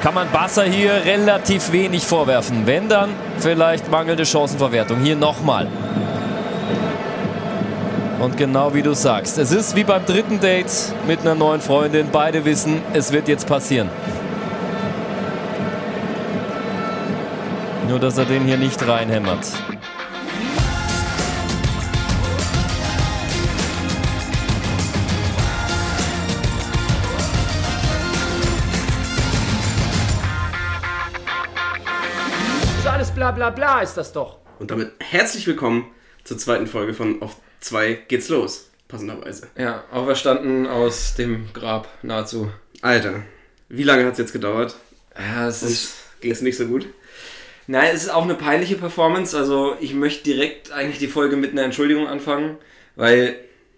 kann man Basser hier relativ wenig vorwerfen. Wenn dann vielleicht mangelnde Chancenverwertung. Hier nochmal. Und genau wie du sagst, es ist wie beim dritten Date mit einer neuen Freundin. Beide wissen, es wird jetzt passieren. Nur, dass er den hier nicht reinhämmert. Bla bla bla ist das doch. Und damit herzlich willkommen zur zweiten Folge von Auf 2 geht's los. Passenderweise. Ja, auferstanden aus dem Grab, nahezu. Alter, wie lange hat's jetzt gedauert? Ja, es ist. ging's nicht so gut? Nein, es ist auch eine peinliche Performance. Also, ich möchte direkt eigentlich die Folge mit einer Entschuldigung anfangen, weil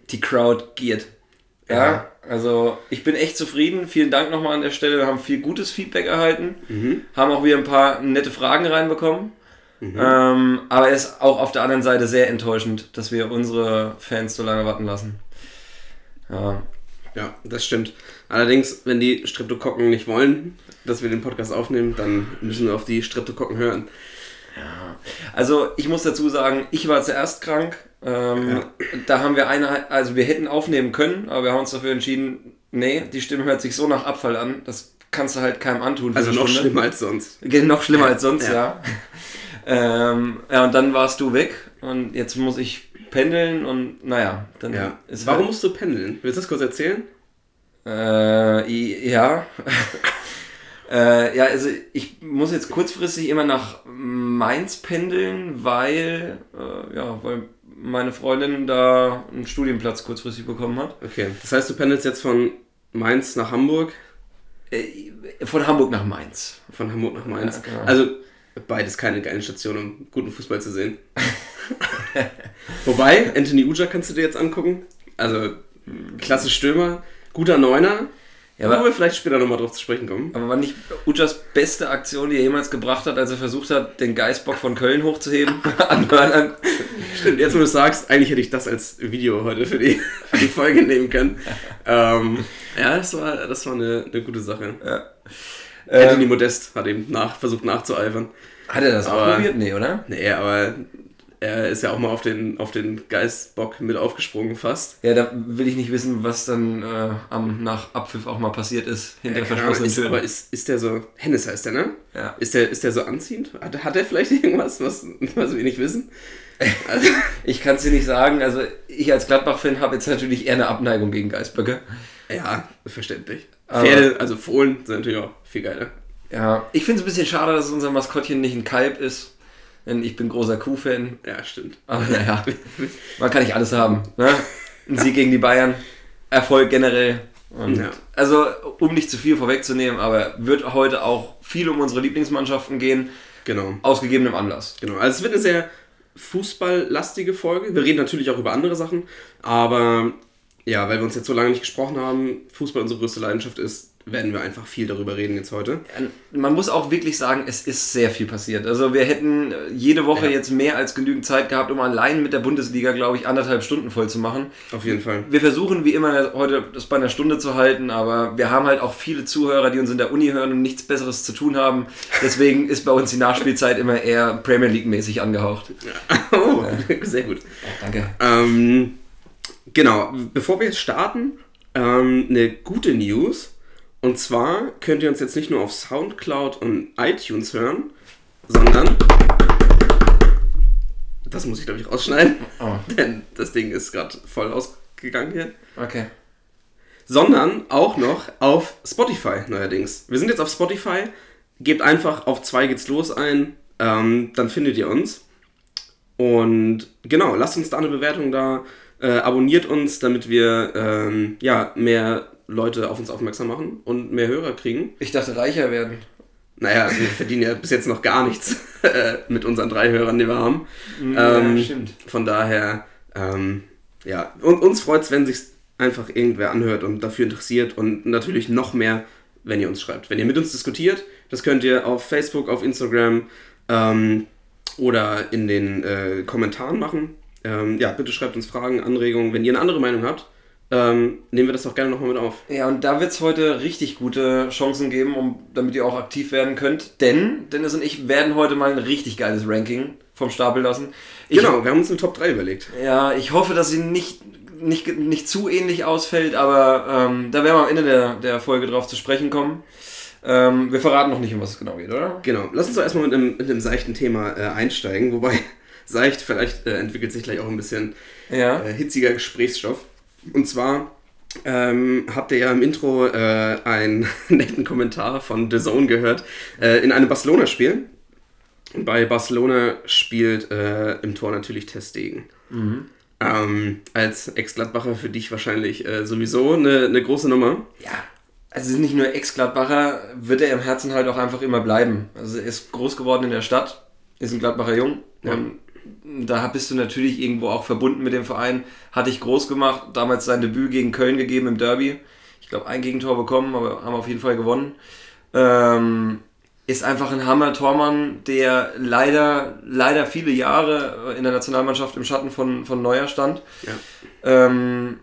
die Crowd giert. Ja, Ja. also ich bin echt zufrieden. Vielen Dank nochmal an der Stelle. Wir haben viel gutes Feedback erhalten. Mhm. Haben auch wieder ein paar nette Fragen reinbekommen. Ähm, aber es ist auch auf der anderen Seite sehr enttäuschend, dass wir unsere Fans so lange warten lassen. Ja, Ja, das stimmt. Allerdings, wenn die Streptokokken nicht wollen, dass wir den Podcast aufnehmen, dann müssen wir auf die Streptokokken hören. Also ich muss dazu sagen, ich war zuerst krank. Ähm, Ja. Da haben wir eine, also wir hätten aufnehmen können, aber wir haben uns dafür entschieden, nee, die Stimme hört sich so nach Abfall an, das kannst du halt keinem antun. Also noch Stunde. schlimmer als sonst. Noch schlimmer Ja, als sonst, ja. Ja. ähm, ja, und dann warst du weg und jetzt muss ich pendeln und naja, dann Ja. ist Warum halt, musst du pendeln? Willst du das kurz erzählen? äh, ja. äh, ja, also ich muss jetzt kurzfristig immer nach Mainz pendeln, weil, äh, ja, weil meine Freundin da einen Studienplatz kurzfristig bekommen hat. Okay. Das heißt, du pendelst jetzt von Mainz nach Hamburg, Äh, von Hamburg nach Mainz. von Hamburg nach Mainz. Ja, genau. Also beides keine geilen Stationen, um guten Fußball zu sehen. Wobei, Anthony Uja kannst du dir jetzt angucken. Also, klasse Stürmer, guter Neuner. Ja, Ja, aber- wo wir vielleicht später nochmal drauf zu sprechen kommen. Aber war nicht Ujas beste Aktion, die er jemals gebracht hat, als er versucht hat, den Geißbock von Köln hochzuheben? Stimmt, jetzt wo du es sagst, eigentlich hätte ich das als Video heute für die, für die Folge nehmen können. Ähm, ja, das war, das war eine, eine gute Sache. Anthony Ähm, Modest hat eben nach, versucht nachzueifern. hat er das auch Aber- probiert? Nee, oder? Nee, aber er ist ja auch mal auf den, auf den Geißbock mit aufgesprungen fast. Ja, da will ich nicht wissen, was dann äh, am, nach Abpfiff auch mal passiert ist, hinter Ja, verschlossenen Türen. aber ist, ist der so, Hennes heißt der, ne? Ja. Ist der, ist der so anziehend? Hat, hat er vielleicht irgendwas, was, was wir nicht wissen? Also, Ich kann es dir nicht sagen. Also, ich als Gladbach-Fan habe jetzt natürlich eher eine Abneigung gegen Geißböcke. ja, verständlich. Aber- Pferde, also Fohlen sind natürlich auch viel geiler. Ja, ich finde es ein bisschen schade, dass unser Maskottchen nicht ein Kalb ist. Denn ich bin großer Kuh-Fan. Ja, stimmt. Aber naja, man kann nicht alles haben. Ne? Ein Sieg gegen die Bayern, Erfolg generell. Und Ja. Also, um nicht zu viel vorwegzunehmen, aber wird heute auch viel um unsere Lieblingsmannschaften gehen, Genau. aus gegebenem Anlass. Genau. Also es wird eine sehr fußballlastige Folge. Wir reden natürlich auch über andere Sachen, aber ja, weil wir uns jetzt so lange nicht gesprochen haben, Fußball unsere größte Leidenschaft ist, werden wir einfach viel darüber reden jetzt heute. Man muss auch wirklich sagen, es ist sehr viel passiert. Also wir hätten jede Woche Ja. jetzt mehr als genügend Zeit gehabt, um allein mit der Bundesliga, glaube ich, anderthalb Stunden voll zu machen. Auf jeden Fall. Wir versuchen wie immer heute das bei einer Stunde zu halten, aber wir haben halt auch viele Zuhörer, die uns in der Uni hören und nichts Besseres zu tun haben. Deswegen ist bei uns die Nachspielzeit immer eher Premier League mäßig angehaucht. Oh, sehr gut. Danke. Ähm, genau, bevor wir jetzt starten, ähm, eine gute News. Und zwar könnt ihr uns jetzt nicht nur auf Soundcloud und iTunes hören, sondern. Das muss ich, glaube ich, rausschneiden, Oh, denn das Ding ist gerade voll ausgegangen hier. okay. Sondern auch noch auf Spotify neuerdings. Wir sind jetzt auf Spotify. Gebt einfach auf 2 geht's los ein, ähm, dann findet ihr uns. Und genau, lasst uns da eine Bewertung da. Äh, abonniert uns, damit wir ähm, ja, mehr Leute auf uns aufmerksam machen und mehr Hörer kriegen. Ich dachte reicher werden. Naja, wir verdienen ja bis jetzt noch gar nichts äh, mit unseren drei Hörern, die wir haben. Ja, Ähm, stimmt. Von daher, ähm, ja, und uns freut es, wenn sich einfach irgendwer anhört und dafür interessiert und natürlich noch mehr, wenn ihr uns schreibt. Wenn ihr mit uns diskutiert, das könnt ihr auf Facebook, auf Instagram ähm, oder in den äh, Kommentaren machen. Ähm, ja, bitte schreibt uns Fragen, Anregungen. Wenn ihr eine andere Meinung habt, ähm, nehmen wir das doch gerne nochmal mit auf. Ja, und da wird es heute richtig gute Chancen geben, um, damit ihr auch aktiv werden könnt. Denn Dennis und ich werden heute mal ein richtig geiles Ranking vom Stapel lassen. Ich, genau, wir haben uns eine Top 3 überlegt. Ja, ich hoffe, dass sie nicht, nicht, nicht zu ähnlich ausfällt, aber ähm, da werden wir am Ende der, der Folge drauf zu sprechen kommen. Ähm, wir verraten noch nicht, um was es genau geht, oder? Genau. Lass uns doch erstmal mit einem, mit einem seichten Thema äh, einsteigen, wobei seicht vielleicht äh, entwickelt sich gleich auch ein bisschen Ja. äh, hitziger Gesprächsstoff. Und zwar ähm, habt ihr ja im Intro äh, einen netten Kommentar von The Zone gehört äh, in einem Barcelona-Spiel. Und bei Barcelona spielt äh, im Tor natürlich Testegen. Ähm, als Ex-Gladbacher für dich wahrscheinlich äh, sowieso eine, eine große Nummer. Ja. Also nicht nur Ex-Gladbacher, wird er im Herzen halt auch einfach immer bleiben. Also er ist groß geworden in der Stadt, ist ein Gladbacher Jung. Ja. Und da bist du natürlich irgendwo auch verbunden mit dem Verein. Hatte ich groß gemacht, damals sein Debüt gegen Köln gegeben im Derby. Ich glaube, ein Gegentor bekommen, aber haben auf jeden Fall gewonnen. Ähm, ist einfach ein Hammer-Tormann, der leider, leider viele Jahre in der Nationalmannschaft im Schatten von, von Neuer stand. Ja. Ähm,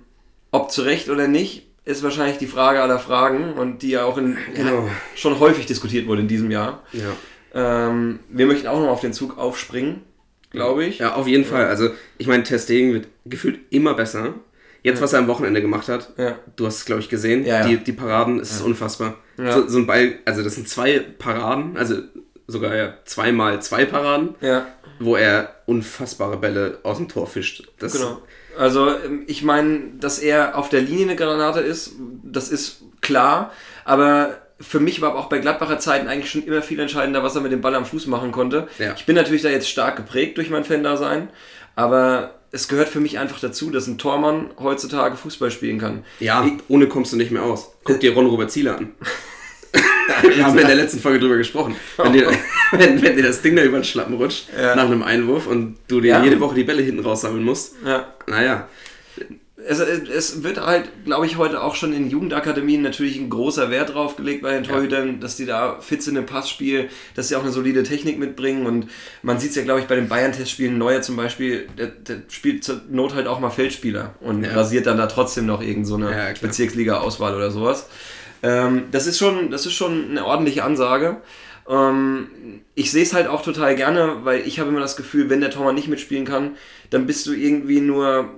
ob zu Recht oder nicht, ist wahrscheinlich die Frage aller Fragen und die ja auch in, Genau. schon häufig diskutiert wurde in diesem Jahr. Ja. Ähm, wir möchten auch noch auf den Zug aufspringen, glaube ich. Ja, auf jeden Fall. Also, ich meine, Testegen wird gefühlt immer besser. Jetzt, was er am Wochenende gemacht hat, Ja. du hast es, glaube ich, gesehen. Ja, ja. Die, die Paraden, es ist unfassbar. So, so ein Ball, also das sind zwei Paraden, also sogar ja zweimal zwei Paraden, wo er unfassbare Bälle aus dem Tor fischt. Das, genau. Also ähm, ich meine, dass er auf der Linie eine Granate ist, das ist klar, aber für mich war auch bei Gladbacher Zeiten eigentlich schon immer viel entscheidender, was er mit dem Ball am Fuß machen konnte. Ja. Ich bin natürlich da jetzt stark geprägt durch mein Fan-Dasein, aber es gehört für mich einfach dazu, dass ein Tormann heutzutage Fußball spielen kann. Ja, ohne kommst du nicht mehr aus. Guck dir Ron-Robert Zieler an. Wir haben in der letzten Folge drüber gesprochen. Wenn dir, wenn, wenn dir das Ding da über den Schlappen rutscht, Ja. nach einem Einwurf und du dir Ja. jede Woche die Bälle hinten raussammeln musst, Ja. naja, Es, es wird halt, glaube ich, heute auch schon in Jugendakademien natürlich ein großer Wert drauf gelegt bei den Torhütern, dass die da fit sind im Passspiel, dass sie auch eine solide Technik mitbringen und man sieht es ja, glaube ich, bei den Bayern-Testspielen, Neuer zum Beispiel, der, der spielt zur Not halt auch mal Feldspieler und Ja. rasiert dann da trotzdem noch irgend so eine Ja. Bezirksliga-Auswahl oder sowas. Ähm, das, ist schon, das ist schon eine ordentliche Ansage. Ähm, ich sehe es halt auch total gerne, weil ich habe immer das Gefühl, wenn der Tormann nicht mitspielen kann, dann bist du irgendwie nur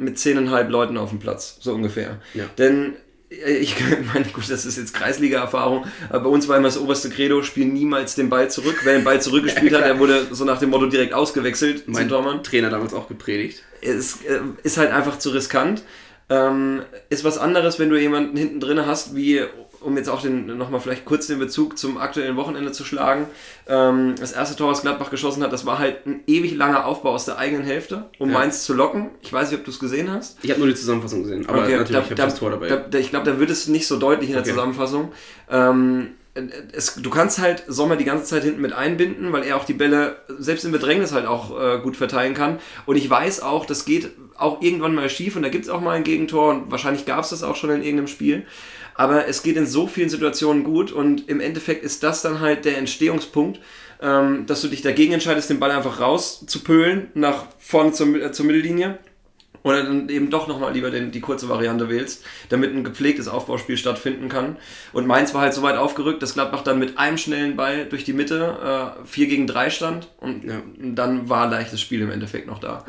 mit zehneinhalb Leuten auf dem Platz, so ungefähr. Ja. Denn äh, ich meine, gut, das ist jetzt Kreisliga-Erfahrung, aber bei uns war immer das oberste Credo, spiel niemals den Ball zurück. Wer den Ball zurückgespielt hat, der wurde so nach dem Motto direkt ausgewechselt mein Tormann Trainer damals auch gepredigt. ist, äh, ist halt einfach zu riskant. Ähm, ist was anderes, wenn du jemanden hinten drin hast, wie, um jetzt auch den, nochmal vielleicht kurz den Bezug zum aktuellen Wochenende zu schlagen. Ähm, das erste Tor, was Gladbach geschossen hat, das war halt ein ewig langer Aufbau aus der eigenen Hälfte, um Ja. Mainz zu locken. Ich weiß nicht, ob du es gesehen hast. Ich habe nur die Zusammenfassung gesehen, aber Okay, natürlich da, habe ich da, das Tor dabei. Da, da, ich glaube, da wird es nicht so deutlich in der Okay. Zusammenfassung. Ähm, es, du kannst halt Sommer die ganze Zeit hinten mit einbinden, weil er auch die Bälle selbst im Bedrängnis halt auch äh, gut verteilen kann. Und ich weiß auch, das geht auch irgendwann mal schief und da gibt es auch mal ein Gegentor und wahrscheinlich gab es das auch schon in irgendeinem Spiel. Aber es geht in so vielen Situationen gut und im Endeffekt ist das dann halt der Entstehungspunkt, ähm, dass du dich dagegen entscheidest, den Ball einfach rauszupölen, nach vorne zur, äh, zur Mittellinie. Oder dann eben doch nochmal lieber den, die kurze Variante wählst, damit ein gepflegtes Aufbauspiel stattfinden kann. Und Mainz war halt so weit aufgerückt, dass Gladbach dann mit einem schnellen Ball durch die Mitte äh, 4 gegen 3 stand und Ja. dann war ein leichtes Spiel im Endeffekt noch da.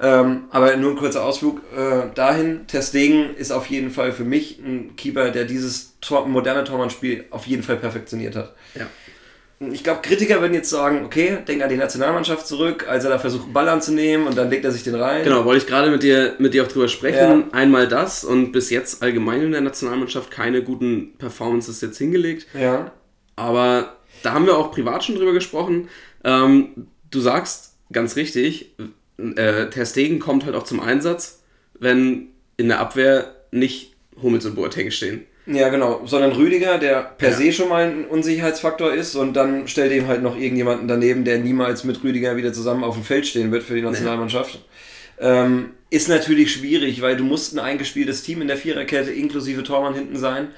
Ähm, aber nur ein kurzer Ausflug äh, dahin. Testegen ist auf jeden Fall für mich ein Keeper, der dieses Tor, moderne Tormannspiel auf jeden Fall perfektioniert hat. Ja. Ich glaube, Kritiker würden jetzt sagen, okay, denk an die Nationalmannschaft zurück, als er da versucht, einen Ball anzunehmen und dann legt er sich den rein. Genau, wollte ich gerade mit dir, mit dir auch drüber sprechen. Ja. Einmal das und bis jetzt allgemein in der Nationalmannschaft keine guten Performances jetzt hingelegt. Ja. Aber da haben wir auch privat schon drüber gesprochen. Ähm, du sagst ganz richtig, äh, Ter Stegen kommt halt auch zum Einsatz, wenn in der Abwehr nicht Hummels und Boateng stehen. Ja, genau. Sondern Rüdiger, der per Ja. se schon mal ein Unsicherheitsfaktor ist und dann stellt ihm halt noch irgendjemanden daneben, der niemals mit Rüdiger wieder zusammen auf dem Feld stehen wird für die Nationalmannschaft. Ähm, ist natürlich schwierig, weil du musst ein eingespieltes Team in der Viererkette inklusive Tormann hinten sein.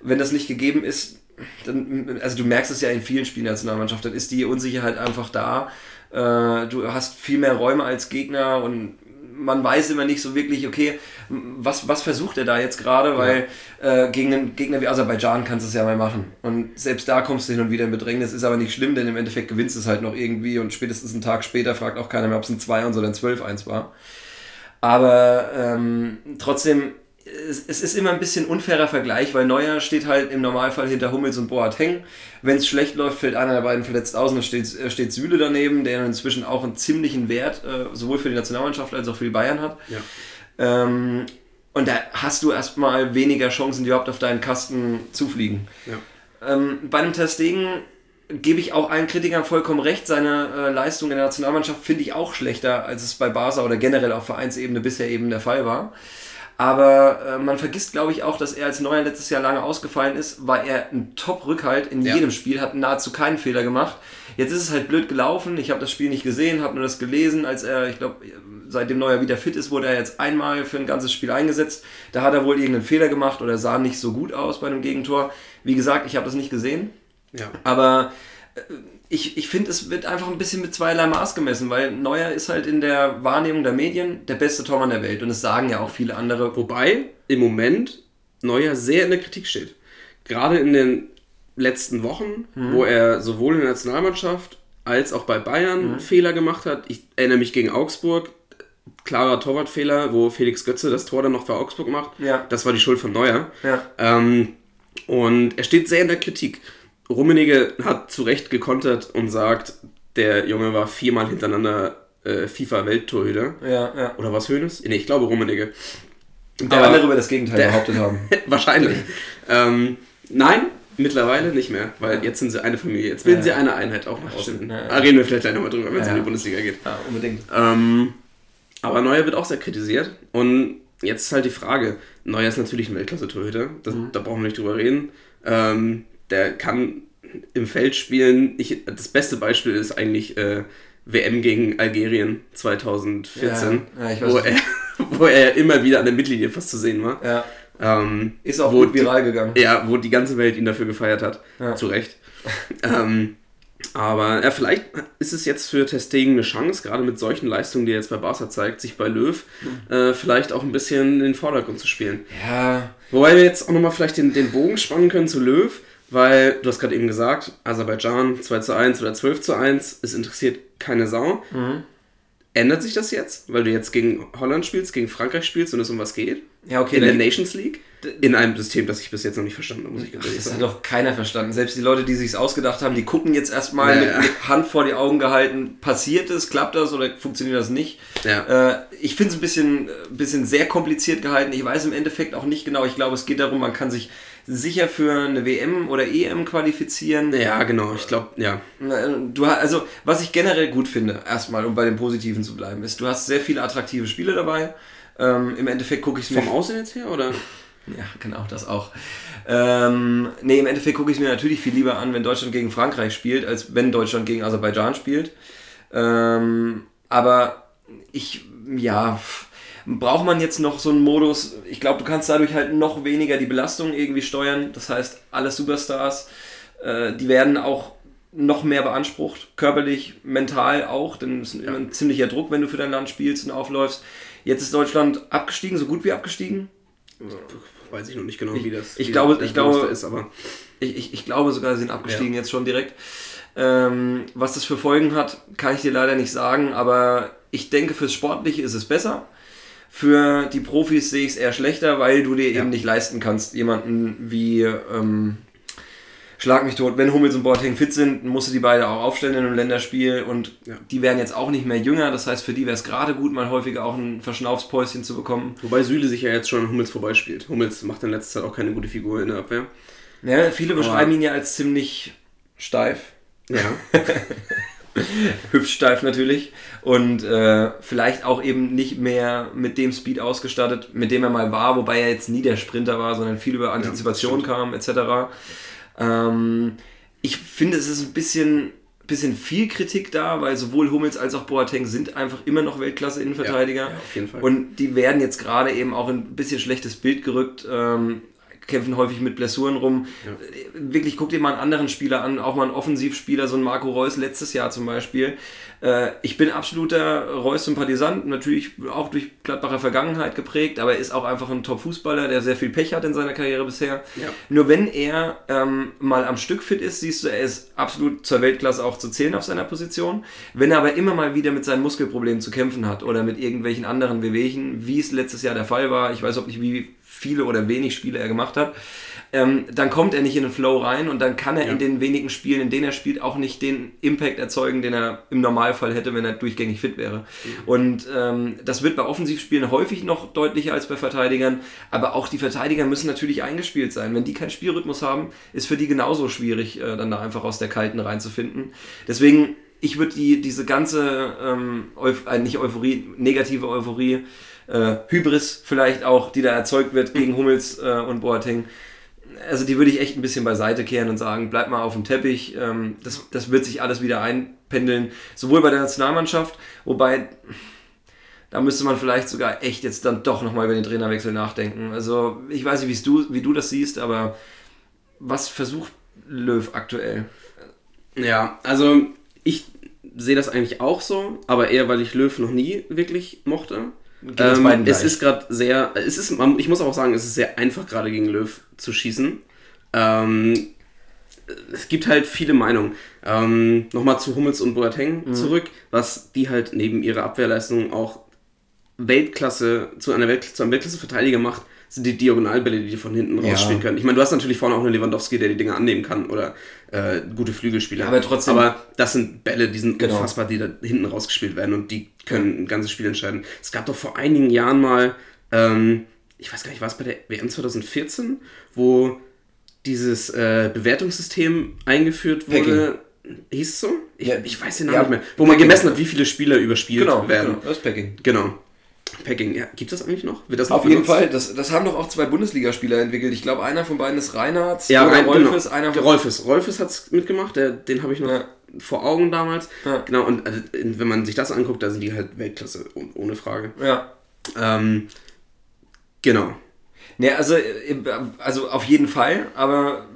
Wenn das nicht gegeben ist, dann, also du merkst es ja in vielen Spielen der Nationalmannschaft, dann ist die Unsicherheit einfach da. Äh, du hast viel mehr Räume als Gegner und man weiß immer nicht so wirklich, okay, was, was versucht er da jetzt gerade, weil äh, gegen einen Gegner wie Aserbaidschan kannst du es ja mal machen. Und selbst da kommst du hin und wieder in Bedrängnis, ist aber nicht schlimm, denn im Endeffekt gewinnst du es halt noch irgendwie und spätestens einen Tag später fragt auch keiner mehr, ob es ein 2-1 oder ein 12-1 war. Aber ähm, trotzdem, es, es, ist immer ein bisschen unfairer Vergleich, weil Neuer steht halt im Normalfall hinter Hummels und Boateng. Wenn es schlecht läuft, fällt einer der beiden verletzt aus und dann steht, äh, steht Süle daneben, der inzwischen auch einen ziemlichen Wert äh, sowohl für die Nationalmannschaft als auch für die Bayern hat. Ja. Ähm, und da hast du erstmal weniger Chancen, die überhaupt auf deinen Kasten zu fliegen. Ja. Ähm, bei einem Testegen gebe ich auch allen Kritikern vollkommen recht. Seine äh, Leistung in der Nationalmannschaft finde ich auch schlechter, als es bei Barca oder generell auf Vereinsebene bisher eben der Fall war. Aber äh, man vergisst, glaube ich, auch, dass er als Neuer letztes Jahr lange ausgefallen ist, war er ein Top-Rückhalt in Ja. jedem Spiel, hat nahezu keinen Fehler gemacht. Jetzt ist es halt blöd gelaufen. Ich habe das Spiel nicht gesehen, habe nur das gelesen, als er, ich glaube, seitdem Neuer wieder fit ist, wurde er jetzt einmal für ein ganzes Spiel eingesetzt. Da hat er wohl irgendeinen Fehler gemacht oder sah nicht so gut aus bei einem Gegentor. Wie gesagt, ich habe das nicht gesehen. Ja. Aber äh, ich, ich finde, es wird einfach ein bisschen mit zweierlei Maß gemessen, weil Neuer ist halt in der Wahrnehmung der Medien der beste Tormann der Welt. Und es sagen ja auch viele andere. Wobei im Moment Neuer sehr in der Kritik steht. Gerade in den letzten Wochen, wo er sowohl in der Nationalmannschaft als auch bei Bayern Fehler gemacht hat. Ich erinnere mich gegen Augsburg, klarer Torwartfehler, wo Felix Götze das Tor dann noch für Augsburg macht. Ja. Das war die Schuld von Neuer. Ja. Ähm, und er steht sehr in der Kritik. Rummenigge hat zu Recht gekontert und sagt, der Junge war viermal hintereinander äh, FIFA-Welttorhüter. Ja, ja. Oder was Hönes? Nee, ich glaube Rummenigge. Der andere über das Gegenteil der- behauptet haben. Wahrscheinlich. ähm, nein, mittlerweile nicht mehr, weil jetzt sind sie eine Familie. Jetzt bilden Ja. sie eine Einheit auch nach außen. ja, ja. Reden wir vielleicht gleich nochmal drüber, wenn es Ja. um die Bundesliga geht. Ja, unbedingt. Ähm, aber Neuer wird auch sehr kritisiert. Und jetzt ist halt die Frage: Neuer ist natürlich ein Weltklasse-Torhüter. Mhm. Da brauchen wir nicht drüber reden. Ähm, der kann im Feld spielen. Ich, das beste Beispiel ist eigentlich äh, WM gegen Algerien 2014, Ja, ja, wo, er, wo er immer wieder an der Mittellinie fast zu sehen war. Ja. Ähm, Ist auch gut viral gegangen. Die, ja, wo die ganze Welt ihn dafür gefeiert hat. Ja. Zu Recht. ähm, aber ja, vielleicht ist es jetzt für Testegen eine Chance, gerade mit solchen Leistungen, die er jetzt bei Barca zeigt, sich bei Löw äh, vielleicht auch ein bisschen in den Vordergrund zu spielen. Ja, Wobei wir jetzt auch nochmal vielleicht den, den Bogen spannen können zu Löw, weil du hast gerade eben gesagt, Aserbaidschan 2 zu 1 oder 12 zu 1, es interessiert keine Sau. Mhm. Ändert sich das jetzt, weil du jetzt gegen Holland spielst, gegen Frankreich spielst und es um was geht? ja okay. in der Nations League? In einem System, das ich bis jetzt noch nicht verstanden habe, muss ich ganz ehrlich Das hat sagen. doch keiner verstanden. Selbst die Leute, die sich's ausgedacht haben, die gucken jetzt erstmal Ja, mit, mit Hand vor die Augen gehalten, passiert es, klappt das oder funktioniert das nicht. Ja. Äh, ich finde es ein bisschen, äh, bisschen sehr kompliziert gehalten. Ich weiß im Endeffekt auch nicht genau. Ich glaube, es geht darum, man kann sich sicher für eine WM oder EM qualifizieren. Ja, genau, ich glaube, ja. Na, Du, ha- also, was ich generell gut finde, erstmal, um bei dem Positiven zu bleiben, ist, du hast sehr viele attraktive Spiele dabei. Ähm, Im Endeffekt gucke ich es mir Vom Aussehen jetzt her, oder? ja, genau, das auch. Ähm, nee, im Endeffekt gucke ich es mir natürlich viel lieber an, wenn Deutschland gegen Frankreich spielt, als wenn Deutschland gegen Aserbaidschan spielt. Ähm, aber ich, ja, braucht man jetzt noch so einen Modus? Ich glaube, du kannst dadurch halt noch weniger die Belastung irgendwie steuern. Das heißt, alle Superstars, äh, die werden auch noch mehr beansprucht, körperlich, mental auch, denn es ist immer ein ziemlicher Druck, wenn du für dein Land spielst und aufläufst. Jetzt ist Deutschland abgestiegen, so gut wie abgestiegen. Weiß ich noch nicht genau, wie das ich wie glaube- ich glaube- ist, aber Ich, ich, ich glaube sogar, sie sind abgestiegen jetzt schon direkt. Ähm, was das für Folgen hat, kann ich dir leider nicht sagen, aber ich denke, fürs Sportliche ist es besser. Für die Profis sehe ich es eher schlechter, weil du dir Ja. eben nicht leisten kannst, jemanden wie ähm, Schlag mich tot, wenn Hummels und Boateng fit sind, musst du die beide auch aufstellen in einem Länderspiel und Ja. die werden jetzt auch nicht mehr jünger, das heißt für die wäre es gerade gut, mal häufiger auch ein Verschnaufspäuschen zu bekommen. Wobei Süle sich ja jetzt schon an Hummels vorbeispielt. Hummels macht in letzter Zeit auch keine gute Figur in der Abwehr. Ja, viele beschreiben ihn ja als ziemlich steif. Ja. hüftsteif natürlich und äh, vielleicht auch eben nicht mehr mit dem Speed ausgestattet, mit dem er mal war, wobei er jetzt nie der Sprinter war, sondern viel über Antizipation stimmt. kam etc. Ähm, ich finde, es ist ein bisschen, bisschen viel Kritik da, weil sowohl Hummels als auch Boateng sind einfach immer noch Weltklasse-Innenverteidiger. Ja, ja, auf jeden Fall. Und die werden jetzt gerade eben auch in ein bisschen schlechtes Bild gerückt. Ähm, kämpfen häufig mit Blessuren rum. Äh, Wirklich, guck dir mal einen anderen Spieler an, auch mal einen Offensivspieler, so ein Marco Reus letztes Jahr zum Beispiel. Äh, ich bin absoluter Reus-Sympathisant, natürlich auch durch Gladbacher Vergangenheit geprägt, aber er ist auch einfach ein Top-Fußballer, der sehr viel Pech hat in seiner Karriere bisher. Ja. Nur wenn er ähm, mal am Stück fit ist, siehst du, er ist absolut zur Weltklasse auch zu zählen auf seiner Position. Wenn er aber immer mal wieder mit seinen Muskelproblemen zu kämpfen hat oder mit irgendwelchen anderen Wehwehchen, wie es letztes Jahr der Fall war, ich weiß auch nicht, wie viele oder wenig Spiele er gemacht hat, ähm, dann kommt er nicht in den Flow rein und dann kann er Ja. in den wenigen Spielen, in denen er spielt, auch nicht den Impact erzeugen, den er im Normalfall hätte, wenn er durchgängig fit wäre. Und ähm, das wird bei Offensivspielen häufig noch deutlicher als bei Verteidigern, aber auch die Verteidiger müssen natürlich eingespielt sein. Wenn die keinen Spielrhythmus haben, ist für die genauso schwierig, äh, dann da einfach aus der Kalten reinzufinden. Deswegen, ich würde die, diese ganze, ähm, Euph äh, nicht Euphorie, negative Euphorie, äh, Hybris vielleicht auch, die da erzeugt wird gegen Hummels äh, und Boateng, also die würde ich echt ein bisschen beiseite kehren und sagen, bleib mal auf dem Teppich, ähm, das, das wird sich alles wieder einpendeln, sowohl bei der Nationalmannschaft, wobei da müsste man vielleicht sogar echt jetzt dann doch nochmal über den Trainerwechsel nachdenken. Also ich weiß nicht, du, wie du das siehst, aber was versucht Löw aktuell? Ja, also ich sehe das eigentlich auch so, aber eher, weil ich Löw noch nie wirklich mochte. Ähm, es ist gerade sehr, es ist, ich muss auch sagen, es ist sehr einfach gerade gegen Löw zu schießen. Ähm, es gibt halt viele Meinungen. Ähm, Nochmal zu Hummels und Boateng Mhm. zurück, was die halt neben ihrer Abwehrleistung auch Weltklasse zu einer Welt, zu einem Weltklasse-Verteidiger macht, sind die Diagonalbälle, die die von hinten Ja. rausspielen können. Ich meine, du hast natürlich vorne auch einen Lewandowski, der die Dinge annehmen kann oder äh, gute Flügelspieler. Aber trotzdem- Aber das sind Bälle, die sind Genau. unfassbar, die da hinten rausgespielt werden und die können ein ganzes Spiel entscheiden. Es gab doch vor einigen Jahren mal, ähm, ich weiß gar nicht, war es bei der WM 2014, wo dieses äh, Bewertungssystem eingeführt wurde. Hieß es so? Ich, Ja. ich weiß den Namen Ja. nicht mehr. Wo man Packing. gemessen hat, wie viele Spieler überspielt Genau, werden. genau, das Packing. Genau. Packing, ja, gibt das eigentlich noch? Wird das noch Auf jeden? Fall, das, das haben doch auch zwei Bundesligaspieler entwickelt. Ich glaube, einer von beiden ist Reinhardt Ja, oder rein, Rolfes, genau. einer von Rolfes. Rolfes hat es mitgemacht, der, den habe ich noch Ja. vor Augen damals. Ja. Genau, und also, wenn man sich das anguckt, da sind die halt Weltklasse, oh- ohne Frage. Ja. Ähm, genau. Ne, also, äh, also auf jeden Fall, aber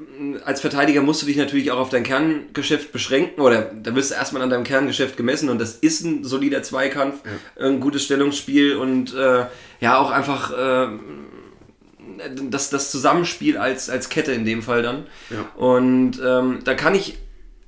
als Verteidiger musst du dich natürlich auch auf dein Kerngeschäft beschränken oder da wirst du erstmal an deinem Kerngeschäft gemessen und das ist ein solider Zweikampf, ein gutes Stellungsspiel und äh, ja auch einfach äh, das, das Zusammenspiel als, als Kette in dem Fall dann. Ja. Und ähm, da kann ich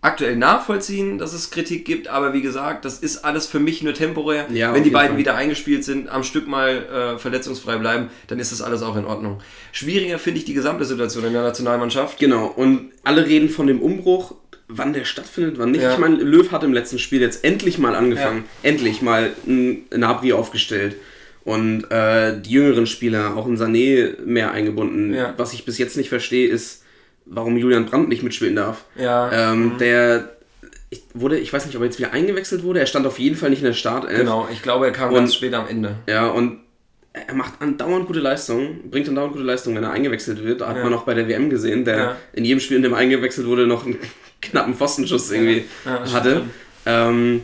aktuell nachvollziehen, dass es Kritik gibt, aber wie gesagt, das ist alles für mich nur temporär. Ja, Wenn die beiden Fall. wieder eingespielt sind, am Stück mal äh, verletzungsfrei bleiben, dann ist das alles auch in Ordnung. Schwieriger finde ich die gesamte Situation in der Nationalmannschaft. Genau, und alle reden von dem Umbruch, wann der stattfindet, wann nicht. Ja. Ich meine, Löw hat im letzten Spiel jetzt endlich mal angefangen, endlich mal ein Nabri aufgestellt und äh, die jüngeren Spieler, auch in Sané, mehr eingebunden. Ja. Was ich bis jetzt nicht verstehe, ist, warum Julian Brandt nicht mitspielen darf. Ja. Ähm, Der ich, wurde, ich weiß nicht, ob er jetzt wieder eingewechselt wurde, er stand auf jeden Fall nicht in der Startelf. Genau, ich glaube, er kam Und- ganz spät am Ende. Ja, und er macht andauernd gute Leistungen, bringt andauernd gute Leistungen, wenn er eingewechselt wird. Da hat Ja. man auch bei der WM gesehen, der Ja. in jedem Spiel, in dem er eingewechselt wurde, noch einen knappen Pfostenschuss irgendwie Ja, hatte. Ähm,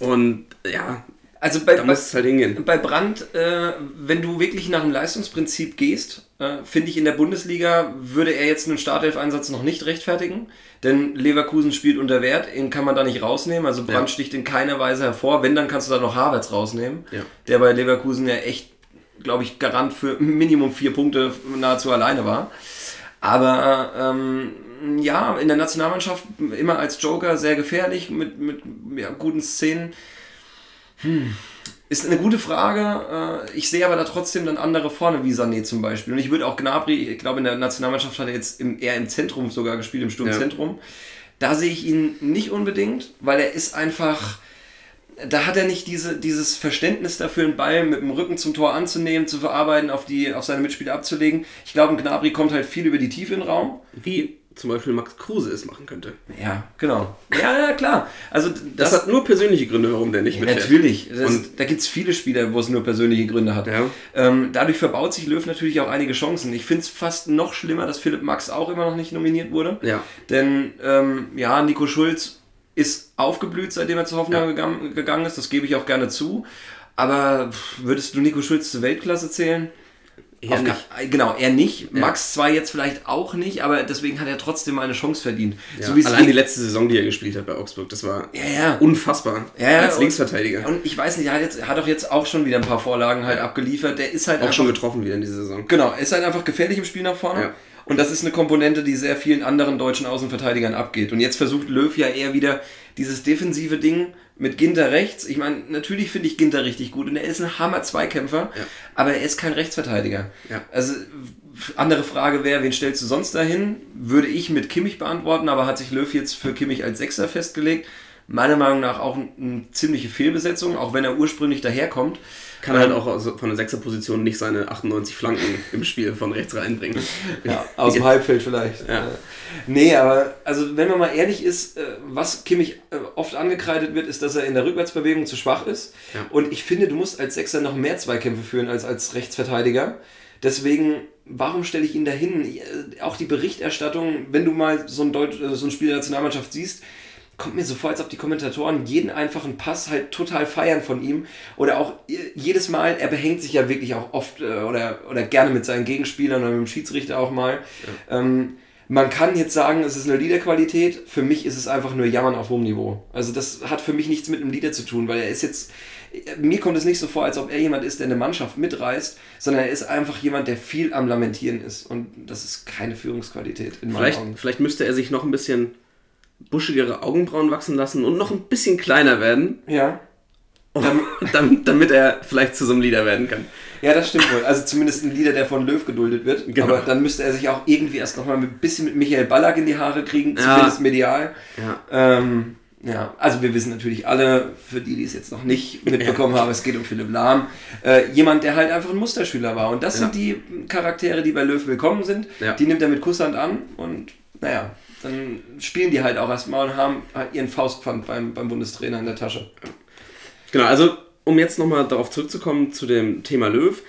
und ja, Also bei, da bei, muss es halt hingehen. bei Brandt, äh, wenn du wirklich nach dem Leistungsprinzip gehst, äh, finde ich in der Bundesliga würde er jetzt einen Startelf-Einsatz noch nicht rechtfertigen, denn Leverkusen spielt unter Wert, ihn kann man da nicht rausnehmen, also Brandt Ja. sticht in keiner Weise hervor, wenn, dann kannst du da noch Havertz rausnehmen, Ja. der bei Leverkusen ja echt, glaube ich, Garant für Minimum vier Punkte nahezu alleine war. Aber ähm, ja, in der Nationalmannschaft immer als Joker sehr gefährlich mit, mit ja, guten Szenen. Ist eine gute Frage. Äh, Ich sehe aber da trotzdem dann andere vorne, wie Sané zum Beispiel. Und ich würde auch Gnabry, ich glaube in der Nationalmannschaft hat er jetzt im, eher im Zentrum sogar gespielt, im Sturmzentrum. Da sehe ich ihn nicht unbedingt, weil er ist einfach, da hat er nicht diese, dieses Verständnis dafür, einen Ball mit dem Rücken zum Tor anzunehmen, zu verarbeiten, auf, die, auf seine Mitspieler abzulegen. Ich glaube, ein Gnabry kommt halt viel über die Tiefe in den Raum. Wie zum Beispiel Max Kruse es machen könnte. Ja, genau. Ja, ja, klar. Also Das, hat nur persönliche Gründe, warum der nicht Ja, mitfährt. natürlich. Das, Und- da gibt es viele Spieler, wo es nur persönliche Gründe hat. Ja. Ähm, dadurch verbaut sich Löw natürlich auch einige Chancen. Ich finde es fast noch schlimmer, dass Philipp Max auch immer noch nicht nominiert wurde. Ja. Denn ähm, ja, Nico Schulz ist aufgeblüht, seitdem er zu Hoffenheim Ja. gegangen, ist. Das gebe ich auch gerne zu. Aber würdest du Nico Schulz zur Weltklasse zählen? Eher nicht. gar- Genau, er nicht. Ja. Max zwar jetzt vielleicht auch nicht, aber deswegen hat er trotzdem mal eine Chance verdient. Ja, so allein die letzte Saison, die er gespielt hat bei Augsburg, das war Ja, unfassbar. Als Linksverteidiger. Und ich weiß nicht, er hat, jetzt, hat doch jetzt auch schon wieder ein paar Vorlagen halt abgeliefert. Der ist halt auch einfach, schon getroffen wieder in dieser Saison. Genau, er ist halt einfach gefährlich im Spiel nach vorne. Und das ist eine Komponente, die sehr vielen anderen deutschen Außenverteidigern abgeht. Und jetzt versucht Löw ja eher wieder dieses defensive Ding mit Ginter rechts. Ich meine, natürlich finde ich Ginter richtig gut und er ist ein Hammer-Zweikämpfer, Ja. aber er ist kein Rechtsverteidiger. Ja. Also, andere Frage wäre, wen stellst du sonst dahin? Würde ich mit Kimmich beantworten, aber hat sich Löw jetzt für Kimmich als Sechser festgelegt. Meiner Meinung nach auch eine ziemliche Fehlbesetzung, auch wenn er ursprünglich daherkommt. Kann halt auch von der Sechserposition nicht seine 98 Flanken im Spiel von rechts reinbringen. Ja, aus dem Halbfeld vielleicht. Ja. Äh, Nee, aber also wenn man mal ehrlich ist, äh, was Kimmich äh, oft angekreidet wird, ist, dass er in der Rückwärtsbewegung zu schwach ist. Ja. Und ich finde, du musst als Sechser noch mehr Zweikämpfe führen als als Rechtsverteidiger. Deswegen, warum stelle ich ihn dahin? Auch die Berichterstattung, wenn du mal so ein, Deutsch, so ein Spiel der Nationalmannschaft siehst, kommt mir so vor, als ob die Kommentatoren jeden einfachen Pass halt total feiern von ihm. Oder auch äh, jedes Mal, er behängt sich ja wirklich auch oft äh, oder, oder gerne mit seinen Gegenspielern oder mit dem Schiedsrichter auch mal. Ähm, man kann jetzt sagen, es ist eine Liederqualität. Für mich ist es einfach nur Jammern auf hohem Niveau. Also das hat für mich nichts mit einem Lieder zu tun, weil er ist jetzt, mir kommt es nicht so vor, als ob er jemand ist, der eine Mannschaft mitreißt, sondern er ist einfach jemand, der viel am Lamentieren ist. Und das ist keine Führungsqualität in meinen Vielleicht, Augen. vielleicht müsste er sich noch ein bisschen buschigere Augenbrauen wachsen lassen und noch ein bisschen kleiner werden, Ja. damit, damit er vielleicht zu so einem Leader werden kann. Ja, das stimmt wohl. Also zumindest ein Lieder, der von Löw geduldet wird. Genau. Aber dann müsste er sich auch irgendwie erst nochmal ein bisschen mit Michael Ballack in die Haare kriegen, Ja. zumindest medial. Ja. Ähm, ja, also wir wissen natürlich alle, für die, die es jetzt noch nicht mitbekommen haben, es geht um Philipp Lahm. Äh, jemand, der halt einfach ein Musterschüler war. Und das Ja. sind die Charaktere, die bei Löw willkommen sind. Ja. Die nimmt er mit Kusshand an und naja, dann spielen die halt auch erstmal und haben halt ihren Faustpfand beim, beim Bundestrainer in der Tasche. Genau, also um jetzt nochmal darauf zurückzukommen zu dem Thema Löw.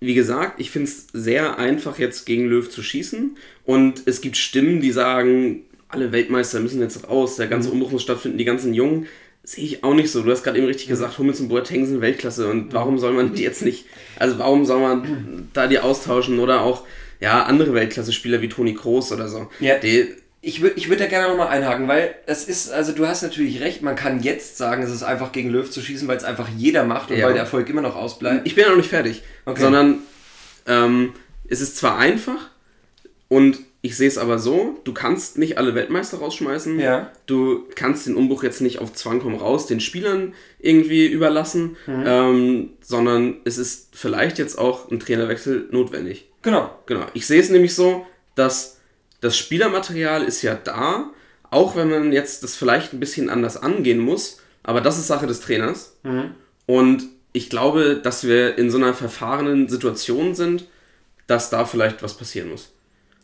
Wie gesagt, ich finde es sehr einfach, jetzt gegen Löw zu schießen. Und es gibt Stimmen, die sagen, alle Weltmeister müssen jetzt raus, der ganze Umbruch muss stattfinden, die ganzen Jungen. Sehe ich auch nicht so. Du hast gerade eben richtig gesagt, Hummels und Boateng sind Weltklasse. Und warum soll man die jetzt nicht, also warum soll man da die austauschen? Oder auch, ja, andere Weltklasse-Spieler wie Toni Kroos oder so. Ja. Die, Ich würde ich würd da gerne nochmal einhaken, weil es ist, also du hast natürlich recht, man kann jetzt sagen, es ist einfach gegen Löw zu schießen, weil es einfach jeder macht und Ja. weil der Erfolg immer noch ausbleibt. Ich bin ja noch nicht fertig. Okay. Sondern ähm, es ist zwar einfach und ich sehe es aber so, du kannst nicht alle Weltmeister rausschmeißen. Ja. Du kannst den Umbruch jetzt nicht auf Zwang komm raus den Spielern irgendwie überlassen, Mhm. ähm, sondern es ist vielleicht jetzt auch ein Trainerwechsel notwendig. Genau. Genau. Ich sehe es nämlich so, dass das Spielermaterial ist ja da, auch wenn man jetzt das vielleicht ein bisschen anders angehen muss, aber das ist Sache des Trainers. Und ich glaube, dass wir in so einer verfahrenen Situation sind, dass da vielleicht was passieren muss.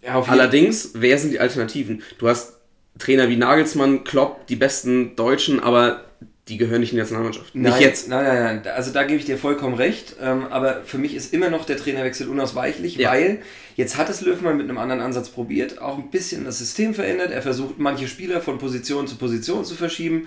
Ja, Allerdings, wer sind die Alternativen? Du hast Trainer wie Nagelsmann, Klopp, die besten Deutschen, aber die gehören nicht in die Nationalmannschaft. Nein, nicht jetzt. Nein, nein, nein. Also da gebe ich dir vollkommen recht. Ähm, aber für mich ist immer noch der Trainerwechsel unausweichlich, Ja. weil jetzt hat es Löw mal mit einem anderen Ansatz probiert, auch ein bisschen das System verändert. Er versucht, manche Spieler von Position zu Position zu verschieben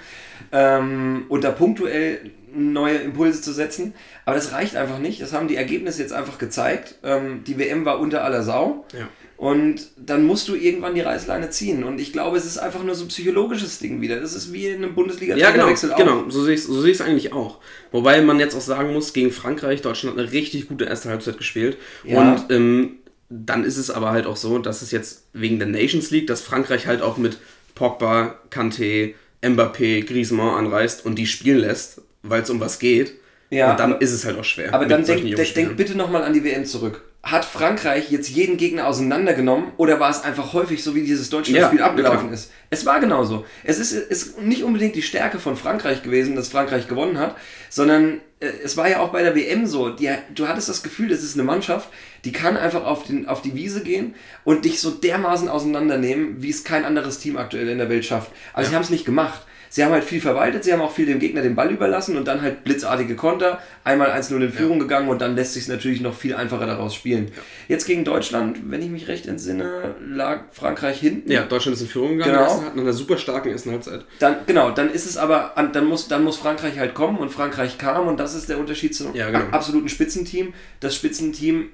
ähm, und da punktuell neue Impulse zu setzen. Aber das reicht einfach nicht. Das haben die Ergebnisse jetzt einfach gezeigt. Ähm, die WM war unter aller Sau. Ja. Und dann musst du irgendwann die Reißleine ziehen. Und ich glaube, es ist einfach nur so ein psychologisches Ding wieder. Das ist wie in einem Ja, genau, auch. genau. So sehe ich so seh's eigentlich auch. Wobei man jetzt auch sagen muss, gegen Frankreich, Deutschland hat eine richtig gute erste Halbzeit gespielt. Ja. Und ähm, dann ist es aber halt auch so, dass es jetzt wegen der Nations League, dass Frankreich halt auch mit Pogba, Kanté, Mbappé, Griezmann anreist und die spielen lässt, weil es um was geht. Ja, und dann ist es halt auch schwer. Aber dann denk, denk, bitte nochmal an die WM zurück. Hat Frankreich jetzt jeden Gegner auseinandergenommen oder war es einfach häufig so, wie dieses Deutschland-Spiel Ja, abgelaufen klar. ist? Es war genauso. Es ist, ist nicht unbedingt die Stärke von Frankreich gewesen, dass Frankreich gewonnen hat, sondern äh, es war ja auch bei der WM so. Die, du hattest das Gefühl, das ist eine Mannschaft, die kann einfach auf, den, auf die Wiese gehen und dich so dermaßen auseinandernehmen, wie es kein anderes Team aktuell in der Welt schafft. Also sie haben es nicht gemacht. Sie haben halt viel verwaltet, sie haben auch viel dem Gegner den Ball überlassen und dann halt blitzartige Konter, einmal 1-0 in Führung gegangen und dann lässt sich natürlich noch viel einfacher daraus spielen. Jetzt gegen Deutschland, wenn ich mich recht entsinne, lag Frankreich hinten. Ja, Deutschland ist in Führung gegangen, Genau. nach einer super starken ersten Halbzeit. Dann, genau, dann ist es aber, an- dann muss, dann muss Frankreich halt kommen und Frankreich kam und das ist der Unterschied zum Ja, genau. absoluten Spitzenteam. Das Spitzenteam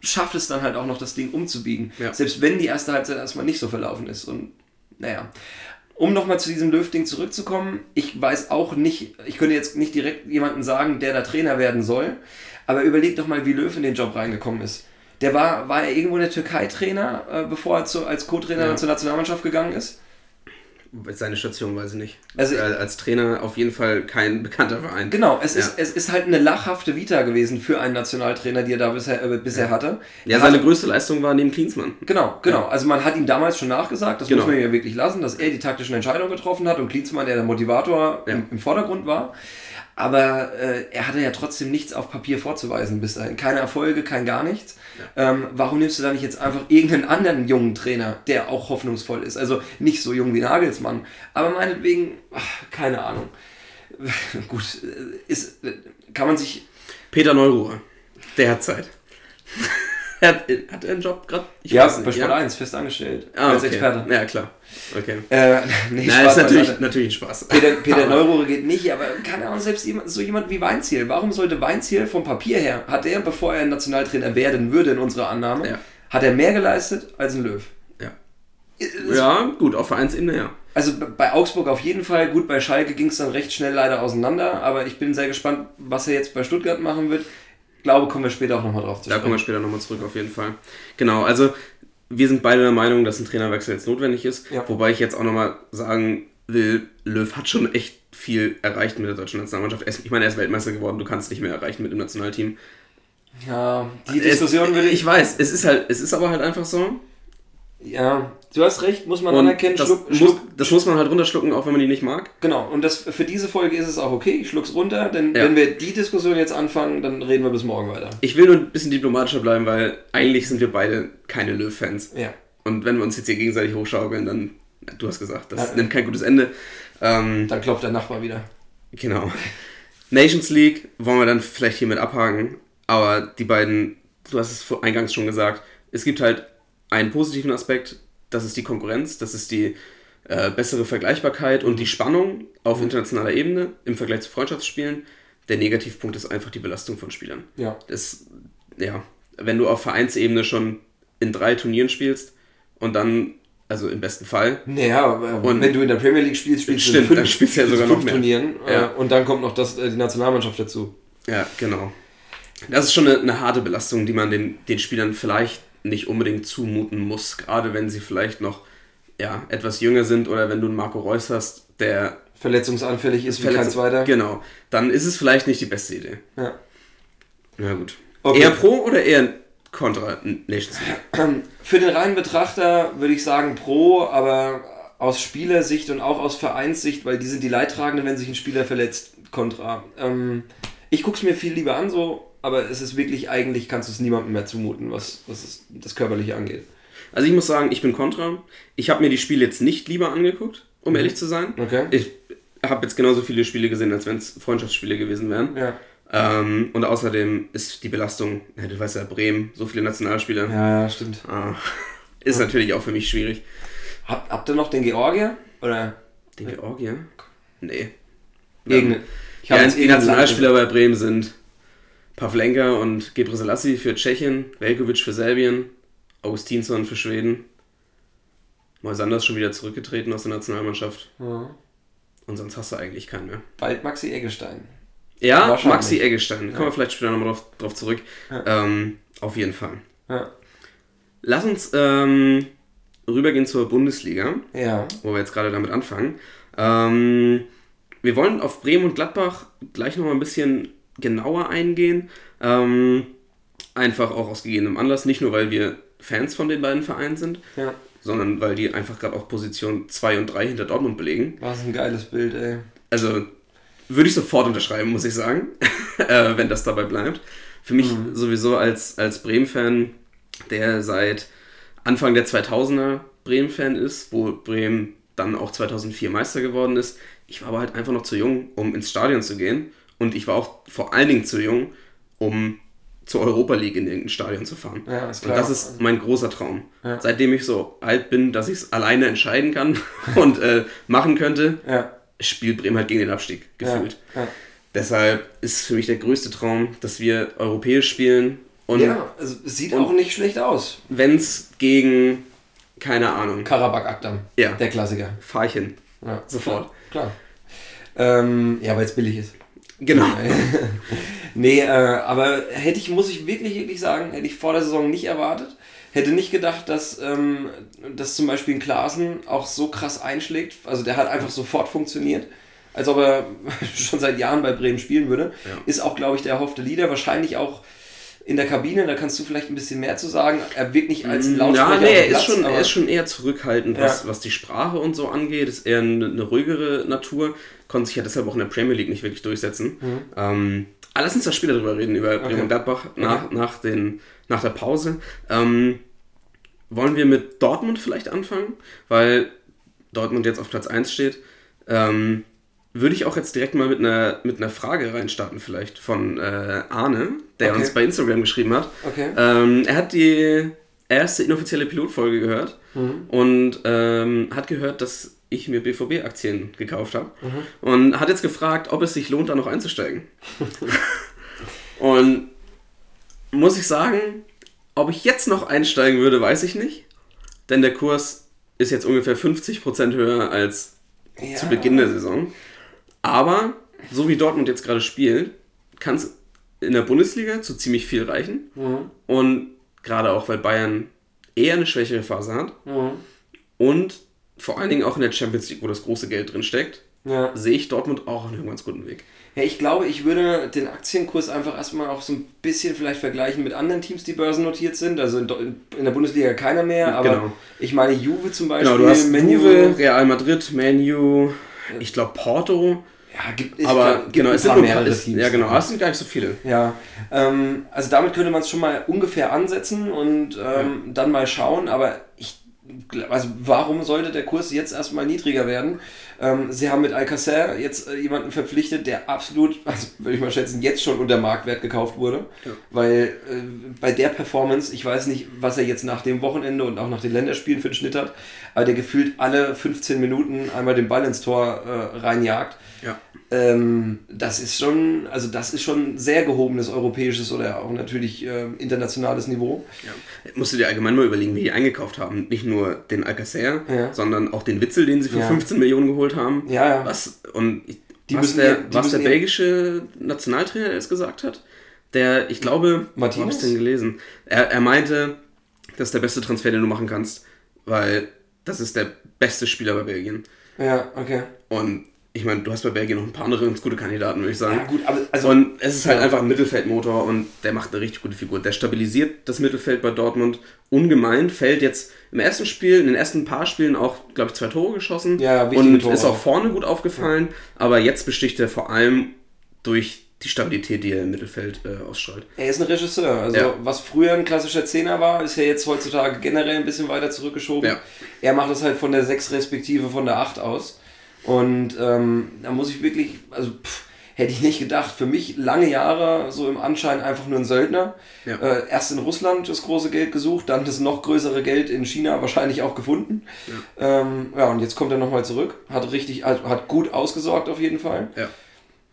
schafft es dann halt auch noch, das Ding umzubiegen. Ja. Selbst wenn die erste Halbzeit erstmal nicht so verlaufen ist. Und naja. Um nochmal zu diesem Löw-Ding zurückzukommen, ich weiß auch nicht, ich könnte jetzt nicht direkt jemanden sagen, der da Trainer werden soll, aber überleg doch mal, wie Löw in den Job reingekommen ist. Der war, war er irgendwo in der Türkei Trainer, äh, bevor er zu, als Co-Trainer Ja. zur Nationalmannschaft gegangen ist? Seine Station weiß ich nicht. Also- äh, als Trainer auf jeden Fall kein bekannter Verein. Genau, es, Ja. ist, es ist halt eine lachhafte Vita gewesen für einen Nationaltrainer, die er da bisher, äh, bisher hatte. Ja, seine hatte- größte Leistung war neben Klinsmann. Genau, genau. Also man hat ihm damals schon nachgesagt, das Genau. muss man ja wirklich lassen, dass er die taktischen Entscheidungen getroffen hat und Klinsmann, der der Motivator Ja. im, im Vordergrund war. Aber äh, er hatte ja trotzdem nichts auf Papier vorzuweisen bis dahin. Keine Erfolge, kein gar nichts. Ähm, warum nimmst du da nicht jetzt einfach irgendeinen anderen jungen Trainer, der auch hoffnungsvoll ist? Also nicht so jung wie Nagelsmann, aber meinetwegen, ach, keine Ahnung. Gut, äh, ist, äh, kann man sich Peter Neururer. Der hat Zeit. er hat, hat er einen Job gerade? ja, bei Sport 1 fest angestellt Ah, als okay. Experte. Ja, klar. Okay. Äh, nee, Na, Spaß ist natürlich, natürlich ein Spaß. Peter, Peter Neurohre geht nicht, aber keine Ahnung, selbst jemand, so jemand wie Weinziel. Warum sollte Weinziel vom Papier her, hat er, bevor er Nationaltrainer werden würde in unserer Annahme, Ja. hat er mehr geleistet als ein Löw? Ja. Es- ja, gut, auf Vereinsebene, ja. Also bei Augsburg auf jeden Fall, gut, bei Schalke ging es dann recht schnell leider auseinander, aber ich bin sehr gespannt, was er jetzt bei Stuttgart machen wird. Glaube, kommen wir später auch nochmal drauf zu Da kommen wir sprechen. später nochmal zurück, auf jeden Fall. Genau, also wir sind beide der Meinung, dass ein Trainerwechsel jetzt notwendig ist. Ja. Wobei ich jetzt auch nochmal sagen will, Löw hat schon echt viel erreicht mit der deutschen Nationalmannschaft. Ich meine, er ist Weltmeister geworden, du kannst nicht mehr erreichen mit dem Nationalteam. Ja, die Diskussion es, würde ich. Ich weiß, es ist halt, es ist aber halt einfach so. Ja, du hast recht, muss man Und anerkennen. das, Schluck, muss, Schluck, das muss man halt runterschlucken, auch wenn man die nicht mag. Genau, und das, für diese Folge ist es auch okay, ich schluck's runter, denn Ja. wenn wir die Diskussion jetzt anfangen, dann reden wir bis morgen weiter. Ich will nur ein bisschen diplomatischer bleiben, weil eigentlich sind wir beide keine Löw-Fans. Ja. Und wenn wir uns jetzt hier gegenseitig hochschaukeln, dann, du hast gesagt, das Ja. nimmt kein gutes Ende. Ähm, Dann klopft der Nachbar wieder. Genau. Nations League wollen wir dann vielleicht hiermit abhaken, aber die beiden, du hast es eingangs schon gesagt, es gibt halt einen positiven Aspekt, das ist die Konkurrenz, das ist die äh, bessere Vergleichbarkeit und die Spannung auf internationaler Ebene im Vergleich zu Freundschaftsspielen. Der Negativpunkt ist einfach die Belastung von Spielern. Ja. Das, ja, wenn du auf Vereinsebene schon in drei Turnieren spielst und dann, also im besten Fall, Naja, äh, Und- wenn du in der Premier League spielst, spielst Stimmt, du in dann spielst du ja sogar fünf noch mehr. Turnieren äh, Ja. und dann kommt noch das, äh, die Nationalmannschaft dazu. Ja, genau. Das ist schon eine, eine harte Belastung, die man den, den Spielern vielleicht nicht unbedingt zumuten muss, gerade wenn sie vielleicht noch ja, etwas jünger sind oder wenn du einen Marco Reus hast, der Verletzungsanfällig ist wie kein verletzt- zweiter. Genau, dann ist es vielleicht nicht die beste Idee. Ja. Na gut. Okay. Eher pro oder eher kontra Nations League? Für den reinen Betrachter würde ich sagen pro, aber aus Spielersicht und auch aus Vereinssicht, weil die sind die Leidtragenden, wenn sich ein Spieler verletzt, kontra. Ähm, ich gucke es mir viel lieber an so, aber es ist wirklich, eigentlich kannst du es niemandem mehr zumuten, was, was es, das Körperliche angeht. Also ich muss sagen, ich bin kontra. Ich habe mir die Spiele jetzt nicht lieber angeguckt, um ehrlich zu sein. Okay. Ich habe jetzt genauso viele Spiele gesehen, als wenn es Freundschaftsspiele gewesen wären. Ja. Ähm, und außerdem ist die Belastung, ja, du weißt ja, Bremen, so viele Nationalspieler, Ja, ja, stimmt. ah, ist natürlich auch für mich schwierig. Habt, habt ihr noch den Georgier? Oder Den Georgier? Nee. irgendeine? Ich Ja, die Nationalspieler bei Bremen sind Pavlenka und Gebre Selassie für Tschechien, Velkovic für Serbien, Augustinsson für Schweden. Moisander ist schon wieder zurückgetreten aus der Nationalmannschaft. Ja. Und sonst hast du eigentlich keinen mehr. Bald Maxi Eggestein. Ja. Maxi Eggestein. Kommen wir vielleicht später nochmal drauf, drauf zurück. Ähm, auf jeden Fall. Ja. Lass uns ähm, rübergehen zur Bundesliga, Ja. wo wir jetzt gerade damit anfangen. Ähm, wir wollen auf Bremen und Gladbach gleich nochmal ein bisschen genauer eingehen. Ähm, einfach auch aus gegebenem Anlass. Nicht nur, weil wir Fans von den beiden Vereinen sind, Ja. sondern weil die einfach gerade auch Position 2 und 3 hinter Dortmund belegen. Was ein geiles Bild, ey. Also würde ich sofort unterschreiben, muss ich sagen, äh, wenn das dabei bleibt. Für mich sowieso als, als Bremen-Fan, der seit Anfang der 2000er Bremen-Fan ist, wo Bremen dann auch 2004 Meister geworden ist. Ich war aber halt einfach noch zu jung, um ins Stadion zu gehen. Und ich war auch vor allen Dingen zu jung, um zur Europa League in irgendein Stadion zu fahren. Ja, ist Und klar. das ist mein großer Traum. Ja. Seitdem ich so alt bin, dass ich es alleine entscheiden kann und äh, machen könnte, Ja. spielt Bremen halt gegen den Abstieg, gefühlt. Ja. Deshalb ist für mich der größte Traum, dass wir europäisch spielen Und ja, also es sieht und- auch nicht schlecht aus. wenn es gegen, keine Ahnung, Karabakh Akdam. Ja. Der Klassiker. fahr ich hin. Sofort. Klar. Ähm, ja, weil es billig ist. Genau. Nee, äh, aber hätte ich, muss ich wirklich, wirklich sagen, hätte ich vor der Saison nicht erwartet. Hätte nicht gedacht, dass, ähm, dass zum Beispiel ein Klaasen auch so krass einschlägt. Also der hat einfach sofort funktioniert. Als ob er schon seit Jahren bei Bremen spielen würde. Ja. Ist auch, glaube ich, der erhoffte Leader. Wahrscheinlich auch in der Kabine, da kannst du vielleicht ein bisschen mehr zu sagen. Er wirkt nicht als Lautsprecher Mm, Ja, nee, er ist, Platz, schon, aber- er ist schon eher zurückhaltend, was, Ja. was die Sprache und so angeht. Ist eher eine, eine ruhigere Natur. Konnte sich ja deshalb auch in der Premier League nicht wirklich durchsetzen. Ähm, aber lass uns da später drüber reden, über Bremen und Gladbach nach, nach, den, nach der Pause. Ähm, wollen wir mit Dortmund vielleicht anfangen? Weil Dortmund jetzt auf Platz 1 steht. Ähm, würde ich auch jetzt direkt mal mit einer, mit einer Frage reinstarten, vielleicht von äh, Arne, der Okay. uns bei Instagram geschrieben hat. Okay. Ähm, er hat die erste inoffizielle Pilotfolge gehört Mhm. und ähm, hat gehört, dass ich mir BVB-Aktien gekauft habe Mhm. und hat jetzt gefragt, ob es sich lohnt, da noch einzusteigen. und muss ich sagen, ob ich jetzt noch einsteigen würde, weiß ich nicht, denn der Kurs ist jetzt ungefähr 50% höher als Ja. zu Beginn der Saison. Aber so wie Dortmund jetzt gerade spielt, kann es in der Bundesliga zu ziemlich viel reichen. Mhm. Und gerade auch, weil Bayern eher eine schwächere Phase hat Mhm. und vor allen Dingen auch in der Champions League, wo das große Geld drin steckt, Ja. sehe ich Dortmund auch auf einem ganz guten Weg. Ja, ich glaube, ich würde den Aktienkurs einfach erstmal auch so ein bisschen vielleicht vergleichen mit anderen Teams, die börsennotiert sind. Also in, in der Bundesliga keiner mehr, aber Genau. ich meine Juve zum Beispiel. Genau, du hast Man U. Juve, Real Madrid, Man U, ich glaube Porto, Ja, gibt, ich aber glaub, gibt genau, es sind nur mehrere es, Teams. Ja, genau, es sind gar nicht so viele. Ja, ähm, also damit könnte man es schon mal ungefähr ansetzen und ähm, dann mal schauen, aber ich, also warum sollte der Kurs jetzt erstmal niedriger werden? Ähm, sie haben mit Alcacer jetzt äh, jemanden verpflichtet, der absolut, also würde ich mal schätzen, jetzt schon unter Marktwert gekauft wurde, Ja. weil äh, bei der Performance, ich weiß nicht, was er jetzt nach dem Wochenende und auch nach den Länderspielen für den Schnitt hat, aber der gefühlt alle 15 Minuten einmal den Ball ins Tor äh, reinjagt. Ja. Ähm, das ist schon, also das ist schon sehr gehobenes europäisches oder auch natürlich ähm, internationales Niveau. Ja. Musst du dir allgemein mal überlegen, wie die eingekauft haben. Nicht nur den Alcacer, Ja. sondern auch den Witzel, den sie für Ja. 15 Millionen geholt haben. Ja, ja. Was, und ich, Die was der, ihr- was der belgische Nationaltrainer es gesagt hat, der, ich glaube, Martinez? hab ich's denn gelesen? Er, er meinte, das ist der beste Transfer, den du machen kannst, weil das ist der beste Spieler bei Belgien. Ja, okay. Und ich meine, du hast bei Belgien noch ein paar andere ganz gute Kandidaten, würde ich sagen. Ja, gut, aber also. Und es ist halt Ja. einfach ein Mittelfeldmotor und der macht eine richtig gute Figur. Der stabilisiert das Mittelfeld bei Dortmund ungemein, fällt jetzt im ersten Spiel, in den ersten paar Spielen auch, glaube ich, zwei Tore geschossen Ja, und Tore. ist auch vorne gut aufgefallen, aber jetzt besticht er vor allem durch die Stabilität, die er im Mittelfeld äh, ausstrahlt. er ist ein Regisseur. Also, Ja. was früher ein klassischer Zehner war, ist ja jetzt heutzutage generell ein bisschen weiter zurückgeschoben. Ja. Er macht das halt von der 6 respektive von der 8 aus. Und ähm, da muss ich wirklich, also pff, hätte ich nicht gedacht. Für mich lange Jahre so im Anschein einfach nur ein Söldner. Ja. Äh, erst in Russland das große Geld gesucht, dann das noch größere Geld in China wahrscheinlich auch gefunden. Ja, ähm, ja und jetzt kommt er nochmal zurück. Hat richtig, hat, hat gut ausgesorgt auf jeden Fall. Ja.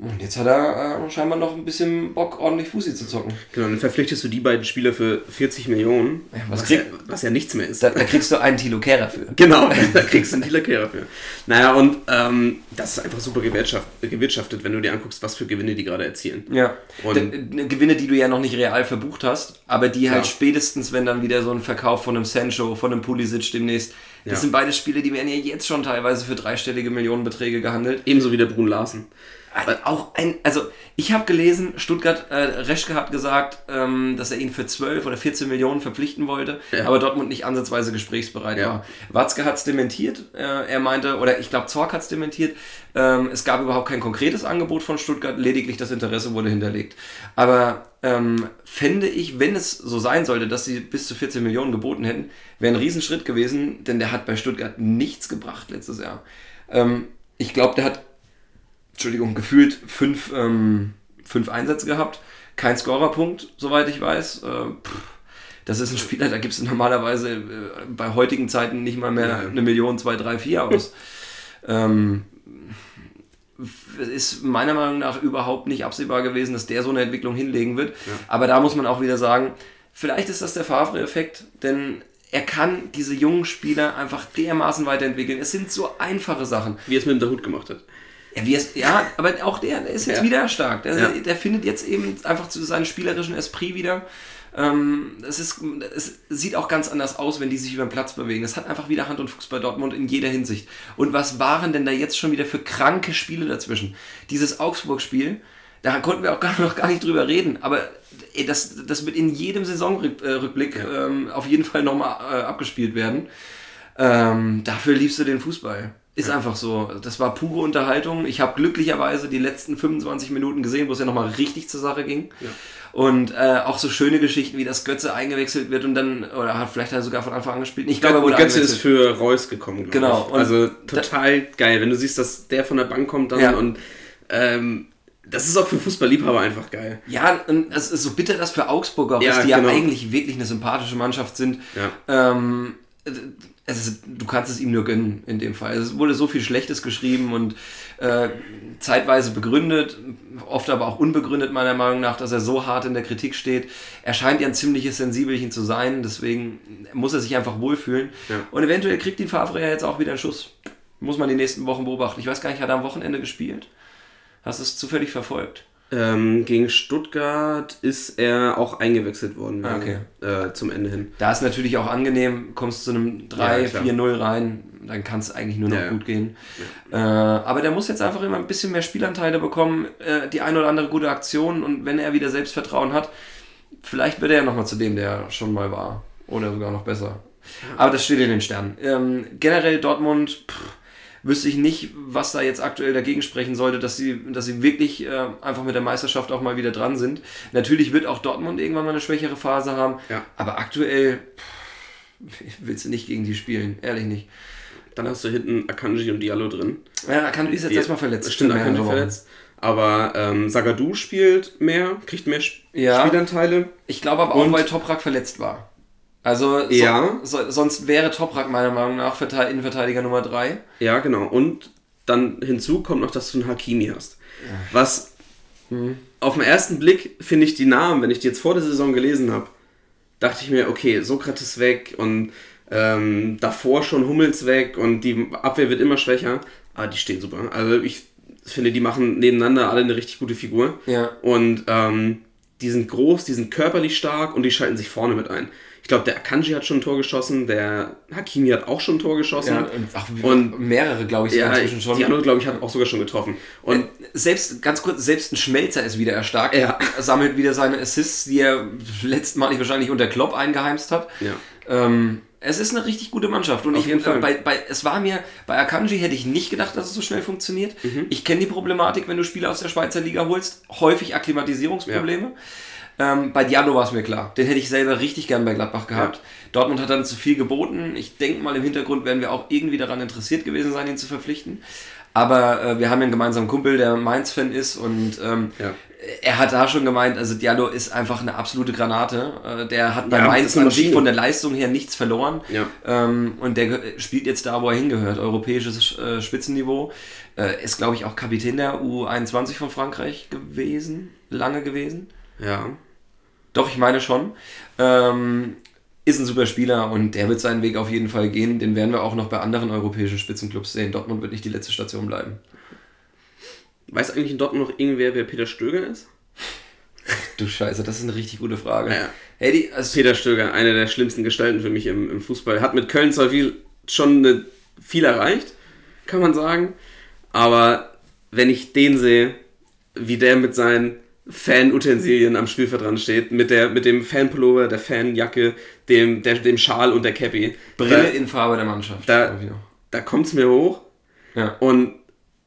Und jetzt hat er äh, scheinbar noch ein bisschen Bock, ordentlich Fusi zu zocken. Genau, dann verpflichtest du die beiden Spieler für 40 Millionen, Ja, was was, ja, krieg- was ja nichts mehr ist. Da, da kriegst du einen Tilo Kehrer für. Genau, da kriegst du einen Dealer Kehrer für. Naja, und ähm, das ist einfach super gewirtschaft, gewirtschaftet, wenn du dir anguckst, was für Gewinne die gerade erzielen. Ja. Und- D- Gewinne, die du ja noch nicht real verbucht hast, aber die halt Klar. spätestens, wenn dann wieder so ein Verkauf von einem Sancho, von einem Pulisic demnächst, das Ja. sind beide Spiele, die werden ja jetzt schon teilweise für dreistellige Millionenbeträge gehandelt. Ebenso wie der Brun Larsen. Äh, Auch ein, also ich habe gelesen, Stuttgart, äh, Reschke hat gesagt, ähm, dass er ihn für 12 oder 14 Millionen verpflichten wollte, Ja. aber Dortmund nicht ansatzweise gesprächsbereit Ja. war. Watzke hat es dementiert, äh, er meinte, oder ich glaube Zorc hat es dementiert, ähm, es gab überhaupt kein konkretes Angebot von Stuttgart, lediglich das Interesse wurde hinterlegt. Aber ähm, fände ich, wenn es so sein sollte, dass sie bis zu 14 Millionen geboten hätten, wäre ein Riesenschritt gewesen, denn der hat bei Stuttgart nichts gebracht letztes Jahr. Ähm, ich glaube, der hat Entschuldigung, gefühlt fünf, ähm, fünf Einsätze gehabt. Kein Scorerpunkt, soweit ich weiß. Äh, das ist ein Spieler, da gibt es normalerweise äh, bei heutigen Zeiten nicht mal mehr Ja. eine Million, zwei, drei, vier aus. ähm, ist meiner Meinung nach überhaupt nicht absehbar gewesen, dass der so eine Entwicklung hinlegen wird. Aber da muss man auch wieder sagen, vielleicht ist das der Favre-Effekt, denn er kann diese jungen Spieler einfach dermaßen weiterentwickeln. Es sind so einfache Sachen. Wie er es mit dem Hut gemacht hat. Ja, es, ja, aber auch der, der ist jetzt Ja. wieder stark. Der, Ja. der findet jetzt eben einfach zu seinem spielerischen Esprit wieder. Ähm, es, ist, es sieht auch ganz anders aus, wenn die sich über den Platz bewegen. Es hat einfach wieder Hand und Fuß bei Dortmund in jeder Hinsicht. Und was waren denn da jetzt schon wieder für kranke Spiele dazwischen? Dieses Augsburg-Spiel, da konnten wir auch gar, noch gar nicht drüber reden, aber ey, das, das wird in jedem Saisonrückblick ähm, auf jeden Fall nochmal äh, abgespielt werden. Ähm, dafür liebst du den Fußball. Ist einfach so. Das war pure Unterhaltung. Ich habe glücklicherweise die letzten 25 Minuten gesehen, wo es ja nochmal richtig zur Sache ging. Und äh, auch so schöne Geschichten, wie das Götze eingewechselt wird und dann, oder hat vielleicht hat er sogar von Anfang an gespielt. Ich glaube, er wurde Götze ist für Reus gekommen, Genau, Also total geil, wenn du siehst, dass der von der Bank kommt dann Ja. und ähm, das ist auch für Fußballliebhaber einfach geil. Ja, und es ist so bitter, dass für Augsburg auch Ja, ist, die genau. ja eigentlich wirklich eine sympathische Mannschaft sind. Ja. Ähm, ist, du kannst es ihm nur gönnen in dem Fall. Es wurde so viel Schlechtes geschrieben und äh, zeitweise begründet, oft aber auch unbegründet meiner Meinung nach, dass er so hart in der Kritik steht. Er scheint ja ein ziemliches Sensibelchen zu sein, deswegen muss er sich einfach wohlfühlen. Ja. Und eventuell kriegt ihn Favre ja jetzt auch wieder einen Schuss. Muss man die nächsten Wochen beobachten. Ich weiß gar nicht, hat er am Wochenende gespielt? Hast du es zufällig verfolgt? Ähm, gegen Stuttgart ist er auch eingewechselt worden Ah, okay. äh, zum Ende hin. Da ist natürlich auch angenehm, kommst zu einem Ja, 3, klar. 4-0 rein, dann kann es eigentlich nur noch Ja, ja. gut gehen. Äh, aber der muss jetzt einfach immer ein bisschen mehr Spielanteile bekommen, äh, die eine oder andere gute Aktion und wenn er wieder Selbstvertrauen hat, vielleicht wird er ja nochmal zu dem, der er schon mal war. Oder sogar noch besser. Aber das steht in den Sternen. Ähm, generell Dortmund, pff, wüsste ich nicht, was da jetzt aktuell dagegen sprechen sollte, dass sie, dass sie wirklich äh, einfach mit der Meisterschaft auch mal wieder dran sind. Natürlich wird auch Dortmund irgendwann mal eine schwächere Phase haben, Ja. aber aktuell pff, willst du nicht gegen die spielen, ehrlich nicht. Dann hast du hinten Akanji und Diallo drin. Ja, kann ist jetzt erstmal verletzt. Stimmt, Akanji verletzt. Aber ähm, Sagadu spielt mehr, kriegt mehr Sp Ja. Spielanteile. Ich glaube aber auch, Und- weil Toprak verletzt war. Also so, Ja. so, sonst wäre Toprak meiner Meinung nach Verte- Innenverteidiger Nummer 3. Ja, genau. Und dann hinzu kommt noch, dass du einen Hakimi hast. Was Hm. auf den ersten Blick finde ich die Namen, wenn ich die jetzt vor der Saison gelesen habe, dachte ich mir, okay, Sokrates weg und ähm, davor schon Hummels weg und die Abwehr wird immer schwächer. Aber die stehen super. Also ich finde, die machen nebeneinander alle eine richtig gute Figur. Ja. Und ähm, die sind groß, die sind körperlich stark und die schalten sich vorne mit ein. Ich glaube, der Akanji hat schon ein Tor geschossen, der Hakimi hat auch schon ein Tor geschossen. Ja, und, ach, Und- mehrere, glaube ich, Ja, inzwischen schon. Diallo, glaube ich, hat auch sogar schon getroffen. Und Und selbst, ganz kurz, selbst ein Schmelzer ist wieder erstarkt. Ja. Er sammelt wieder seine Assists, die er letztmalig wahrscheinlich unter Klopp eingeheimst hat. Ja. Ähm, es ist eine richtig gute Mannschaft. Und Auf ich, jeden äh, Fall. Bei, bei, es war mir, bei Akanji hätte ich nicht gedacht, dass es so schnell funktioniert. Mhm. Ich kenne die Problematik, wenn du Spieler aus der Schweizer Liga holst. Häufig Akklimatisierungsprobleme. Ähm, bei Diallo war es mir klar. Den hätte ich selber richtig gern bei Gladbach gehabt. Ja. Dortmund hat dann zu viel geboten. Ich denke mal, im Hintergrund werden wir auch irgendwie daran interessiert gewesen sein, ihn zu verpflichten. Aber äh, wir haben ja einen gemeinsamen Kumpel, der Mainz-Fan ist und ähm, Ja. er hat da schon gemeint, also Diallo ist einfach eine absolute Granate. Äh, der hat bei Ja, Mainz an sich von der Leistung her nichts verloren. Ja. Ähm, und der spielt jetzt da, wo er hingehört. Europäisches äh, Spitzenniveau. Äh, ist, glaube ich, auch Kapitän der U21 von Frankreich gewesen. Lange gewesen. ja. Doch, ich meine schon. Ähm, ist ein super Spieler und der wird seinen Weg auf jeden Fall gehen. Den werden wir auch noch bei anderen europäischen Spitzenclubs sehen. Dortmund wird nicht die letzte Station bleiben. Weiß eigentlich in Dortmund noch irgendwer, wer Peter Stöger ist? Du Scheiße, das ist eine richtig gute Frage. Ja. Hey, die, also, Peter Stöger, eine der schlimmsten Gestalten für mich im, im Fußball. Hat mit Köln zwar viel, schon eine, viel erreicht, kann man sagen. Aber wenn ich den sehe, wie der mit seinen Fan-Utensilien am Spielfeld dran steht, mit, der, mit dem Fanpullover, der Fanjacke, dem, der, dem Schal und der Cappy, Brille da, in Farbe der Mannschaft. da- da kommt es mir hoch. Ja. Und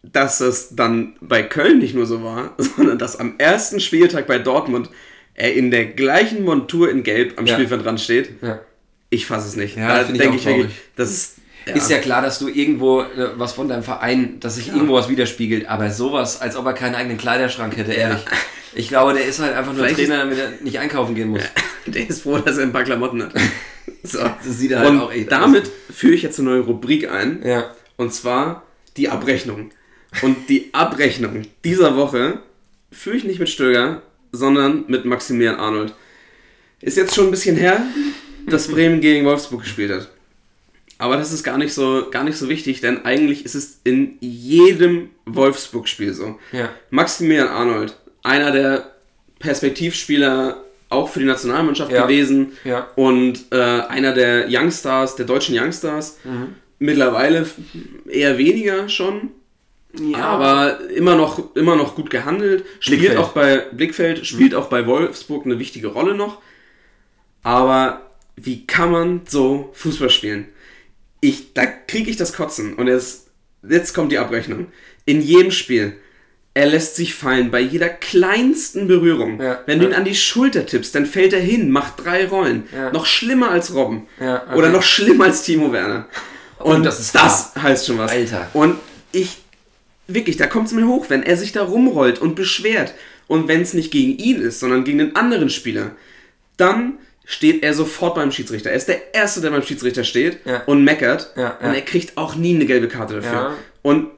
dass das dann bei Köln nicht nur so war, sondern dass am ersten Spieltag bei Dortmund er in der gleichen Montur in Gelb am Ja. Spielfeld dran steht, Ja. ich fasse es nicht. Ja, da denke auch ich wirklich, das ist. Ist ja klar, dass du irgendwo äh, was von deinem Verein, dass sich irgendwo was widerspiegelt, aber sowas, als ob er keinen eigenen Kleiderschrank hätte, ehrlich. Ich glaube, der ist halt einfach nur Vielleicht Trainer, damit er nicht einkaufen gehen muss. Der ist froh, dass er ein paar Klamotten hat. So. Das sieht er halt Und auch echt damit führe ich jetzt eine neue Rubrik ein. Ja. Und zwar die Abrechnung. Und die Abrechnung dieser Woche führe ich nicht mit Stöger, sondern mit Maximilian Arnold. Ist jetzt schon ein bisschen her, dass Bremen gegen Wolfsburg gespielt hat. Aber das ist gar nicht so, gar nicht so wichtig, denn eigentlich ist es in jedem Wolfsburg-Spiel so. Ja. Maximilian Arnold, einer der Perspektivspieler auch für die Nationalmannschaft Ja. gewesen Ja. und äh, einer der Youngstars, der deutschen Youngstars. Mittlerweile eher weniger schon, Ja. aber immer noch, immer noch gut gehandelt. Spielt Blickfeld. auch bei Blickfeld, spielt auch bei Wolfsburg eine wichtige Rolle noch. Aber wie kann man so Fußball spielen? Ich, da kriege ich das Kotzen. Und jetzt, jetzt kommt die Abrechnung. In jedem Spiel. Er lässt sich fallen bei jeder kleinsten Berührung. Ja, Wenn du ja. ihn an die Schulter tippst, dann fällt er hin, macht drei Rollen. Ja. Noch schlimmer als Robben. Okay. Oder noch schlimmer als Timo Werner. Und das ist das heißt schon was. Alter. Und ich, wirklich, da kommt es mir hoch, wenn er sich da rumrollt und beschwert. Und wenn es nicht gegen ihn ist, sondern gegen den anderen Spieler, dann steht er sofort beim Schiedsrichter. Er ist der Erste, der beim Schiedsrichter steht Ja. und meckert. Ja, ja. Und er kriegt auch nie eine gelbe Karte dafür. Und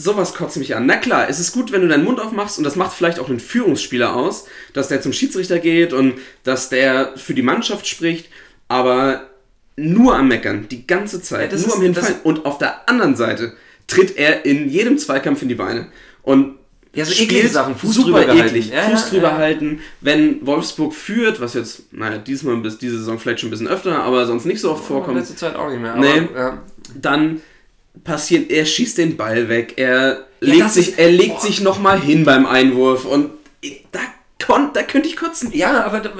sowas kotzt mich an. Na klar, es ist gut, wenn du deinen Mund aufmachst und das macht vielleicht auch einen Führungsspieler aus, dass der zum Schiedsrichter geht und dass der für die Mannschaft spricht, aber nur am Meckern, die ganze Zeit, Ja, nur ist- am Hinfallen. Und auf der anderen Seite tritt er in jedem Zweikampf in die Beine. Und Ja, so eklige Sachen, Fuß super drüber eklig, Ja, Fuß ja, drüber ja. halten. Wenn Wolfsburg führt, was jetzt, naja, diesmal bis diese Saison vielleicht schon ein bisschen öfter, aber sonst nicht so oft vorkommt, letzter Zeit auch nicht mehr. Nee. Aber, ja. dann passiert, er schießt den Ball weg, er Ja, legt sich, ist- er legt boah. sich nochmal hin beim Einwurf und da, kon, da könnte ich kotzen. Ja, aber da,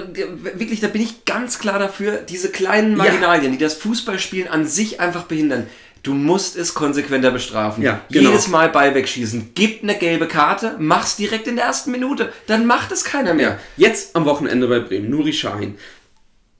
wirklich, da bin ich ganz klar dafür, diese kleinen Marginalien, die das Fußballspielen an sich einfach behindern. Du musst es konsequenter bestrafen. Ja, genau. Jedes Mal Ball wegsschießen. Gib eine gelbe Karte, mach's direkt in der ersten Minute. Dann macht es keiner mehr. Ja, jetzt am Wochenende bei Bremen, Nuri Sahin.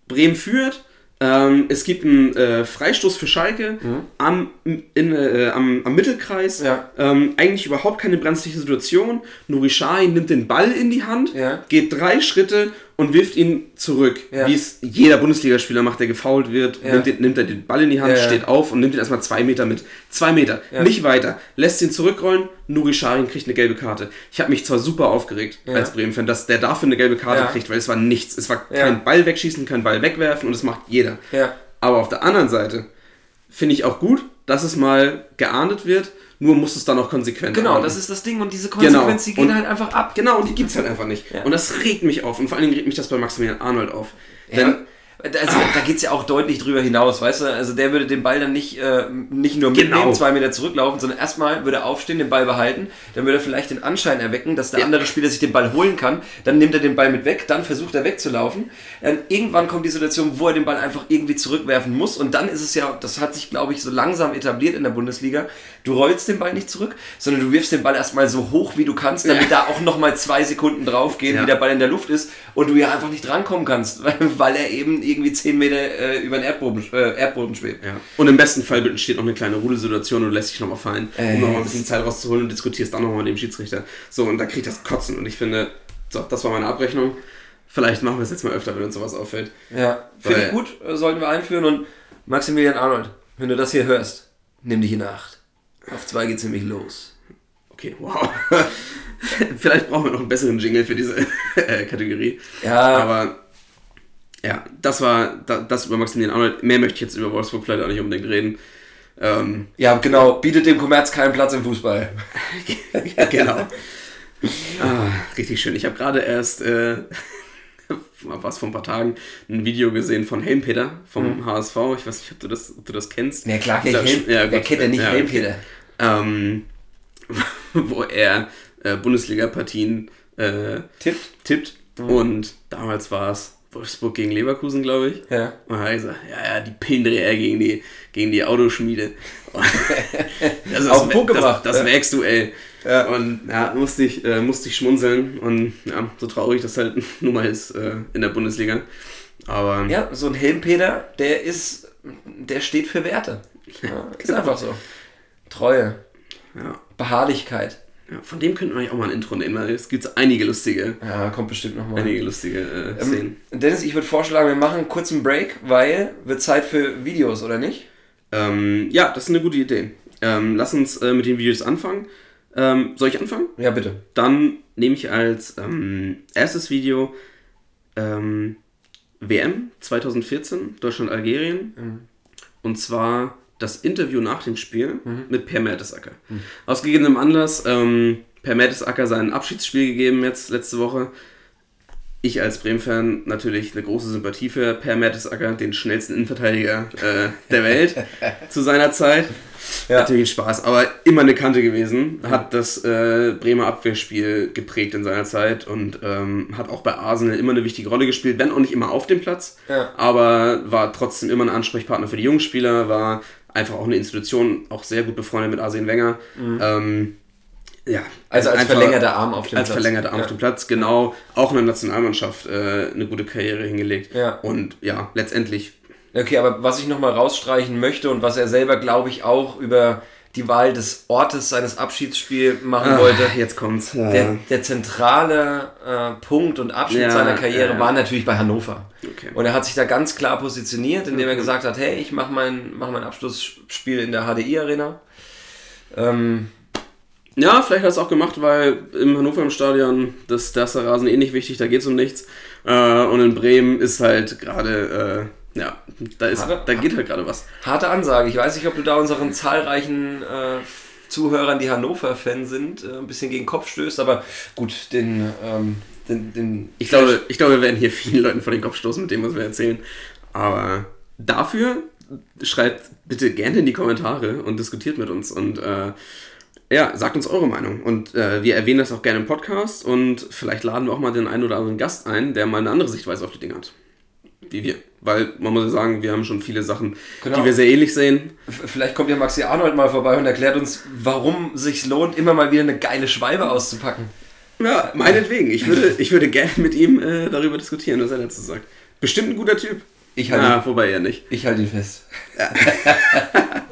Bremen führt, ähm, es gibt einen äh, Freistoß für Schalke am, in, äh, am, am Mittelkreis. Ja. Ähm, eigentlich überhaupt keine brenzliche Situation. Nuri Sahin nimmt den Ball in die Hand, Ja. geht drei Schritte und wirft ihn zurück. Ja. Wie es jeder Bundesligaspieler macht, der gefault wird, Ja. nimmt, den, nimmt er den Ball in die Hand, Ja, steht auf und nimmt ihn erstmal zwei Meter mit. Zwei Meter, nicht weiter. Lässt ihn zurückrollen, Nuri Sahin kriegt eine gelbe Karte. Ich habe mich zwar super aufgeregt als Bremen-Fan, dass der dafür eine gelbe Karte kriegt, weil es war nichts. Es war kein Ball wegschießen, kein Ball wegwerfen und das macht jeder. Aber auf der anderen Seite finde ich auch gut, dass es mal geahndet wird, nur muss es dann auch konsequent Genau, ahnden. das ist das Ding. Und diese Genau. Konsequenz, die gehen Und- halt einfach ab. Genau, und die gibt es halt einfach nicht. Ja. Und das regt mich auf. Und vor allen Dingen regt mich das bei Maximilian Arnold auf. Denn Ja, also, da geht es ja auch deutlich drüber hinaus, weißt du? Also der würde den Ball dann nicht, äh, nicht nur mitnehmen, Genau. zwei Meter zurücklaufen, sondern erstmal würde er aufstehen, den Ball behalten, dann würde er vielleicht den Anschein erwecken, dass der Ja. andere Spieler sich den Ball holen kann, dann nimmt er den Ball mit weg, dann versucht er wegzulaufen. Dann irgendwann kommt die Situation, wo er den Ball einfach irgendwie zurückwerfen muss und dann ist es ja, das hat sich glaube ich so langsam etabliert in der Bundesliga, du rollst den Ball nicht zurück, sondern du wirfst den Ball erstmal so hoch wie du kannst, damit da auch nochmal zwei Sekunden draufgehen, Ja. wie der Ball in der Luft ist und du ja einfach nicht drankommen kannst, weil er eben irgendwie 10 Meter äh, über den Erdboden, äh, Erdboden schwebt. Ja. Und im besten Fall entsteht noch eine kleine Rudelssituation und du lässt dich nochmal fallen, Äh, um nochmal ein bisschen Zeit rauszuholen und diskutierst dann nochmal mit dem Schiedsrichter. So, und da kriegt das Kotzen. Und ich finde, so, das war meine Abrechnung. Vielleicht machen wir es jetzt mal öfter, wenn uns sowas auffällt. Ja, finde ich gut, äh, sollten wir einführen und Maximilian Arnold, wenn du das hier hörst, nimm dich in Acht. Auf zwei geht's nämlich los. Okay, wow. Vielleicht brauchen wir noch einen besseren Jingle für diese äh, Kategorie. Ja. Aber ja, das war da, das über Maximilian Arnold. Mehr möchte ich jetzt über Wolfsburg vielleicht auch nicht unbedingt reden. Ähm, Ja, genau, bietet dem Kommerz keinen Platz im Fußball. genau. Ah, richtig schön. Ich habe gerade erst, äh, was vor ein paar Tagen, ein Video gesehen von Helmpeter vom HSV. Ich weiß nicht, ob du das, ob du das kennst. Ja, klar, Ja, Helm, ja, wer kennt denn nicht Ja, Helm, okay. Peter? Ähm, wo er äh, Bundesliga-Partien äh, Tippt? tippt. Und damals war es Wolfsburg gegen Leverkusen, glaube ich. Ja. Und er hat gesagt, ja, ja, die Pindreher gegen die, gegen die Autoschmiede. das Auf den Punkt das, Das, ja. Werksduell. Ja. Und ja, musste ich, äh, musste ich schmunzeln. Und ja, so traurig das halt nun mal ist äh, in der Bundesliga. Aber Ja, so ein Helmpeter, der ist, der steht für Werte. Ja, ist einfach so. Treue, ja, Beharrlichkeit. Ja, von dem könnten wir eigentlich auch mal ein Intro nehmen, weil es gibt einige lustige, Ja, kommt bestimmt nochmal. einige lustige äh, Szenen. Ähm, Dennis, ich würde vorschlagen, wir machen einen kurzen Break, weil wird Zeit für Videos, oder nicht? Ähm, ja, das ist eine gute Idee. Ähm, lass uns äh, mit den Videos anfangen. Ähm, soll ich anfangen? Ja, bitte. Dann nehme ich als ähm, erstes Video ähm, WM 2014, Deutschland-Algerien. Und zwar das Interview nach dem Spiel mit Per Mertesacker. Aus gegebenem Anlass, ähm, Per Mertesacker sein Abschiedsspiel gegeben jetzt letzte Woche. Ich als Bremen-Fan natürlich eine große Sympathie für Per Mertesacker, den schnellsten Innenverteidiger äh, der Welt zu seiner Zeit. Ja. Natürlich Spaß, aber immer eine Kante gewesen. Hat das äh, Bremer Abwehrspiel geprägt in seiner Zeit und ähm, hat auch bei Arsenal immer eine wichtige Rolle gespielt, wenn auch nicht immer auf dem Platz. Ja. Aber war trotzdem immer ein Ansprechpartner für die jungen Spieler, war einfach auch eine Institution, auch sehr gut befreundet mit Arsene Wenger. Ähm, ja, Mhm. Also als einfach- verlängerter Arm auf dem als Platz. verlängerter Arm Ja. auf dem Platz, genau. Auch in der Nationalmannschaft äh, eine gute Karriere hingelegt. Ja. Und ja, letztendlich Okay, aber was ich nochmal rausstreichen möchte und was er selber, glaube ich, auch über die Wahl des Ortes seines Abschiedsspiels machen wollte, Ah, jetzt kommt's. der, der zentrale äh, Punkt und Abschnitt Ja, seiner Karriere ja. war natürlich bei Hannover. Okay. Und er hat sich da ganz klar positioniert, indem er gesagt hat, hey, ich mache mein, mach mein Abschlussspiel in der HDI-Arena. Ähm, Ja, vielleicht hat er es auch gemacht, weil im Hannover im Stadion, das, da ist der Rasen eh nicht wichtig, da geht es um nichts. Äh, und in Bremen ist halt gerade, äh, ja, da, ist, Hat er- da geht halt gerade was. harte Ansage. Ich weiß nicht, ob du da unseren zahlreichen äh, Zuhörern, die Hannover-Fan sind, äh, ein bisschen gegen den Kopf stößt, aber gut, den, ähm, den, den Ich glaube, ich glaube, wir werden hier vielen Leuten vor den Kopf stoßen mit dem, was wir erzählen. Aber dafür schreibt bitte gerne in die Kommentare und diskutiert mit uns und äh, ja, sagt uns eure Meinung. Und äh, wir erwähnen das auch gerne im Podcast und vielleicht laden wir auch mal den einen oder anderen Gast ein, der mal eine andere Sichtweise auf die Dinge hat. Wie wir. Weil man muss ja sagen, wir haben schon viele Sachen, Genau. die wir sehr ähnlich sehen. Vielleicht kommt ja Maxi Arnold mal vorbei und erklärt uns, warum sich lohnt, immer mal wieder eine geile Schwalbe auszupacken. Ja, meinetwegen. Ich würde, ich würde gerne mit ihm äh, darüber diskutieren, was er dazu sagt. Bestimmt ein guter Typ. Ich halte Ja, wobei er nicht. ich halte ihn fest.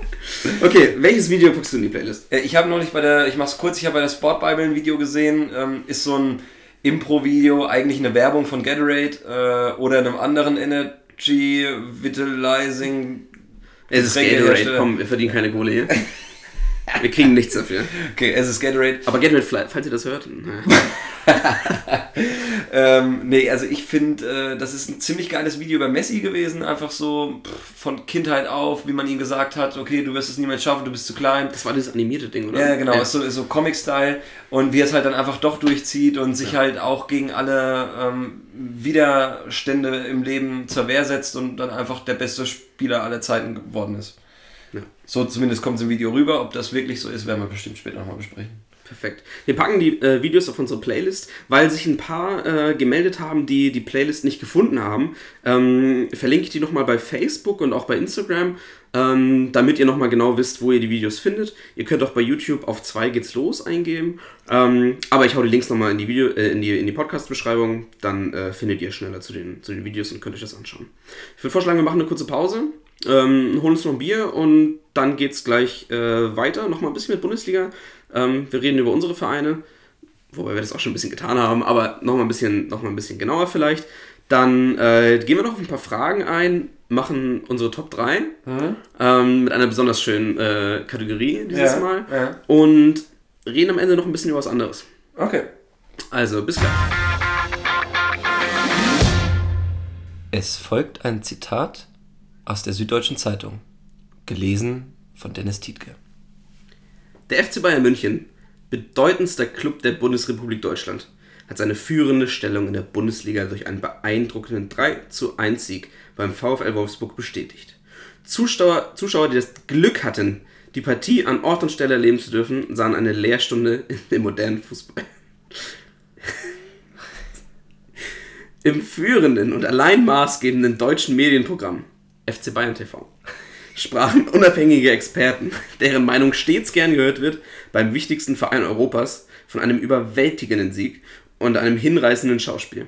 Okay, welches Video packst du in die Playlist? Äh, Ich habe neulich bei der, ich mach's kurz, ich habe bei der Sport Bible ein Video gesehen, ähm, ist so ein Impro-Video, eigentlich eine Werbung von Gatorade äh, oder einem anderen Energy Vitalizing. Es ist Gatorade, komm, wir verdienen keine Kohle hier. Wir kriegen nichts dafür. Okay, es ist Gatorade. Aber Gatorade, falls ihr das hört, naja. Ähm, nee, also ich finde, äh, das ist ein ziemlich geiles Video über Messi gewesen, einfach so pff, von Kindheit auf, wie man ihm gesagt hat, okay, du wirst es niemals schaffen, du bist zu klein. das war das animierte Ding, oder? Ja, genau, Ja. ist so, ist so Comic-Style und wie er es halt dann einfach doch durchzieht und sich halt auch gegen alle ähm, Widerstände im Leben zur Wehr setzt und dann einfach der beste Spieler aller Zeiten geworden ist. So zumindest kommt es im Video rüber. Ob das wirklich so ist, werden wir bestimmt später nochmal besprechen. Perfekt. Wir packen die äh, Videos auf unsere Playlist, weil sich ein paar äh, gemeldet haben, die die Playlist nicht gefunden haben. Ähm, verlinke ich die nochmal bei Facebook und auch bei Instagram, ähm, damit ihr nochmal genau wisst, wo ihr die Videos findet. Ihr könnt auch bei YouTube auf 2 geht's los eingeben. Ähm, aber ich hau die Links nochmal in die, Video, äh, in die, in die Podcast-Beschreibung, dann äh, findet ihr schneller zu den, zu den Videos und könnt euch das anschauen. Ich würde vorschlagen, wir machen eine kurze Pause. Ähm, holen uns noch ein Bier und dann geht's gleich äh, weiter. Nochmal ein bisschen mit Bundesliga. Ähm, wir reden über unsere Vereine, wobei wir das auch schon ein bisschen getan haben, aber nochmal ein bisschen, noch mal ein bisschen genauer vielleicht. Dann äh, gehen wir noch auf ein paar Fragen ein, machen unsere Top 3 ähm, mit einer besonders schönen äh, Kategorie dieses Ja, Mal ja. und reden am Ende noch ein bisschen über was anderes. Okay. Also, bis gleich. Es folgt ein Zitat aus der Süddeutschen Zeitung, gelesen von Dennis Tietke. Der FC Bayern München, bedeutendster Club der Bundesrepublik Deutschland, hat seine führende Stellung in der Bundesliga durch einen beeindruckenden 3 zu 1 Sieg beim VfL Wolfsburg bestätigt. Zuschauer, Zuschauer, die das Glück hatten, die Partie an Ort und Stelle erleben zu dürfen, sahen eine Lehrstunde im modernen Fußball. Im führenden und allein maßgebenden deutschen Medienprogramm FC Bayern TV sprachen unabhängige Experten, deren Meinung stets gern gehört wird, beim wichtigsten Verein Europas von einem überwältigenden Sieg und einem hinreißenden Schauspiel.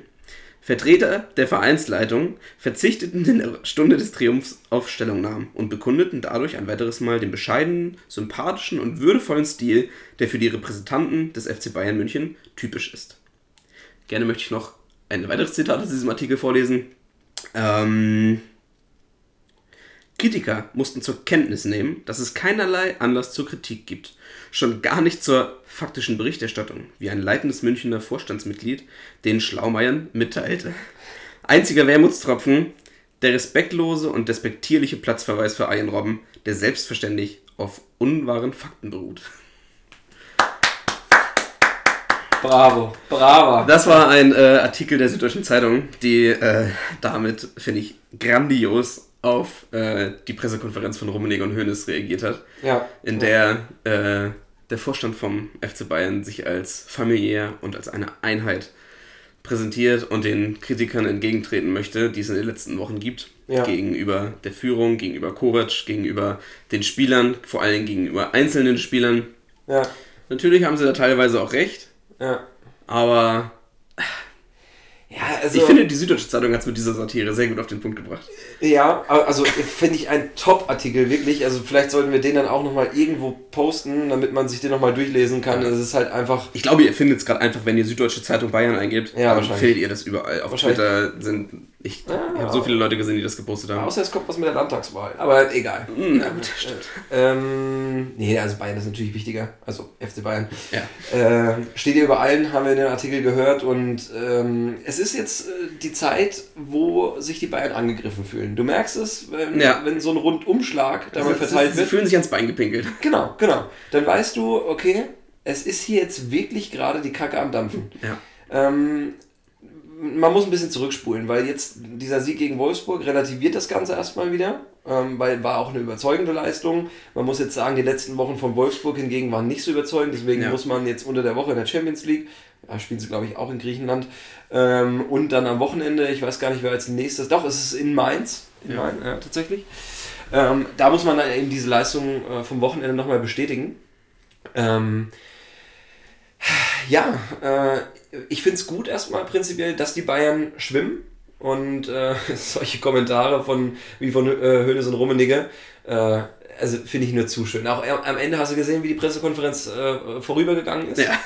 Vertreter der Vereinsleitung verzichteten in der Stunde des Triumphs auf Stellungnahmen und bekundeten dadurch ein weiteres Mal den bescheidenen, sympathischen und würdevollen Stil, der für die Repräsentanten des FC Bayern München typisch ist. Gerne möchte ich noch ein weiteres Zitat aus diesem Artikel vorlesen. Ähm, Kritiker mussten zur Kenntnis nehmen, dass es keinerlei Anlass zur Kritik gibt. Schon gar nicht zur faktischen Berichterstattung, wie ein leitendes Münchner Vorstandsmitglied den Schlaumeiern mitteilte. Einziger Wermutstropfen, der respektlose und despektierliche Platzverweis für Ian Robben, der selbstverständlich auf unwahren Fakten beruht. Bravo, bravo. Das war ein äh, Artikel der Süddeutschen Zeitung, die äh, damit, finde ich, grandios auf äh, die Pressekonferenz von Rummenigge und Hoeneß reagiert hat, Ja. in der äh, der Vorstand vom FC Bayern sich als familiär und als eine Einheit präsentiert und den Kritikern entgegentreten möchte, die es in den letzten Wochen gibt. Ja. Gegenüber der Führung, gegenüber Kovac, gegenüber den Spielern, vor allem gegenüber einzelnen Spielern. Ja, Natürlich haben sie da teilweise auch recht, aber Ja, also. ich finde, die Süddeutsche Zeitung hat es mit dieser Satire sehr gut auf den Punkt gebracht. Ja, also finde ich ein Top-Artikel, wirklich. Also vielleicht sollten wir den dann auch nochmal irgendwo posten, damit man sich den nochmal durchlesen kann. Es ist halt einfach. Ich glaube, ihr findet es gerade einfach, wenn ihr Süddeutsche Zeitung Bayern eingebt, Ja, dann findet ihr das überall. Auf Wahrscheinlich. Twitter sind, ich, ich habe so viele Leute gesehen, die das gepostet haben. Außer es kommt was mit der Landtagswahl. Aber egal. Na gut, stimmt. Ähm, nee, also Bayern ist natürlich wichtiger. Also FC Bayern. Ja. Äh, steht hier über allen, haben wir in den Artikel gehört. Und ähm, es ist jetzt äh, die Zeit, wo sich die Bayern angegriffen fühlen. Du merkst es, wenn, Ja. wenn so ein Rundumschlag da mal Also, verteilt sie wird. fühlen sich ans Bein gepinkelt. Genau, genau. Dann weißt du, okay, es ist hier jetzt wirklich gerade die Kacke am Dampfen. Ja. Ähm, man muss ein bisschen zurückspulen, weil jetzt dieser Sieg gegen Wolfsburg relativiert das Ganze erstmal wieder, ähm, weil war auch eine überzeugende Leistung. Man muss jetzt sagen, die letzten Wochen von Wolfsburg hingegen waren nicht so überzeugend, deswegen Ja. muss man jetzt unter der Woche in der Champions League, da spielen sie glaube ich auch in Griechenland, ähm, und dann am Wochenende, ich weiß gar nicht, wer als nächstes, doch, es ist in Mainz, in Ja. Mainz, ja, tatsächlich. Ähm, da muss man dann eben diese Leistung äh, vom Wochenende nochmal bestätigen. Ähm, ja, äh, ich finde es gut erstmal prinzipiell, dass die Bayern schwimmen und äh, solche Kommentare von wie von äh, Hönes und Rummenigge, äh, also finde ich nur zu schön. Auch am Ende hast du gesehen, wie die Pressekonferenz äh, vorübergegangen ist. Ja.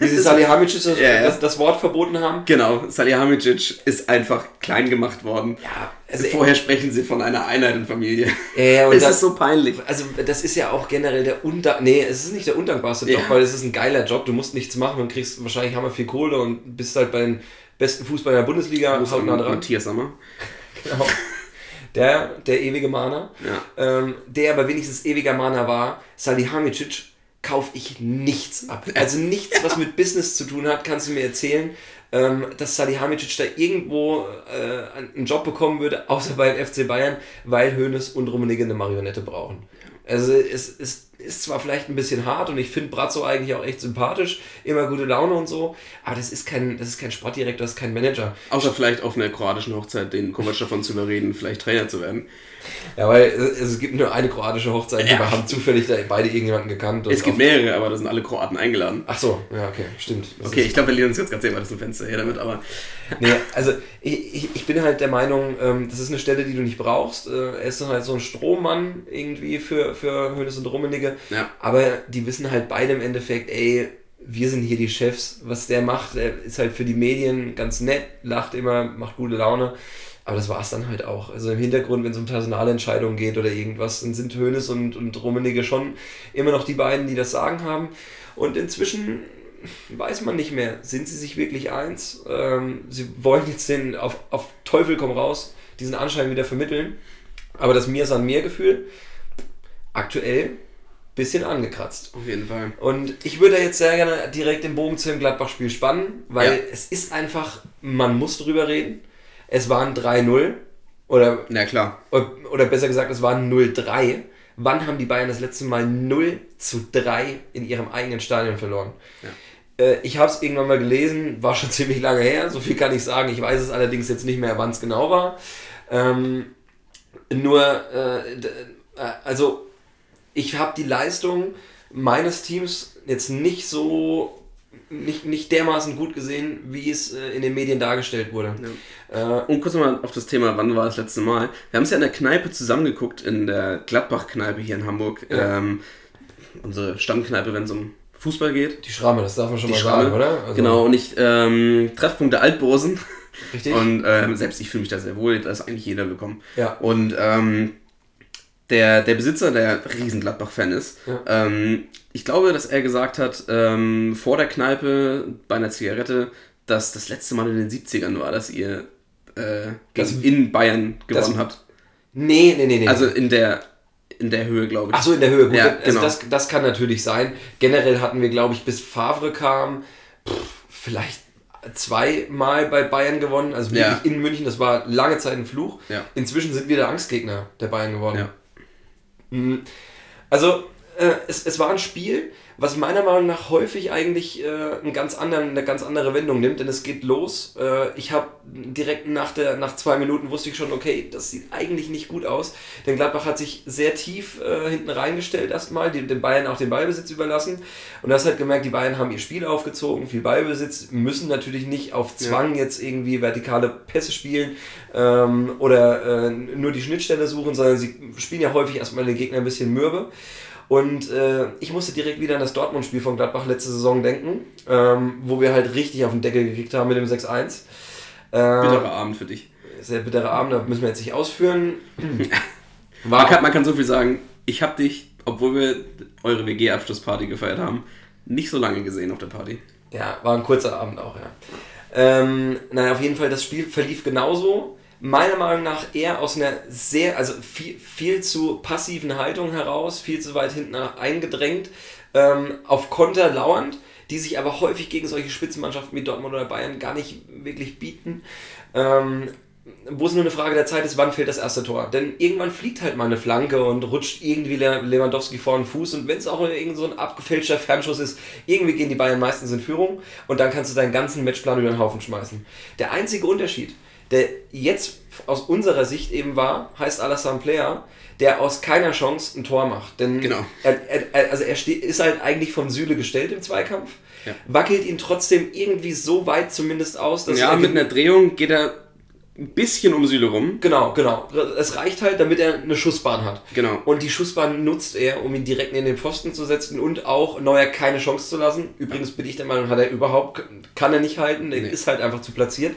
Wie sie Salihamidzic das, Ja, ja. das, das Wort verboten haben. Genau, Salihamidzic ist einfach klein gemacht worden. Ja, also Vorher sprechen sie von einer Einheit in Familie. Ja, und es das- ist so peinlich. Also das ist ja auch generell der undank... Nee, es ist nicht der undankbarste Job, weil es ist ein geiler Job. Du musst nichts machen und kriegst wahrscheinlich hammer viel Kohle und bist halt bei den besten Fußballern der Bundesliga Gruß hautnah an dran. Matthias Sommer. Genau. Der, der ewige Mahner. Ja. Ähm, der aber wenigstens ewiger Mahner war, Salihamidzic, kaufe ich nichts ab. Also nichts, was mit Business zu tun hat, kannst du mir erzählen, ähm, dass Salihamidzic da irgendwo äh, einen Job bekommen würde, außer beim FC Bayern, weil Hoeneß und Rummenigge eine Marionette brauchen. Also es, es ist zwar vielleicht ein bisschen hart und ich finde Brazzo eigentlich auch echt sympathisch, immer gute Laune und so, aber das ist kein, das ist kein Sportdirektor, das ist kein Manager. Außer vielleicht auf einer kroatischen Hochzeit den Kovac davon zu überreden, vielleicht Trainer zu werden. Ja, weil es, es gibt nur eine kroatische Hochzeit, Ja. wir haben zufällig da beide irgendjemanden gekannt. Es gibt mehrere, aber da sind alle Kroaten eingeladen. Ach so, ja, okay, stimmt. Das Okay, ich glaube, wir lehnen uns jetzt ganz weit aus dem Fenster her damit, aber Nee, also ich, ich, bin halt der Meinung, ähm, das ist eine Stelle, die du nicht brauchst. Äh, er ist dann halt so ein Strohmann irgendwie für, für Hönes und Rummenigge. Ja. Aber die wissen halt beide im Endeffekt, ey, wir sind hier die Chefs. Was der macht, er ist halt für die Medien ganz nett, lacht immer, macht gute Laune. Aber das war es dann halt auch. Also im Hintergrund, wenn es um Personalentscheidungen geht oder irgendwas, dann sind Hönes und, und Rummenigge schon immer noch die beiden, die das Sagen haben. Und inzwischen weiß man nicht mehr, sind sie sich wirklich eins? Ähm, sie wollen jetzt den auf, auf Teufel komm raus diesen Anschein wieder vermitteln. Aber das Mir san mir Gefühl aktuell bisschen angekratzt. auf jeden Fall. Und ich würde jetzt sehr gerne direkt den Bogen zu dem Gladbach-Spiel spannen, weil Ja. es ist einfach, man muss drüber reden. Es waren 3-0 oder, Na klar. oder besser gesagt, es waren 0-3. Wann haben die Bayern das letzte Mal 0 zu 3 in ihrem eigenen Stadion verloren? Äh, Ich habe es irgendwann mal gelesen, war schon ziemlich lange her, so viel kann ich sagen. Ich weiß es allerdings jetzt nicht mehr, wann es genau war. Ähm, nur, äh, äh, also ich habe die Leistung meines Teams jetzt nicht so, nicht, nicht dermaßen gut gesehen, wie es äh, in den Medien dargestellt wurde. Äh, Und kurz nochmal auf das Thema, wann war das letzte Mal? Wir haben es ja in der Kneipe zusammengeguckt, in der Gladbach-Kneipe hier in Hamburg. Ja. Ähm, unsere Stammkneipe, wenn es um Fußball geht. die Schramme, das darf man schon Die mal Schramme. sagen, oder? Also, Genau, und ich ähm, Treffpunkt der Altbosen. Richtig? Und ähm, selbst ich fühle mich da sehr wohl, da ist eigentlich jeder willkommen. Ja. Und ähm, der, der Besitzer, der riesen Gladbach-Fan ist, Ja. ähm, ich glaube, dass er gesagt hat, ähm, vor der Kneipe bei einer Zigarette, dass das letzte Mal in den 70ern war, dass ihr äh, Das- in Bayern das- gewonnen habt. Nee, nee, nee, nee. Also in der, in der Höhe, glaube ich. Ach so, in der Höhe. Gut, Ja, also genau. das, das kann natürlich sein. Generell hatten wir, glaube ich, bis Favre kam, pff, vielleicht zweimal bei Bayern gewonnen. Also wirklich Ja. in München. Das war lange Zeit ein Fluch. Ja. Inzwischen sind wir der Angstgegner der Bayern geworden. Ja. Mhm. Also, äh, es, es war ein Spiel, was meiner Meinung nach häufig eigentlich äh, einen ganz anderen, eine ganz andere Wendung nimmt, denn es geht los. Äh, ich habe direkt nach, der, nach zwei Minuten wusste ich schon, okay, das sieht eigentlich nicht gut aus, denn Gladbach hat sich sehr tief äh, hinten reingestellt erstmal, die, den Bayern auch den Ballbesitz überlassen und du hast halt gemerkt, die Bayern haben ihr Spiel aufgezogen, viel Ballbesitz, müssen natürlich nicht auf Zwang jetzt irgendwie vertikale Pässe spielen ähm, oder äh, nur die Schnittstelle suchen, sondern sie spielen ja häufig erstmal den Gegner ein bisschen mürbe. Und äh, ich musste direkt wieder an das Dortmund-Spiel von Gladbach letzte Saison denken, ähm, wo wir halt richtig auf den Deckel gekriegt haben mit dem 6-1. Ähm, Bitterer Abend für dich. Sehr bitterer Abend, da müssen wir jetzt nicht ausführen. Man kann, man kann so viel sagen, ich habe dich, obwohl wir eure WG-Abschlussparty gefeiert haben, nicht so lange gesehen auf der Party. Ja, war ein kurzer Abend auch, ja. Ähm, naja, auf jeden Fall, das Spiel verlief genauso. Meiner Meinung nach eher aus einer sehr, also viel, viel zu passiven Haltung heraus, viel zu weit hinten eingedrängt, ähm, auf Konter lauernd, die sich aber häufig gegen solche Spitzenmannschaften wie Dortmund oder Bayern gar nicht wirklich bieten. Ähm, wo es nur eine Frage der Zeit ist, wann fällt das erste Tor. Denn irgendwann fliegt halt mal eine Flanke und rutscht irgendwie Le- Lewandowski vor den Fuß. Und wenn es auch irgend so ein abgefälschter Fernschuss ist, irgendwie gehen die Bayern meistens in Führung und dann kannst du deinen ganzen Matchplan über den Haufen schmeißen. Der einzige Unterschied, der jetzt aus unserer Sicht eben war, heißt Alassane Player, der aus keiner Chance ein Tor macht. Denn Genau. er, er, also er ste- ist halt eigentlich von Süle gestellt im Zweikampf, Ja. wackelt ihn trotzdem irgendwie so weit zumindest aus, dass Ja, er mit einer Drehung geht er ein bisschen um Süle rum. Genau, genau. Es reicht halt, damit er eine Schussbahn hat. Genau. Und die Schussbahn nutzt er, um ihn direkt in den Pfosten zu setzen und auch Neuer keine Chance zu lassen. Übrigens bin ich der Meinung, hat er überhaupt, kann er nicht halten, Nee. ist halt einfach zu platziert.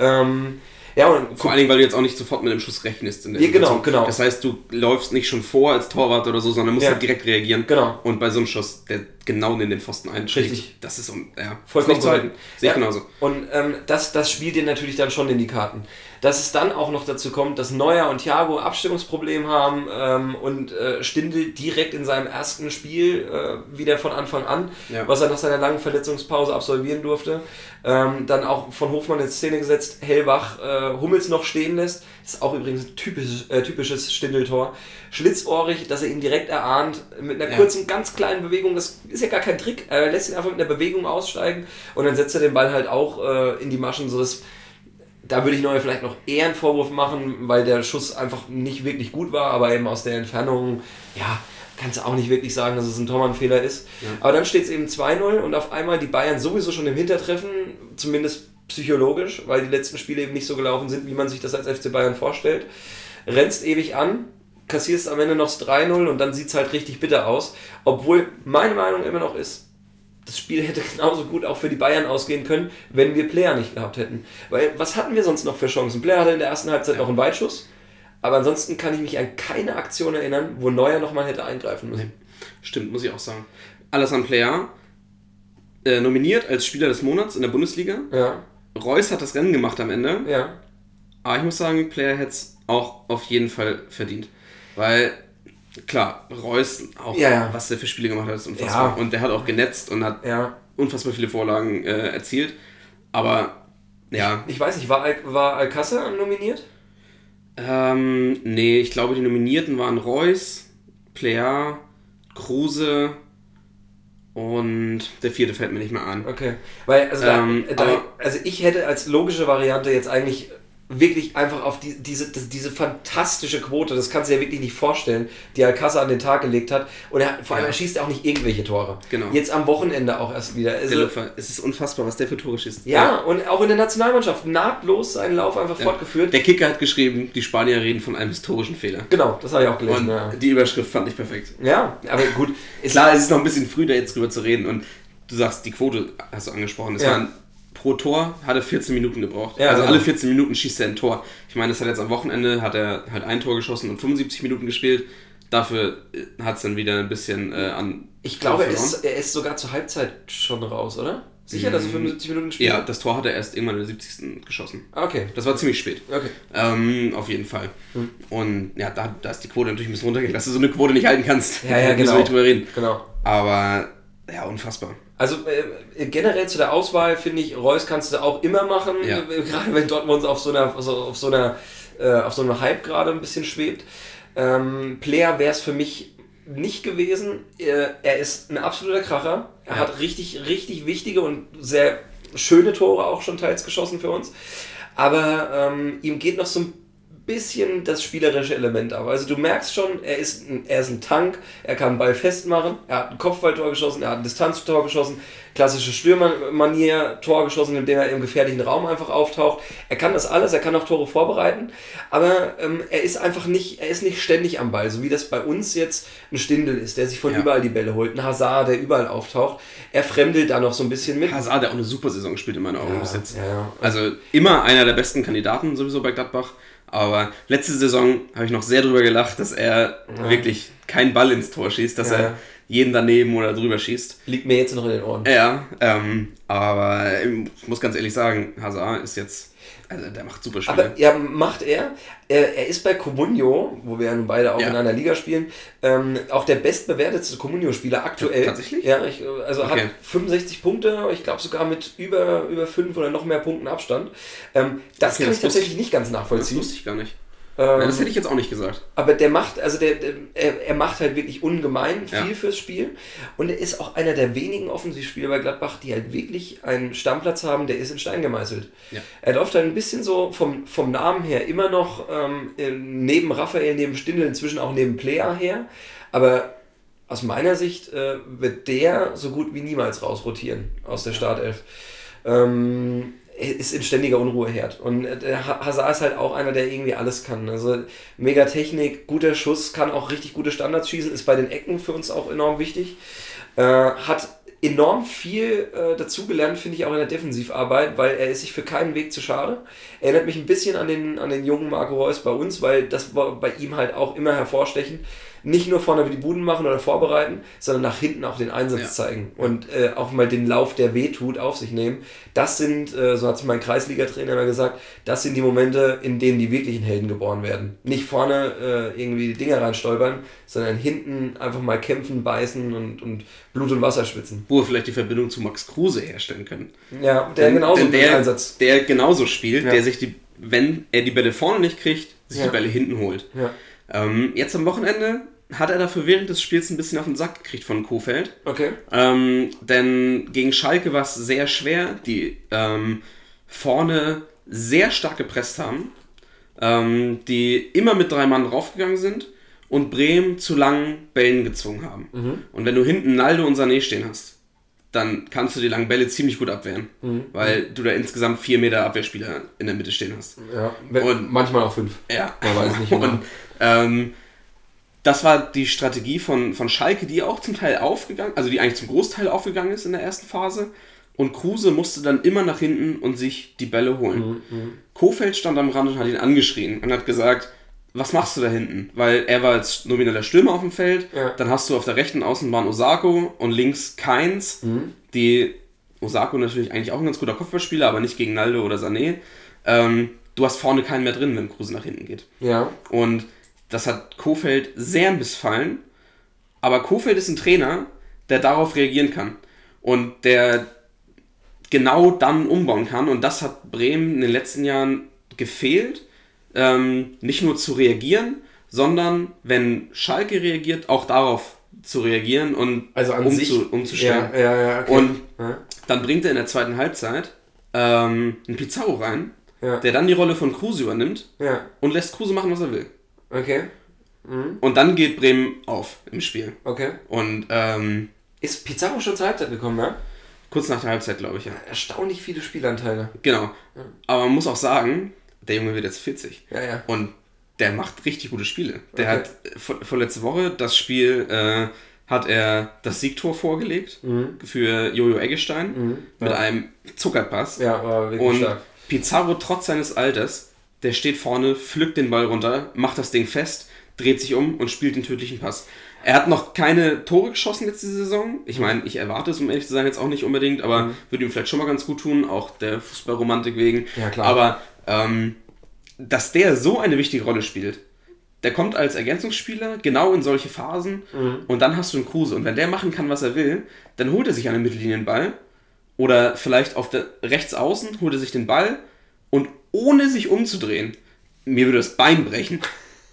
Ähm, ja, und Vor allen Dingen, weil du jetzt auch nicht sofort mit dem Schuss rechnest. In der Ja, genau, Situation. genau. Das heißt, du läufst nicht schon vor als Torwart oder so, sondern musst Ja. halt direkt reagieren. Genau. Und bei so einem Schuss, der genau in den Pfosten einschlägt, Richtig. das ist um, ja, Vollkommen zu halten. Sehe ich genauso. Und ähm, das, das spielt dir natürlich dann schon in die Karten. Dass es dann auch noch dazu kommt, dass Neuer und Thiago Abstimmungsproblem haben ähm, und äh, Stindl direkt in seinem ersten Spiel äh, wieder von Anfang an, Ja. was er nach seiner langen Verletzungspause absolvieren durfte, ähm, dann auch von Hofmann in Szene gesetzt, hellwach äh, Hummels noch stehen lässt. ist auch übrigens ein typisches, äh, typisches Stindl-Tor. Schlitzohrig, dass er ihn direkt erahnt, mit einer Ja. kurzen, ganz kleinen Bewegung, das ist ja gar kein Trick, er lässt ihn einfach mit einer Bewegung aussteigen und dann setzt er den Ball halt auch äh, in die Maschen, so dass da würde ich Neuer vielleicht noch eher einen Vorwurf machen, weil der Schuss einfach nicht wirklich gut war, aber eben aus der Entfernung, ja, kannst du auch nicht wirklich sagen, dass es ein Tormann-Fehler ist. Aber dann steht es eben 2-0 und auf einmal die Bayern sowieso schon im Hintertreffen, zumindest psychologisch, weil die letzten Spiele eben nicht so gelaufen sind, wie man sich das als FC Bayern vorstellt. Rennst ewig an, kassierst am Ende noch das 3-0 und dann sieht es halt richtig bitter aus. Obwohl meine Meinung immer noch ist, das Spiel hätte genauso gut auch für die Bayern ausgehen können, wenn wir Player nicht gehabt hätten. Weil was hatten wir sonst noch für Chancen? Player hatte in der ersten Halbzeit noch einen Weitschuss, aber ansonsten kann ich mich an keine Aktion erinnern, wo Neuer nochmal hätte eingreifen müssen. Stimmt, muss ich auch sagen. Alassane Player, äh, nominiert als Spieler des Monats in der Bundesliga. Ja, Reus hat das Rennen gemacht am Ende. ja. Aber ich muss sagen, Player hätte es auch auf jeden Fall verdient. Weil, klar, Reus, auch Ja, ja. was der für Spiele gemacht hat, ist unfassbar. Ja. Und der hat auch genetzt und hat unfassbar viele Vorlagen äh, erzielt. Aber, ja, ich weiß nicht, war, Al war Alcázar nominiert? ähm, nee, ich glaube, die Nominierten waren Reus, Player, Kruse und der vierte fällt mir nicht mehr an. Okay. Weil, also, da, Ähm, da, aber- also ich hätte als logische Variante jetzt eigentlich wirklich einfach auf die, diese, das, diese fantastische Quote, das kannst du dir wirklich nicht vorstellen, die Alcázar an den Tag gelegt hat. Und er, vor allem, Ja. er schießt auch nicht irgendwelche Tore. Genau. Jetzt am Wochenende auch erst wieder. Der Also, Lupfer, es ist unfassbar, was der für Tore schießt. ja, und auch in der Nationalmannschaft nahtlos seinen Lauf einfach Ja. fortgeführt. Der Kicker hat geschrieben, die Spanier reden von einem historischen Fehler. Genau, das habe ich auch gelesen. Und Ja. die Überschrift fand ich perfekt. ja, aber gut. Ist Klar, es ist noch ein bisschen früh, da jetzt drüber zu reden. Und du sagst, die Quote hast du angesprochen. Es Ja. waren pro Tor hat er 14 Minuten gebraucht. Ja, also genau. alle 14 Minuten schießt er ein Tor. Ich meine, das hat jetzt am Wochenende hat er halt ein Tor geschossen und 75 Minuten gespielt. Dafür hat es dann wieder ein bisschen äh, an. Ich glaube, er ist, er ist sogar zur Halbzeit schon raus, oder? Sicher, dass er 75 Minuten gespielt Ja, hat? das Tor hat er erst irgendwann in der 70. geschossen. Ah, Okay. Das war ziemlich spät. Okay. Ähm, auf jeden Fall. Hm. Und ja, da, da ist die Quote natürlich ein bisschen runtergegangen, dass du so eine Quote nicht halten kannst. Ja, ja, Da müssen genau. wir nicht drüber reden. Genau. Aber ja, unfassbar. Also äh, generell zu der Auswahl finde ich, Reus kannst du auch immer machen, Ja. äh, gerade wenn Dortmund auf so einer, also auf so einer, äh, auf so einem Hype gerade ein bisschen schwebt. Ähm, Player wäre es für mich nicht gewesen. Äh, er ist ein absoluter Kracher. Er Ja. hat richtig, richtig wichtige und sehr schöne Tore auch schon teils geschossen für uns. Aber ähm, ihm geht noch so ein bisschen das spielerische Element ab. Also du merkst schon, er ist ein, er ist ein Tank, er kann einen Ball festmachen, er hat ein Kopfballtor geschossen, er hat ein Distanztor geschossen, klassische Stürmermanier, Tor geschossen, indem er im gefährlichen Raum einfach auftaucht. Er kann das alles, er kann auch Tore vorbereiten, aber ähm, er ist einfach nicht, er ist nicht ständig am Ball, so wie das bei uns jetzt ein Stindel ist, der sich von Ja. überall die Bälle holt, ein Hazard, der überall auftaucht. Er fremdelt da noch so ein bisschen mit. Hazard, der auch eine super Saison gespielt in meinen Augen bis jetzt. ja, ja. Also immer einer der besten Kandidaten sowieso bei Gladbach. Aber letzte Saison habe ich noch sehr drüber gelacht, dass er wirklich keinen Ball ins Tor schießt, dass Ja. er jeden daneben oder drüber schießt. Liegt mir jetzt noch in den Ohren. Ja, ähm, aber ich muss ganz ehrlich sagen, Hazard ist jetzt, also der macht super Spiele. Aber ja, macht er. Er, er ist bei Comunio, wo wir ja nun beide auch Ja. in einer Liga spielen, ähm, auch der bestbewertetste Comunio-Spieler aktuell. Tatsächlich? Ja, ich, also Okay. hat 65 Punkte, ich glaube sogar mit über, über 5 oder noch mehr Punkten Abstand. Ähm, das Okay, kann das ich tatsächlich wusste- nicht ganz das nachvollziehen. wusste ich gar nicht. Ähm, das hätte ich jetzt auch nicht gesagt. aber der macht, also der, der er, er macht halt wirklich ungemein viel Ja. fürs Spiel. Und er ist auch einer der wenigen Offensivspieler bei Gladbach, die halt wirklich einen Stammplatz haben, der ist in Stein gemeißelt. Ja. Er läuft halt ein bisschen so vom, vom Namen her immer noch ähm, neben Raphael, neben Stindl, inzwischen auch neben Player her. Aber aus meiner Sicht äh, wird der so gut wie niemals rausrotieren aus der Startelf. Ähm, ist in ständiger Unruheherd. Und äh, Hazard ist halt auch einer, der irgendwie alles kann. Also mega Technik, guter Schuss, kann auch richtig gute Standards schießen, ist bei den Ecken für uns auch enorm wichtig. Äh, hat enorm viel äh, dazugelernt, finde ich auch in der Defensivarbeit, weil er ist sich für keinen Weg zu schade. Erinnert mich ein bisschen an den, an den jungen Marco Reus bei uns, weil das war bei ihm halt auch immer hervorstechend. Nicht nur vorne die Buden machen oder vorbereiten, sondern nach hinten auch den Einsatz Ja. zeigen und äh, auch mal den Lauf, der weh tut, auf sich nehmen. Das sind, äh, so hat es mein Kreisliga-Trainer immer gesagt, das sind die Momente, in denen die wirklichen Helden geboren werden. Nicht vorne äh, irgendwie die Dinger reinstolpern, sondern hinten einfach mal kämpfen, beißen und, und Blut und Wasser schwitzen. Wo wir vielleicht die Verbindung zu Max Kruse herstellen können. Ja, der Denn- genauso denn der, Einsatz. der genauso spielt, Ja. der sich die, wenn er die Bälle vorne nicht kriegt, sich Ja. die Bälle hinten holt. Ja. Ähm, jetzt am Wochenende hat er dafür während des Spiels ein bisschen auf den Sack gekriegt von Kofeld. Okay. Ähm, denn gegen Schalke war es sehr schwer, die ähm, vorne sehr stark gepresst haben, ähm, die immer mit drei Mann draufgegangen sind und Bremen zu langen Bällen gezwungen haben. Und wenn du hinten Naldo und Sané stehen hast, dann kannst du die langen Bälle ziemlich gut abwehren, weil du da insgesamt vier Meter Abwehrspieler in der Mitte stehen hast. Ja. Und- manchmal auch fünf. Ja, Man weiß nicht genau. und ähm, das war die Strategie von, von Schalke, die auch zum Teil aufgegangen, also die eigentlich zum Großteil aufgegangen ist in der ersten Phase. Und Kruse musste dann immer nach hinten und sich die Bälle holen. Mhm, Kofeld stand am Rand und hat ihn angeschrien und hat gesagt, was machst du da hinten? Weil er war als nomineller Stürmer auf dem Feld. Ja. Dann hast du auf der rechten Außenbahn Osako und links Keins, Mhm. die Osako natürlich eigentlich auch ein ganz guter Kopfballspieler, aber nicht gegen Naldo oder Sané. Ähm, du hast vorne keinen mehr drin, wenn Kruse nach hinten geht. Ja. Und das hat Kofeld sehr missfallen. Aber Kofeld ist ein Trainer, der darauf reagieren kann. Und der genau dann umbauen kann. Und das hat Bremen in den letzten Jahren gefehlt. Ähm, nicht nur zu reagieren, sondern wenn Schalke reagiert, auch darauf zu reagieren und Also an umzu, sich. umzustellen. Ja, ja, ja. Okay. Und dann bringt er in der zweiten Halbzeit ähm, einen Pizarro rein, der dann die Rolle von Kruse übernimmt und lässt Kruse machen, was er will. Okay. Und dann geht Bremen auf im Spiel. Okay. Und ähm, Ist Pizarro schon zur Halbzeit gekommen, ja? kurz nach der Halbzeit, glaube ich, ja. Erstaunlich viele Spielanteile. Genau. Aber man muss auch sagen, der Junge wird jetzt 40. Ja, ja. Und der macht richtig gute Spiele. Der Okay. hat vor, vorletzte Woche das Spiel, äh, hat er das Siegtor vorgelegt für Jojo Eggestein mit Ja. einem Zuckerpass. Ja, war wirklich Und stark. Pizarro, trotz seines Alters, der steht vorne, pflückt den Ball runter, macht das Ding fest, dreht sich um und spielt den tödlichen Pass. Er hat noch keine Tore geschossen jetzt diese Saison. Ich meine, ich erwarte es, um ehrlich zu sein, jetzt auch nicht unbedingt, aber Mhm. würde ihm vielleicht schon mal ganz gut tun, auch der Fußballromantik wegen. Ja, klar. Aber ähm, dass der so eine wichtige Rolle spielt, der kommt als Ergänzungsspieler genau in solche Phasen Mhm. und dann hast du einen Kruse. Und wenn der machen kann, was er will, dann holt er sich einen Mittellinienball oder vielleicht auf der rechts außen holt er sich den Ball und ohne sich umzudrehen, mir würde das Bein brechen,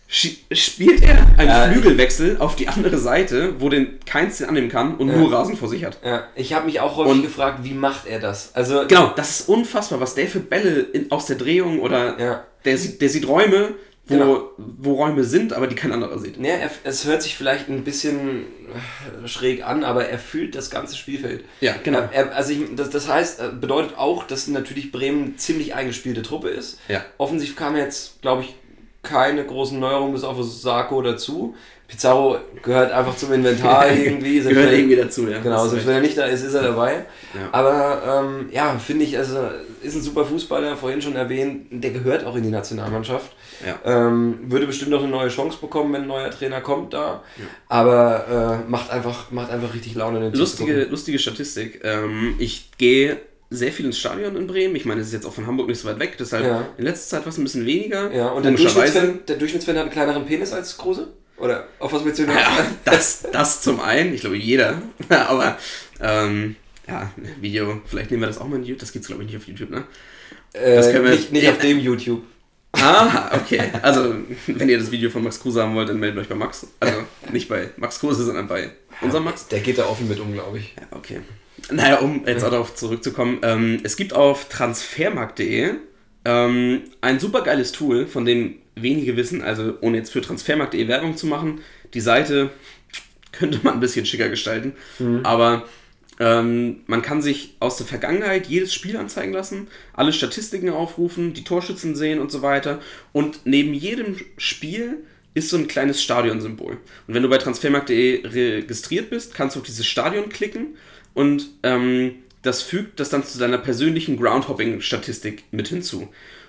spielt er einen Ja, Flügelwechsel auf die andere Seite, wo den keins den annehmen kann und nur Rasen vor sich hat. Ja, ich habe mich auch häufig Und- gefragt, wie macht er das? Also, Genau, das ist unfassbar, was der für Bälle in, aus der Drehung oder Ja. der, sieht, der sieht Räume, wo, Genau. wo Räume sind, aber die kein anderer sieht. ne, er, es hört sich vielleicht ein bisschen äh, schräg an, aber er fühlt das ganze Spielfeld. Ja, genau. Er, also ich, das, das heißt, äh, bedeutet auch, dass natürlich Bremen eine ziemlich eingespielte Truppe ist. Ja. Offensiv kam jetzt, glaube ich, keine großen Neuerungen bis auf Sarko dazu. Pizarro gehört einfach zum Inventar irgendwie. Gehört irgendwie dazu, ja. Genau, selbst wenn er nicht da ist, ist er dabei. Ja. Aber ähm, ja, finde ich, also ist ein super Fußballer, vorhin schon erwähnt, der gehört auch in die Nationalmannschaft. Ja. Ähm, würde bestimmt auch eine neue Chance bekommen, wenn ein neuer Trainer kommt da. Aber äh, macht, einfach, macht einfach richtig Laune. den Lustige, lustige Statistik. Ähm, ich gehe sehr viel ins Stadion in Bremen. Ich meine, es ist jetzt auch von Hamburg nicht so weit weg, deshalb Ja. in letzter Zeit war es ein bisschen weniger. Ja, und der. Durchschnittsfan, der Durchschnittsfan hat einen kleineren Penis als Kruse? Oder auf was willst du hinaus? Ja, das, das zum einen, ich glaube jeder. Aber ähm, ja, Video, vielleicht nehmen wir das auch mal in YouTube. Das gibt's glaube ich nicht auf YouTube, ne? das äh, können wir- nicht nicht auf dem YouTube. Ah, okay. Also, wenn ihr das Video von Max Kruse haben wollt, dann meldet euch bei Max. Also nicht bei Max Kruse, sondern bei unserem Max. Der geht da offen mit um, glaube ich. Ja, okay. Naja, um jetzt auch darauf zurückzukommen. Ähm, es gibt auf transfermarkt.de ähm, ein super geiles Tool, von dem wenige wissen, also ohne jetzt für transfermarkt.de Werbung zu machen. Die Seite könnte man ein bisschen schicker gestalten, aber ähm, man kann sich aus der Vergangenheit jedes Spiel anzeigen lassen, alle Statistiken aufrufen, die Torschützen sehen und so weiter. Und neben jedem Spiel ist so ein kleines Stadionsymbol. Und wenn du bei transfermarkt.de registriert bist, kannst du auf dieses Stadion klicken und ähm, das fügt das dann zu deiner persönlichen Groundhopping-Statistik mit hinzu.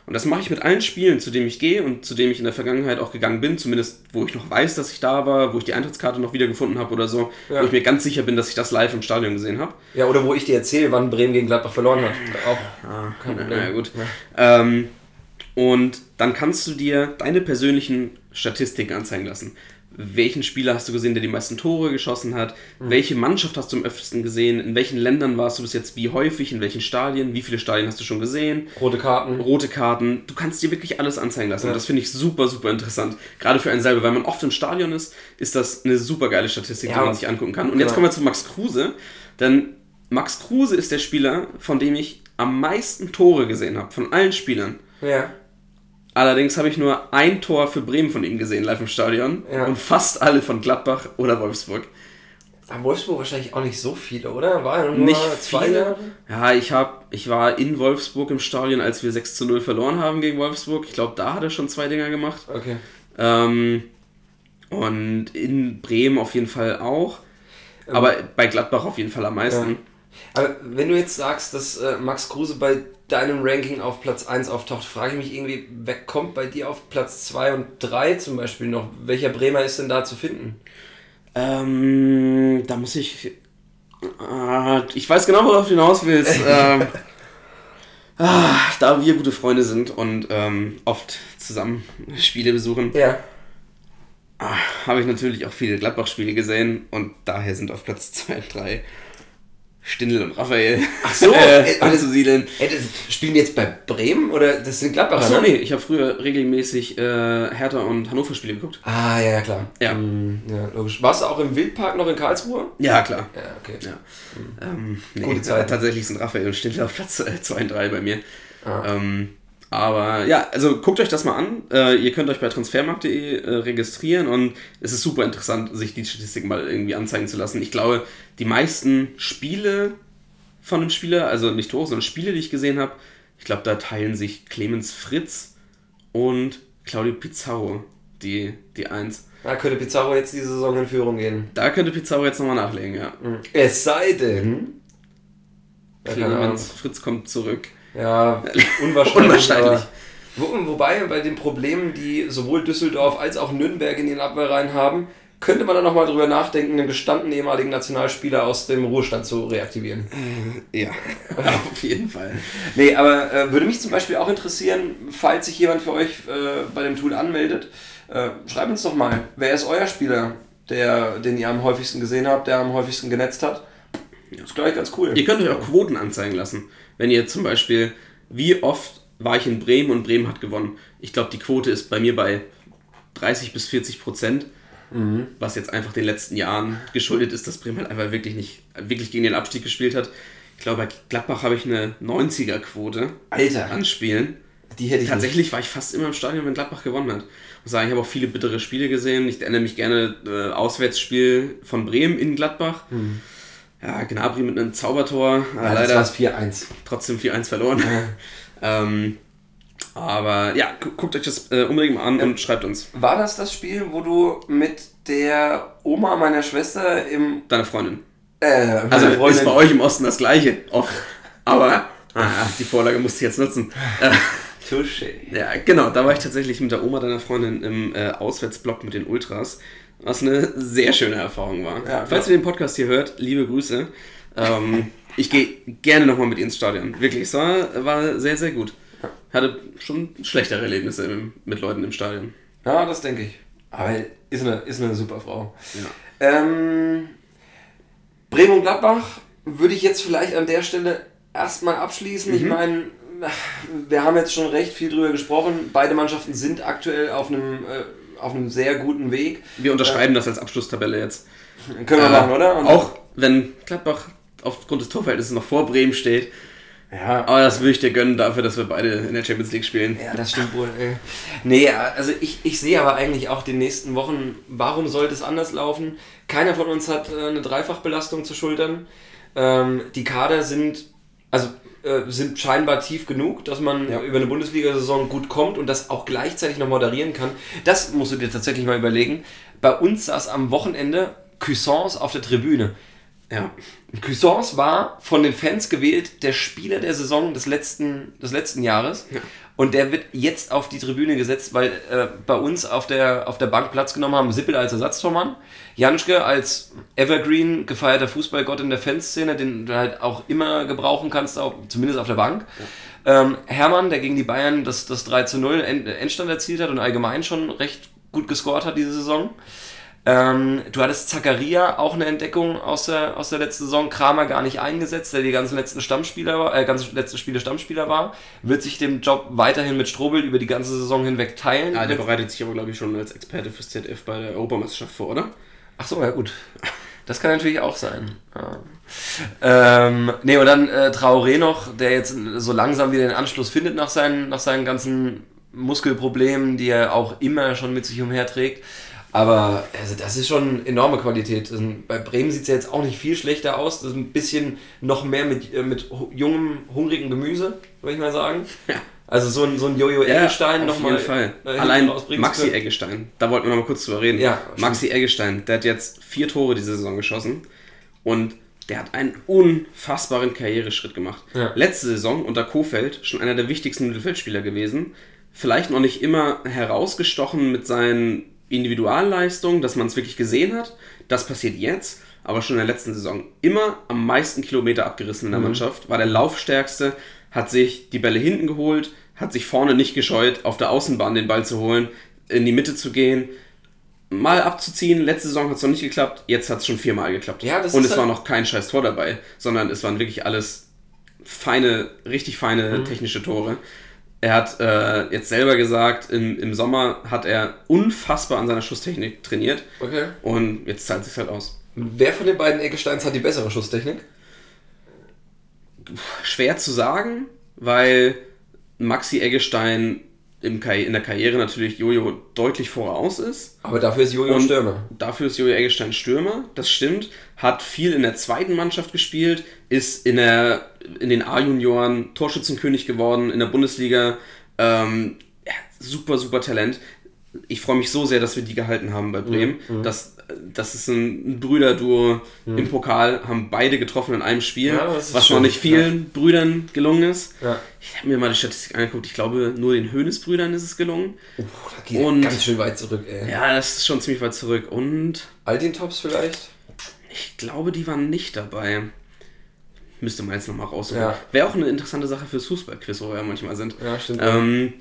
Und das mache ich mit allen Spielen, zu denen ich gehe und zu denen ich in der Vergangenheit auch gegangen bin, zumindest wo ich noch weiß, dass ich da war, wo ich die Eintrittskarte noch wiedergefunden habe oder so, Ja. wo ich mir ganz sicher bin, dass ich das live im Stadion gesehen habe. Ja, oder wo ich dir erzähle, wann Bremen gegen Gladbach verloren hat. Auch kein Na, Problem. na gut. Ja. Ähm, und dann kannst du dir deine persönlichen Statistiken anzeigen lassen. Welchen Spieler hast du gesehen, der die meisten Tore geschossen hat? Mhm. Welche Mannschaft hast du am öftesten gesehen? In welchen Ländern warst du bis jetzt wie häufig? In welchen Stadien? Wie viele Stadien hast du schon gesehen? Rote Karten. Rote Karten. Du kannst dir wirklich alles anzeigen lassen. Ja. Und das finde ich super, super interessant. Gerade für einen selber. Weil man oft im Stadion ist, ist das eine super geile Statistik, Ja. die man sich angucken kann. Und jetzt Genau. kommen wir zu Max Kruse. Denn Max Kruse ist der Spieler, von dem ich am meisten Tore gesehen habe. Von allen Spielern. Ja. Allerdings habe ich nur ein Tor für Bremen von ihm gesehen, live im Stadion. Ja. Und fast alle von Gladbach oder Wolfsburg. Aber Wolfsburg wahrscheinlich auch nicht so viele, oder? War ja nur Nicht zwei viele. Ja, ich, hab, ich war in Wolfsburg im Stadion, als wir 6 zu 0 verloren haben gegen Wolfsburg. Ich glaube, da hat er schon zwei Dinger gemacht. Okay. Ähm, und in Bremen auf jeden Fall auch. Aber bei Gladbach auf jeden Fall am meisten. Aber wenn du jetzt sagst, dass äh, Max Kruse bei deinem Ranking auf Platz 1 auftaucht, frage ich mich irgendwie, wer kommt bei dir auf Platz 2 und 3 zum Beispiel noch? Welcher Bremer ist denn da zu finden? Ähm, da muss ich. Äh, ich weiß genau, worauf du hinaus willst. ähm, ah, da wir gute Freunde sind und ähm, oft zusammen Spiele besuchen, Ja. ah, habe ich natürlich auch viele Gladbach-Spiele gesehen und daher sind auf Platz 2 und 3 Stindl und Raphael Ach so, äh, äh, anzusiedeln. Ey, das, spielen die jetzt bei Bremen oder das sind Gladbacher? Achso, ne? nee, ich habe früher regelmäßig äh, Hertha und Hannover Spiele geguckt. Ah, ja, ja, klar. Ja. Hm, ja, logisch. Warst du auch im Wildpark noch in Karlsruhe? Ja, klar. Ja, okay. Ja. Ähm, nee, Gute Zeit. Tatsächlich sind Raphael und Stindl auf Platz 2 und 3 bei mir. Ah. Ähm, aber ja, also guckt euch das mal an. Äh, ihr könnt euch bei transfermarkt.de äh, registrieren und es ist super interessant, sich die Statistiken mal irgendwie anzeigen zu lassen. Ich glaube, die meisten Spiele von einem Spieler, also nicht Tore, sondern Spiele, die ich gesehen habe, ich glaube, da teilen sich Clemens Fritz und Claudio Pizarro die, die Eins. Da könnte Pizarro jetzt diese Saison in Führung gehen. Da könnte Pizarro jetzt nochmal nachlegen, ja. Es sei denn. Clemens Fritz kommt zurück. Ja, unwahrscheinlich. Unwahrscheinlich. Wo, wobei bei den Problemen, die sowohl Düsseldorf als auch Nürnberg in den Abwehrreihen haben, könnte man da nochmal drüber nachdenken, einen gestandenen ehemaligen Nationalspieler aus dem Ruhestand zu reaktivieren. Ja, auf jeden Fall. Nee, aber äh, würde mich zum Beispiel auch interessieren, falls sich jemand für euch äh, bei dem Tool anmeldet, äh, schreibt uns doch mal, wer ist euer Spieler, der, den ihr am häufigsten gesehen habt, der am häufigsten genetzt hat? Das ist, glaube ich, ganz cool. Ihr könnt euch auch Quoten anzeigen lassen. Wenn ihr zum Beispiel, wie oft war ich in Bremen und Bremen hat gewonnen. Ich glaube, die Quote ist bei mir bei 30 bis 40 Prozent. Was jetzt einfach den letzten Jahren geschuldet ist, dass Bremen halt einfach wirklich nicht, wirklich gegen den Abstieg gespielt hat. Ich glaube, bei Gladbach habe ich eine 90er-Quote Alter. an Spielen. Die hätte ich Tatsächlich war ich fast immer im Stadion, wenn Gladbach gewonnen hat. Ich muss sagen, ich habe auch viele bittere Spiele gesehen. Ich erinnere mich gerne äh, Auswärtsspiel von Bremen in Gladbach. Ja, Gnabry mit einem Zaubertor. äh, Ja, leider das war's 4-1. trotzdem 4-1 verloren. ähm, aber ja, gu guckt euch das äh, unbedingt mal an und schreibt uns. War das das Spiel, wo du mit der Oma meiner Schwester im... Deine Freundin. Äh, Also Freundin- ist bei euch im Osten das gleiche. Oft. Aber ah, die Vorlage musste ich jetzt nutzen. Touché. Ja, genau, da war ich tatsächlich mit der Oma deiner Freundin im äh, Auswärtsblock mit den Ultras, was eine sehr schöne Erfahrung war. Ja, Falls ja. ihr den Podcast hier hört, liebe Grüße. Ähm, ich gehe gerne nochmal mit ihr ins Stadion. Wirklich, es war, war sehr, sehr gut. Hatte schon schlechtere Erlebnisse im, mit Leuten im Stadion. Ja, das denke ich. Aber ist eine, ist eine super Frau. Ja. Ähm, Bremen und Gladbach würde ich jetzt vielleicht an der Stelle erstmal abschließen. Ich meine, wir haben jetzt schon recht viel drüber gesprochen. Beide Mannschaften sind aktuell auf einem, äh, auf einem sehr guten Weg. Wir unterschreiben das als Abschlusstabelle jetzt. Können wir Äh, machen, oder? Und- Auch wenn Gladbach aufgrund des Torverhältnisses noch vor Bremen steht. Ja, Aber das würde ich dir gönnen dafür, dass wir beide in der Champions League spielen. Ja, das stimmt wohl. Ey. Nee, also ich, ich sehe aber eigentlich auch die nächsten Wochen, warum sollte es anders laufen? Keiner von uns hat äh, eine Dreifachbelastung zu schultern. Ähm, die Kader sind, also äh, sind scheinbar tief genug, dass man Ja. über eine Bundesliga-Saison gut kommt und das auch gleichzeitig noch moderieren kann. Das musst du dir tatsächlich mal überlegen. Bei uns saß am Wochenende Cuisance auf der Tribüne. Ja. Cuisance war von den Fans gewählt der Spieler der Saison des letzten, des letzten Jahres. Und der wird jetzt auf die Tribüne gesetzt, weil äh, bei uns auf der, auf der Bank Platz genommen haben Sippel als Ersatztormann, Janschke als Evergreen, gefeierter Fußballgott in der Fanszene, den du halt auch immer gebrauchen kannst, auch, zumindest auf der Bank. Ähm, Hermann, der gegen die Bayern das, das 3 zu 0 End, Endstand erzielt hat und allgemein schon recht gut gescored hat diese Saison. Ähm, du hattest Zakaria, auch eine Entdeckung aus der, aus der letzten Saison. Kramer gar nicht eingesetzt, der die ganzen letzten Stammspieler war, äh, ganzen letzten Spiele Stammspieler war. Wird sich den Job weiterhin mit Strobel über die ganze Saison hinweg teilen. Ah, der bereitet sich aber, glaube ich, schon als Experte fürs ZDF bei der Europameisterschaft vor, oder? Ach so, ja gut. Das kann natürlich auch sein. Ja. Ähm, nee, und dann äh, Traoré noch, der jetzt so langsam wieder den Anschluss findet nach seinen, nach seinen ganzen Muskelproblemen, die er auch immer schon mit sich umherträgt. Aber also das ist schon enorme Qualität. Also Bei Bremen sieht es ja jetzt auch nicht viel schlechter aus. Das ist ein bisschen noch mehr mit, äh, mit jungem, hungrigem Gemüse, würde ich mal sagen. Ja. Also so ein, so ein Jojo Eggestein auf nochmal. jeden Fall. äh, Allein rausbringen zu Maxi können. Eggestein, da wollten wir noch mal kurz drüber reden. Ja, Maxi Eggestein, der hat jetzt vier Tore diese Saison geschossen und der hat einen unfassbaren Karriereschritt gemacht. Ja. Letzte Saison unter Kofeld schon einer der wichtigsten Mittelfeldspieler gewesen. Vielleicht noch nicht immer herausgestochen mit seinen Individualleistungen, dass man es wirklich gesehen hat. Das passiert jetzt, aber schon in der letzten Saison immer am meisten Kilometer abgerissen in der Mannschaft, war der Laufstärkste, hat sich die Bälle hinten geholt, hat sich vorne nicht gescheut, auf der Außenbahn den Ball zu holen, in die Mitte zu gehen, mal abzuziehen. Letzte Saison hat es noch nicht geklappt, jetzt hat es schon viermal geklappt. Ja, Und es war halt- noch kein scheiß Tor dabei, sondern es waren wirklich alles feine, richtig feine technische Tore. Er hat äh, jetzt selber gesagt, im, im Sommer hat er unfassbar an seiner Schusstechnik trainiert Okay. und jetzt zahlt es sich halt aus. Wer von den beiden Eggesteins hat die bessere Schusstechnik? Schwer zu sagen, weil Maxi Eggestein im Karri- in der Karriere natürlich Jojo deutlich voraus ist. Aber dafür ist Jojo Und Stürmer. Dafür ist Jojo Eggestein Stürmer, das stimmt. Hat viel in der zweiten Mannschaft gespielt, ist in, der, in den A-Junioren Torschützenkönig geworden, in der Bundesliga. Ähm, ja, super, super Talent. Ich freue mich so sehr, dass wir die gehalten haben bei Bremen. Das das ist ein, Brüderduo im Pokal, haben beide getroffen in einem Spiel, Ja, was schön. noch nicht vielen Brüdern gelungen ist. Ja. Ich habe mir mal die Statistik angeguckt, ich glaube, nur den Hönes-Brüdern ist es gelungen. Da geht Und- ganz schön weit zurück, ey. Ja, das ist schon ziemlich weit zurück. Und Altin-Tops vielleicht? ich glaube, die waren nicht dabei. Müsste man jetzt nochmal raussuchen. Ja. Wäre auch eine interessante Sache fürs Fußballquiz, wo wir ja manchmal sind. Ja, stimmt. Ähm,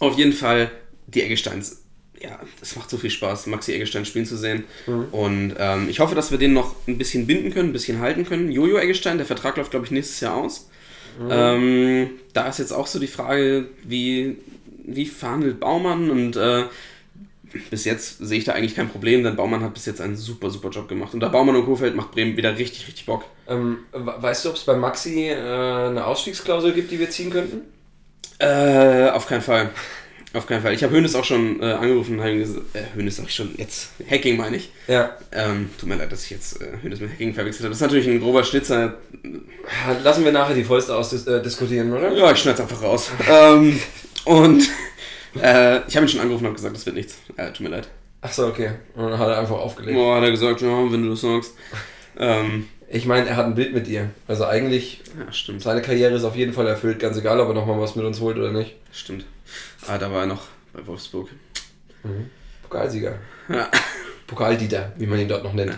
auf jeden Fall die Eggesteins. Ja, das macht so viel Spaß, Maxi Eggestein spielen zu sehen. Mhm. Und ähm, ich hoffe, dass wir den noch ein bisschen binden können, ein bisschen halten können. Jojo Eggestein, der Vertrag läuft, glaube ich, nächstes Jahr aus. Mhm. Ähm, da ist jetzt auch so die Frage, wie, wie verhandelt Baumann und äh, bis jetzt sehe ich da eigentlich kein Problem, denn Baumann hat bis jetzt einen super, super Job gemacht. Und da Baumann und Kofeld macht Bremen wieder richtig, richtig Bock. Ähm, we- weißt du, ob es bei Maxi äh, eine Ausstiegsklausel gibt, die wir ziehen könnten? Äh, auf keinen Fall. Auf keinen Fall. Ich habe Hönes auch schon äh, angerufen und habe ihm gesagt, äh, Hönes sag ich schon, jetzt, Hacking meine ich. Ja. Ähm, tut mir leid, dass ich jetzt äh, Hönes mit Hacking verwechselt habe. Das ist natürlich ein grober Schnitzer. Lassen wir nachher die Fäuste ausdiskutieren, oder? Ja, ich schneid's einfach raus. ähm, und äh, ich habe ihn schon angerufen und habe gesagt, das wird nichts. Äh, tut mir leid. Achso, okay. Und dann hat er einfach aufgelegt. Boah, hat er gesagt, ja, wenn du das sagst. Ähm, Ich meine, er hat ein Bild mit dir. Also eigentlich, ja, stimmt. seine Karriere ist auf jeden Fall erfüllt, ganz egal, ob er nochmal was mit uns holt oder nicht. Stimmt. Ah, da war er noch bei Wolfsburg. Pokalsieger. Ja. Pokaldieter, wie man ihn dort noch nennt.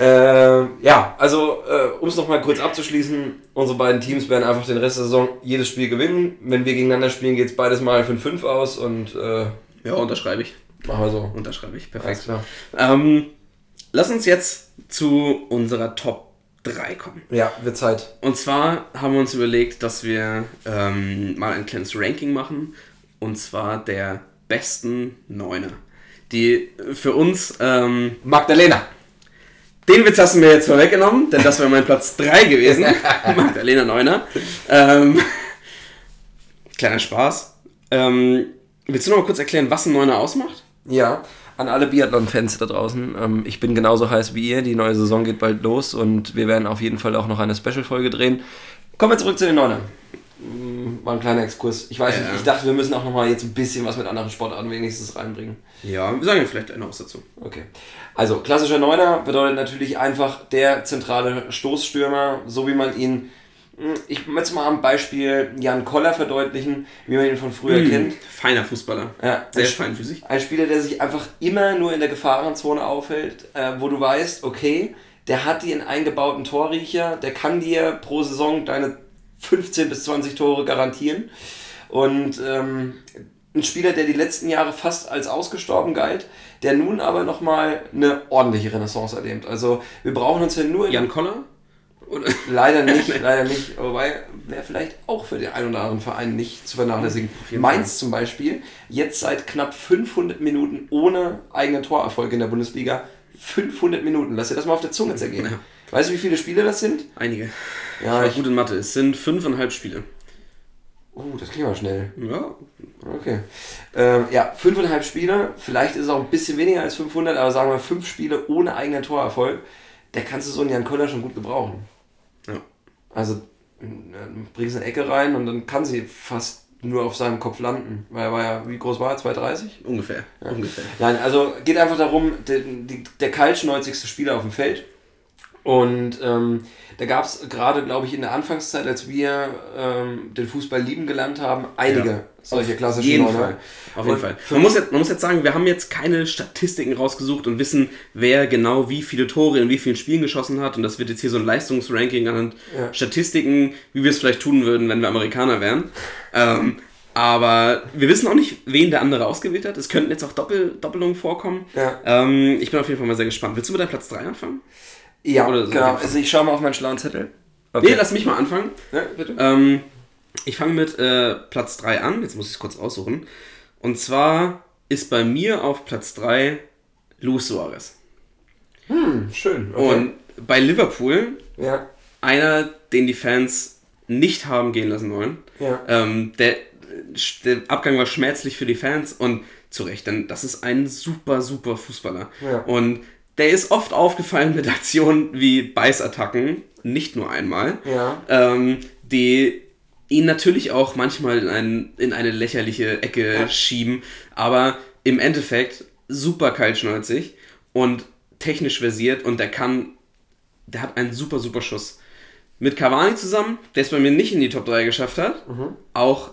ähm, ja, also äh, um es nochmal kurz abzuschließen, unsere beiden Teams werden einfach den Rest der Saison jedes Spiel gewinnen. Wenn wir gegeneinander spielen, geht es beides mal 5-5 aus und äh, Ja, unterschreibe ich. machen wir so. Unterschreibe ich. Alles Perfekt. klar. Ähm, lass uns jetzt zu unserer Top 3 kommen. Ja, wird Zeit. Und zwar haben wir uns überlegt, dass wir ähm, mal ein kleines Ranking machen. Und zwar der besten Neuner. Die für uns, ähm, Magdalena. den Witz hast du mir jetzt vorweggenommen, denn das wäre mein Platz 3 gewesen. Magdalena Neuner. Ähm, kleiner Spaß. Ähm, willst du noch mal kurz erklären, was ein Neuner ausmacht? Ja, an alle Biathlon-Fans da draußen. Ähm, ich bin genauso heiß wie ihr. Die neue Saison geht bald los und wir werden auf jeden Fall auch noch eine Special-Folge drehen. Kommen wir zurück zu den Neunern. Mm, War ein kleiner Exkurs. Ich weiß Ja. nicht, ich dachte, wir müssen auch noch mal jetzt ein bisschen was mit anderen Sportarten wenigstens reinbringen. Ja, wir sagen ja vielleicht noch was dazu. Okay. Also, klassischer Neuner bedeutet natürlich einfach der zentrale Stoßstürmer, so wie man ihn. Ich möchte mal am Beispiel Jan Koller verdeutlichen, wie man ihn von früher kennt. Feiner Fußballer. Ja, Sehr ein- feinfüßig. Ein Spieler, der sich einfach immer nur in der Gefahrenzone aufhält, äh, wo du weißt, okay, der hat dir einen eingebauten Torriecher, der kann dir pro Saison deine 15 bis 20 Tore garantieren. Und ähm, ein Spieler, der die letzten Jahre fast als ausgestorben galt, der nun aber nochmal eine ordentliche Renaissance erlebt. Also wir brauchen uns ja nur in Jan Koller? Oder? Leider nicht, leider nicht. Wobei wäre vielleicht auch für den einen oder anderen Verein nicht zu vernachlässigen. Mainz zum Beispiel, jetzt seit knapp 500 Minuten ohne eigenen Torerfolg in der Bundesliga. 500 Minuten, lass dir das mal auf der Zunge zergehen. Ja. Weißt du, wie viele Spiele das sind? Einige. Ja, ich ich- war gut in Mathe. Es sind fünfeinhalb Spiele. Oh, das kriegen wir schnell. Ja. Okay. Ähm, ja, fünfeinhalb Spiele. Vielleicht ist es auch ein bisschen weniger als 500, aber sagen wir fünf Spiele ohne eigenen Torerfolg. Der kannst du so einen Jan Koller schon gut gebrauchen. Ja. Also bringst eine Ecke rein und dann kann sie fast nur auf seinem Kopf landen. Weil er war ja, wie groß war er? 230? Ungefähr. Ungefähr. Nein, also geht einfach darum, der, der kaltschnäuzigste Spieler auf dem Feld. Und ähm, da gab es gerade, glaube ich, in der Anfangszeit, als wir ähm, den Fußball lieben gelernt haben, einige Ja. solche Auf klassischen jeden. Fall. Auf jeden Und Fall. Man muss, jetzt, man muss jetzt sagen, wir haben jetzt keine Statistiken rausgesucht und wissen, wer genau wie viele Tore in wie vielen Spielen geschossen hat. Und das wird jetzt hier so ein Leistungsranking anhand Ja. Statistiken, wie wir es vielleicht tun würden, wenn wir Amerikaner wären. Ähm, aber wir wissen auch nicht, wen der andere ausgewählt hat. Es könnten jetzt auch Doppel, Doppelungen vorkommen. Ja. Ähm, ich bin auf jeden Fall mal sehr gespannt. Willst du mit deinem Platz 3 anfangen? Ja, Oder so. genau. Also ich schaue mal auf meinen schlauen Zettel. Nee, lass mich mal anfangen. Ja, bitte. Ähm, ich fange mit äh, Platz 3 an. Jetzt muss ich es kurz aussuchen. Und zwar ist bei mir auf Platz 3 Luis Suarez. Hm, schön. Okay. Und bei Liverpool ja, einer, den die Fans nicht haben gehen lassen wollen. ja. Ähm, der, der Abgang war schmerzlich für die Fans und zu Recht, denn das ist ein super, super Fußballer. Ja. Und der ist oft aufgefallen mit Aktionen wie Beißattacken, nicht nur einmal, Ja. ähm, die ihn natürlich auch manchmal in, ein, in eine lächerliche Ecke Ja. schieben, aber im Endeffekt super kaltschnäuzig und technisch versiert und der kann, der hat einen super, super Schuss. Mit Cavani zusammen, der es bei mir nicht in die Top 3 geschafft hat, auch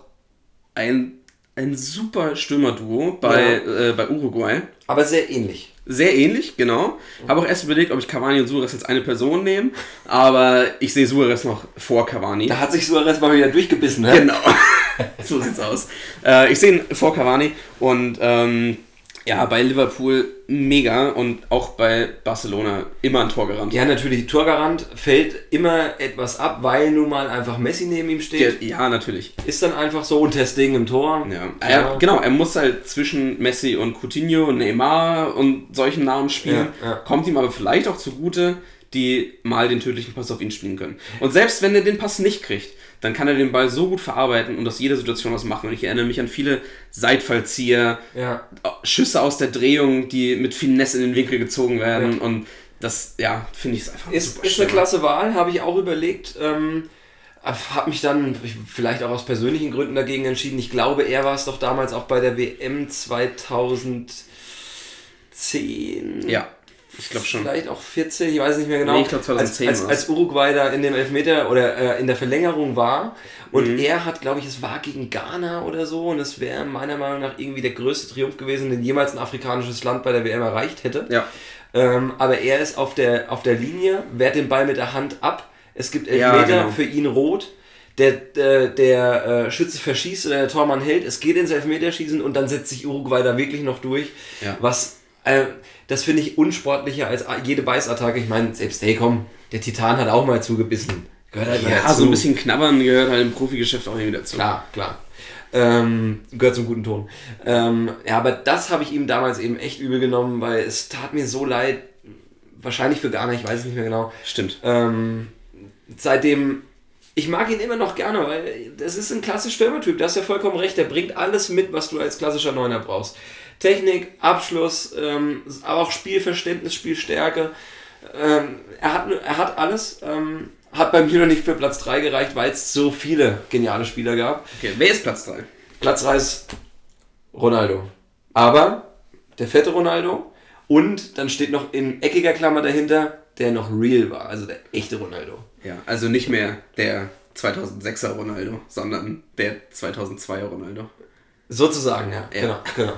ein, ein super Stürmerduo bei, äh, bei Uruguay. Aber sehr ähnlich. Sehr ähnlich, genau. Habe auch erst überlegt, ob ich Cavani und Suarez als eine Person nehme, aber ich sehe Suarez noch vor Cavani. Da hat sich Suarez mal wieder durchgebissen, ne? Genau. so sieht's aus. Äh, ich sehe ihn vor Cavani und ähm, ja, bei Liverpool mega und auch bei Barcelona immer ein Tor gerannt. Ja, natürlich, Torgarant fällt immer etwas ab, weil nun mal einfach Messi neben ihm steht. Der, ja, natürlich. Ist dann einfach so und Testing im Tor. Ja. Er, genau, er muss halt zwischen Messi und Coutinho, Neymar und solchen Namen spielen. Ja, ja. Kommt ihm aber vielleicht auch zugute, die mal den tödlichen Pass auf ihn spielen können. Und selbst wenn er den Pass nicht kriegt, dann kann er den Ball so gut verarbeiten und aus jeder Situation was machen. Und ich erinnere mich an viele Seitfallzieher, Ja. Schüsse aus der Drehung, die mit Finesse in den Winkel gezogen werden. Und das, ja, finde ich es einfach Ist, super ist eine Stürmer. klasse Wahl, habe ich auch überlegt. Ähm, habe mich dann ich- vielleicht auch aus persönlichen Gründen dagegen entschieden. Ich glaube, er war es doch damals auch bei der WM 2010. Ja, ich glaube schon. Vielleicht auch 14, ich weiß nicht mehr genau. Nee, ich glaub 2010 als, als, als Uruguay da in dem Elfmeter oder äh, in der Verlängerung war. Und Mhm. er hat, glaube ich, es war gegen Ghana oder so. Und es wäre meiner Meinung nach irgendwie der größte Triumph gewesen, den jemals ein afrikanisches Land bei der WM erreicht hätte. Ja. Ähm, aber er ist auf der, auf der Linie, wehrt den Ball mit der Hand ab. Es gibt Ja, Elfmeter genau. für ihn rot. Der, der, der äh, Schütze verschießt oder der Tormann hält. Es geht ins Elfmeterschießen und dann setzt sich Uruguay da wirklich noch durch. Ja. Was, äh, das finde ich unsportlicher als jede Beißattacke. Ich meine, selbst, hey komm, der Titan hat auch mal zugebissen. Gehört halt Ja, dazu. so ein bisschen knabbern gehört halt im Profigeschäft auch irgendwie dazu. Klar, klar. Ähm, gehört zum guten Ton. Ähm, ja, aber das habe ich ihm damals eben echt übel genommen, weil es tat mir so leid. Wahrscheinlich für Ghana, ich weiß es nicht mehr genau. Stimmt. Ähm, seitdem, ich mag ihn immer noch gerne, weil das ist ein klasse Stürmertyp. Da hast ja vollkommen recht. Der bringt alles mit, was du als klassischer Neuner brauchst. Technik, Abschluss, ähm, aber auch Spielverständnis, Spielstärke. Ähm, er, hat, er hat alles. Ähm, hat bei mir noch nicht für Platz 3 gereicht, weil es so viele geniale Spieler gab. Okay, wer ist Platz 3? Platz 3 ist Ronaldo. Aber der fette Ronaldo und dann steht noch in eckiger Klammer dahinter, der noch real war, also der echte Ronaldo. Ja, also nicht mehr der 2006er Ronaldo, sondern der 2002er Ronaldo. Sozusagen, ja. Ja. Genau, genau.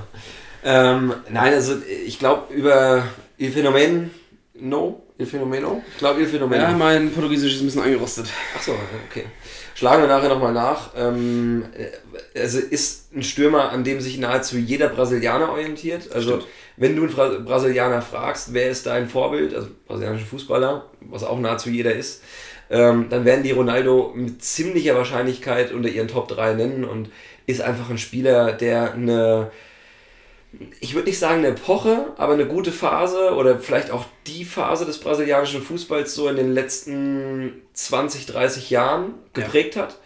Ähm, nein, also ich glaube über Il Phänomen, no, Il Fenomeno? Ich glaube Il Fenomeno. Ja, mein Portugiesisch ist ein bisschen angerostet. Achso, okay. Schlagen wir nachher nochmal nach. Ähm, äh, also ist ein Stürmer, an dem sich nahezu jeder Brasilianer orientiert. Also Stimmt. wenn du einen Bra Brasilianer fragst, wer ist dein Vorbild, also brasilianische Fußballer, was auch nahezu jeder ist, ähm, dann werden die Ronaldo mit ziemlicher Wahrscheinlichkeit unter ihren Top 3 nennen und ist einfach ein Spieler, der eine ich würde nicht sagen eine Epoche, aber eine gute Phase oder vielleicht auch die Phase des brasilianischen Fußballs so in den letzten 20, 30 Jahren geprägt hat.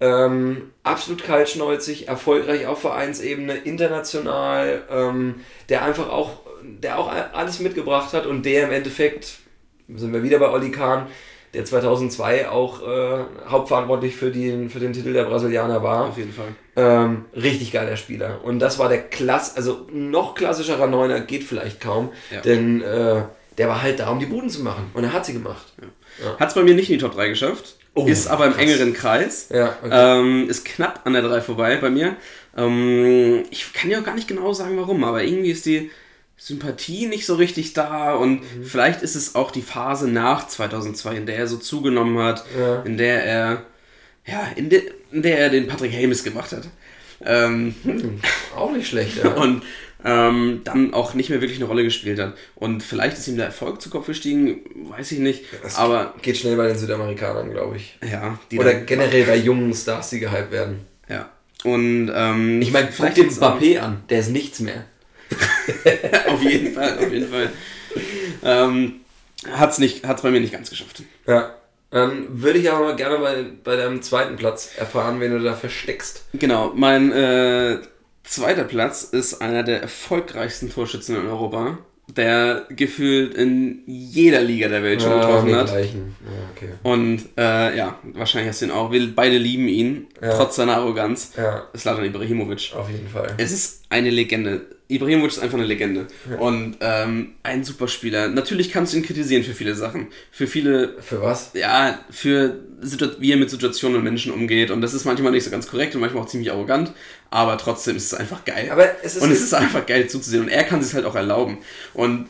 Ähm, absolut kaltschnäuzig, erfolgreich auf Vereinsebene, international, ähm, der einfach auch, der auch alles mitgebracht hat und der im Endeffekt, sind wir wieder bei Oli Kahn, der 2002 auch äh, hauptverantwortlich für den, für den Titel der Brasilianer war. Auf jeden Fall. Ähm, richtig geiler Spieler. Und das war der Klass, also noch klassischerer Neuner geht vielleicht kaum, Ja. denn äh, der war halt da, um die Buden zu machen. Und er hat sie gemacht. Hat es bei mir nicht in die Top 3 geschafft. Oh, ist aber im krass. engeren Kreis. Ja, okay. Ähm, ist knapp an der 3 vorbei bei mir. Ähm, ich kann ja auch gar nicht genau sagen, warum, aber irgendwie ist die Sympathie nicht so richtig da und Mhm. vielleicht ist es auch die Phase nach 2002, in der er so zugenommen hat, Ja. in der er, ja, in, de, in der er den Patrick Hames gemacht hat. Ähm, Auch nicht schlecht, ja. und ähm, dann auch nicht mehr wirklich eine Rolle gespielt hat. Und vielleicht ist ihm der Erfolg zu Kopf gestiegen, weiß ich nicht. Das aber geht schnell bei den Südamerikanern, glaube ich. ja, Oder generell bei jungen Stars, die gehypt werden. Ja. Und ähm, Ich meine, guck vielleicht dir Mbappé an, der ist nichts mehr. auf jeden Fall, auf jeden Fall. Ähm, hat's nicht, hat's bei mir nicht ganz geschafft. Ja. Dann würde ich aber gerne bei, bei deinem zweiten Platz erfahren, wen du da versteckst. Genau, mein äh, zweiter Platz ist einer der erfolgreichsten Torschützen in Europa, der gefühlt in jeder Liga der Welt schon getroffen wir hat. Ja, okay. Und äh, ja, wahrscheinlich hast du ihn auch. Wir beide lieben ihn, Ja. trotz seiner Arroganz. Ja, Slatan Ibrahimovic. auf jeden Fall. Es ist eine Legende. Ibrahimovic ist einfach eine Legende. Und ähm, ein super Spieler. Natürlich kannst du ihn kritisieren für viele Sachen. Für viele Für was? ja, für Situ- wie er mit Situationen und Menschen umgeht. Und das ist manchmal nicht so ganz korrekt und manchmal auch ziemlich arrogant, aber trotzdem ist es einfach geil. Aber es ist- und es ist einfach geil zuzusehen und er kann sich halt auch erlauben. Und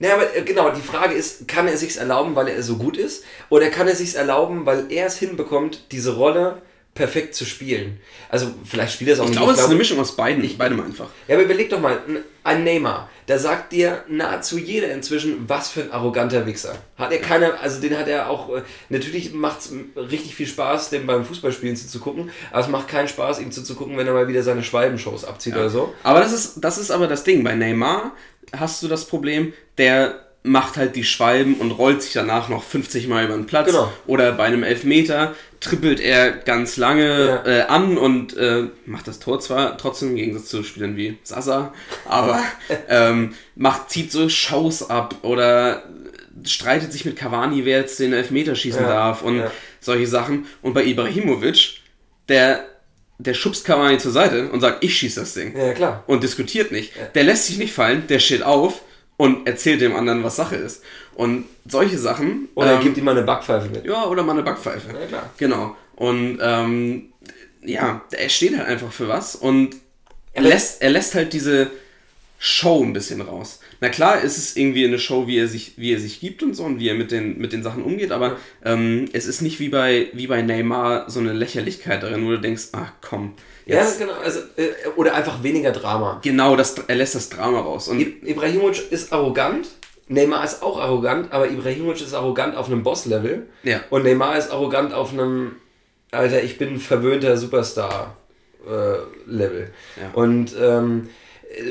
Ja, aber äh, genau, die Frage ist, kann er sich's erlauben, weil er so gut ist? Oder kann er sich's erlauben, weil er es hinbekommt, diese Rolle perfekt zu spielen? Also, vielleicht spielt er es auch ich nicht. glaube, es ist eine Mischung aus beiden. Ich, beidem einfach. Ja, aber überleg doch mal, ein Neymar, da sagt dir nahezu jeder inzwischen, was für ein arroganter Wichser. Hat er keine, also den hat er auch, äh, natürlich macht es richtig viel Spaß, dem beim Fußballspielen zuzugucken, aber es macht keinen Spaß, ihm zuzugucken, wenn er mal wieder seine Schwalbenshows abzieht oder so. Aber das ist, das ist aber das Ding. Bei Neymar hast du das Problem, der macht halt die Schwalben und rollt sich danach noch 50 Mal über den Platz. Genau. Oder bei einem Elfmeter trippelt er ganz lange Ja. äh, an und äh, macht das Tor zwar trotzdem im Gegensatz zu Spielern wie Sasa, aber ähm, macht, zieht so Shows ab oder streitet sich mit Cavani, wer jetzt den Elfmeter schießen Ja. darf und Ja. solche Sachen. Und bei Ibrahimovic, der, der schubst Cavani zur Seite und sagt, ich schieße das Ding Ja, klar. und diskutiert nicht. Der lässt sich nicht fallen, der steht auf und erzählt dem anderen, was Sache ist. Und solche Sachen. Oder er ähm, gibt ihm mal eine Backpfeife mit. ja, oder mal eine Backpfeife. Ja, klar. Genau. Und ähm, ja, er steht halt einfach für was und er lässt, er lässt halt diese Show ein bisschen raus. Na klar, ist es irgendwie eine Show, wie er sich, wie er sich gibt und so und wie er mit den, mit den Sachen umgeht, aber ähm, es ist nicht wie bei, wie bei Neymar so eine Lächerlichkeit darin, wo du denkst, ach komm, Ja, jetzt, genau. Also, äh, oder einfach weniger Drama. genau, das, er lässt das Drama raus. Und Ibrahimovic ist arrogant. Neymar ist auch arrogant, aber Ibrahimovic ist arrogant auf einem Boss-Level. Ja. Und Neymar ist arrogant auf einem, Alter, ich bin ein verwöhnter Superstar-Level. Ja. Und ähm,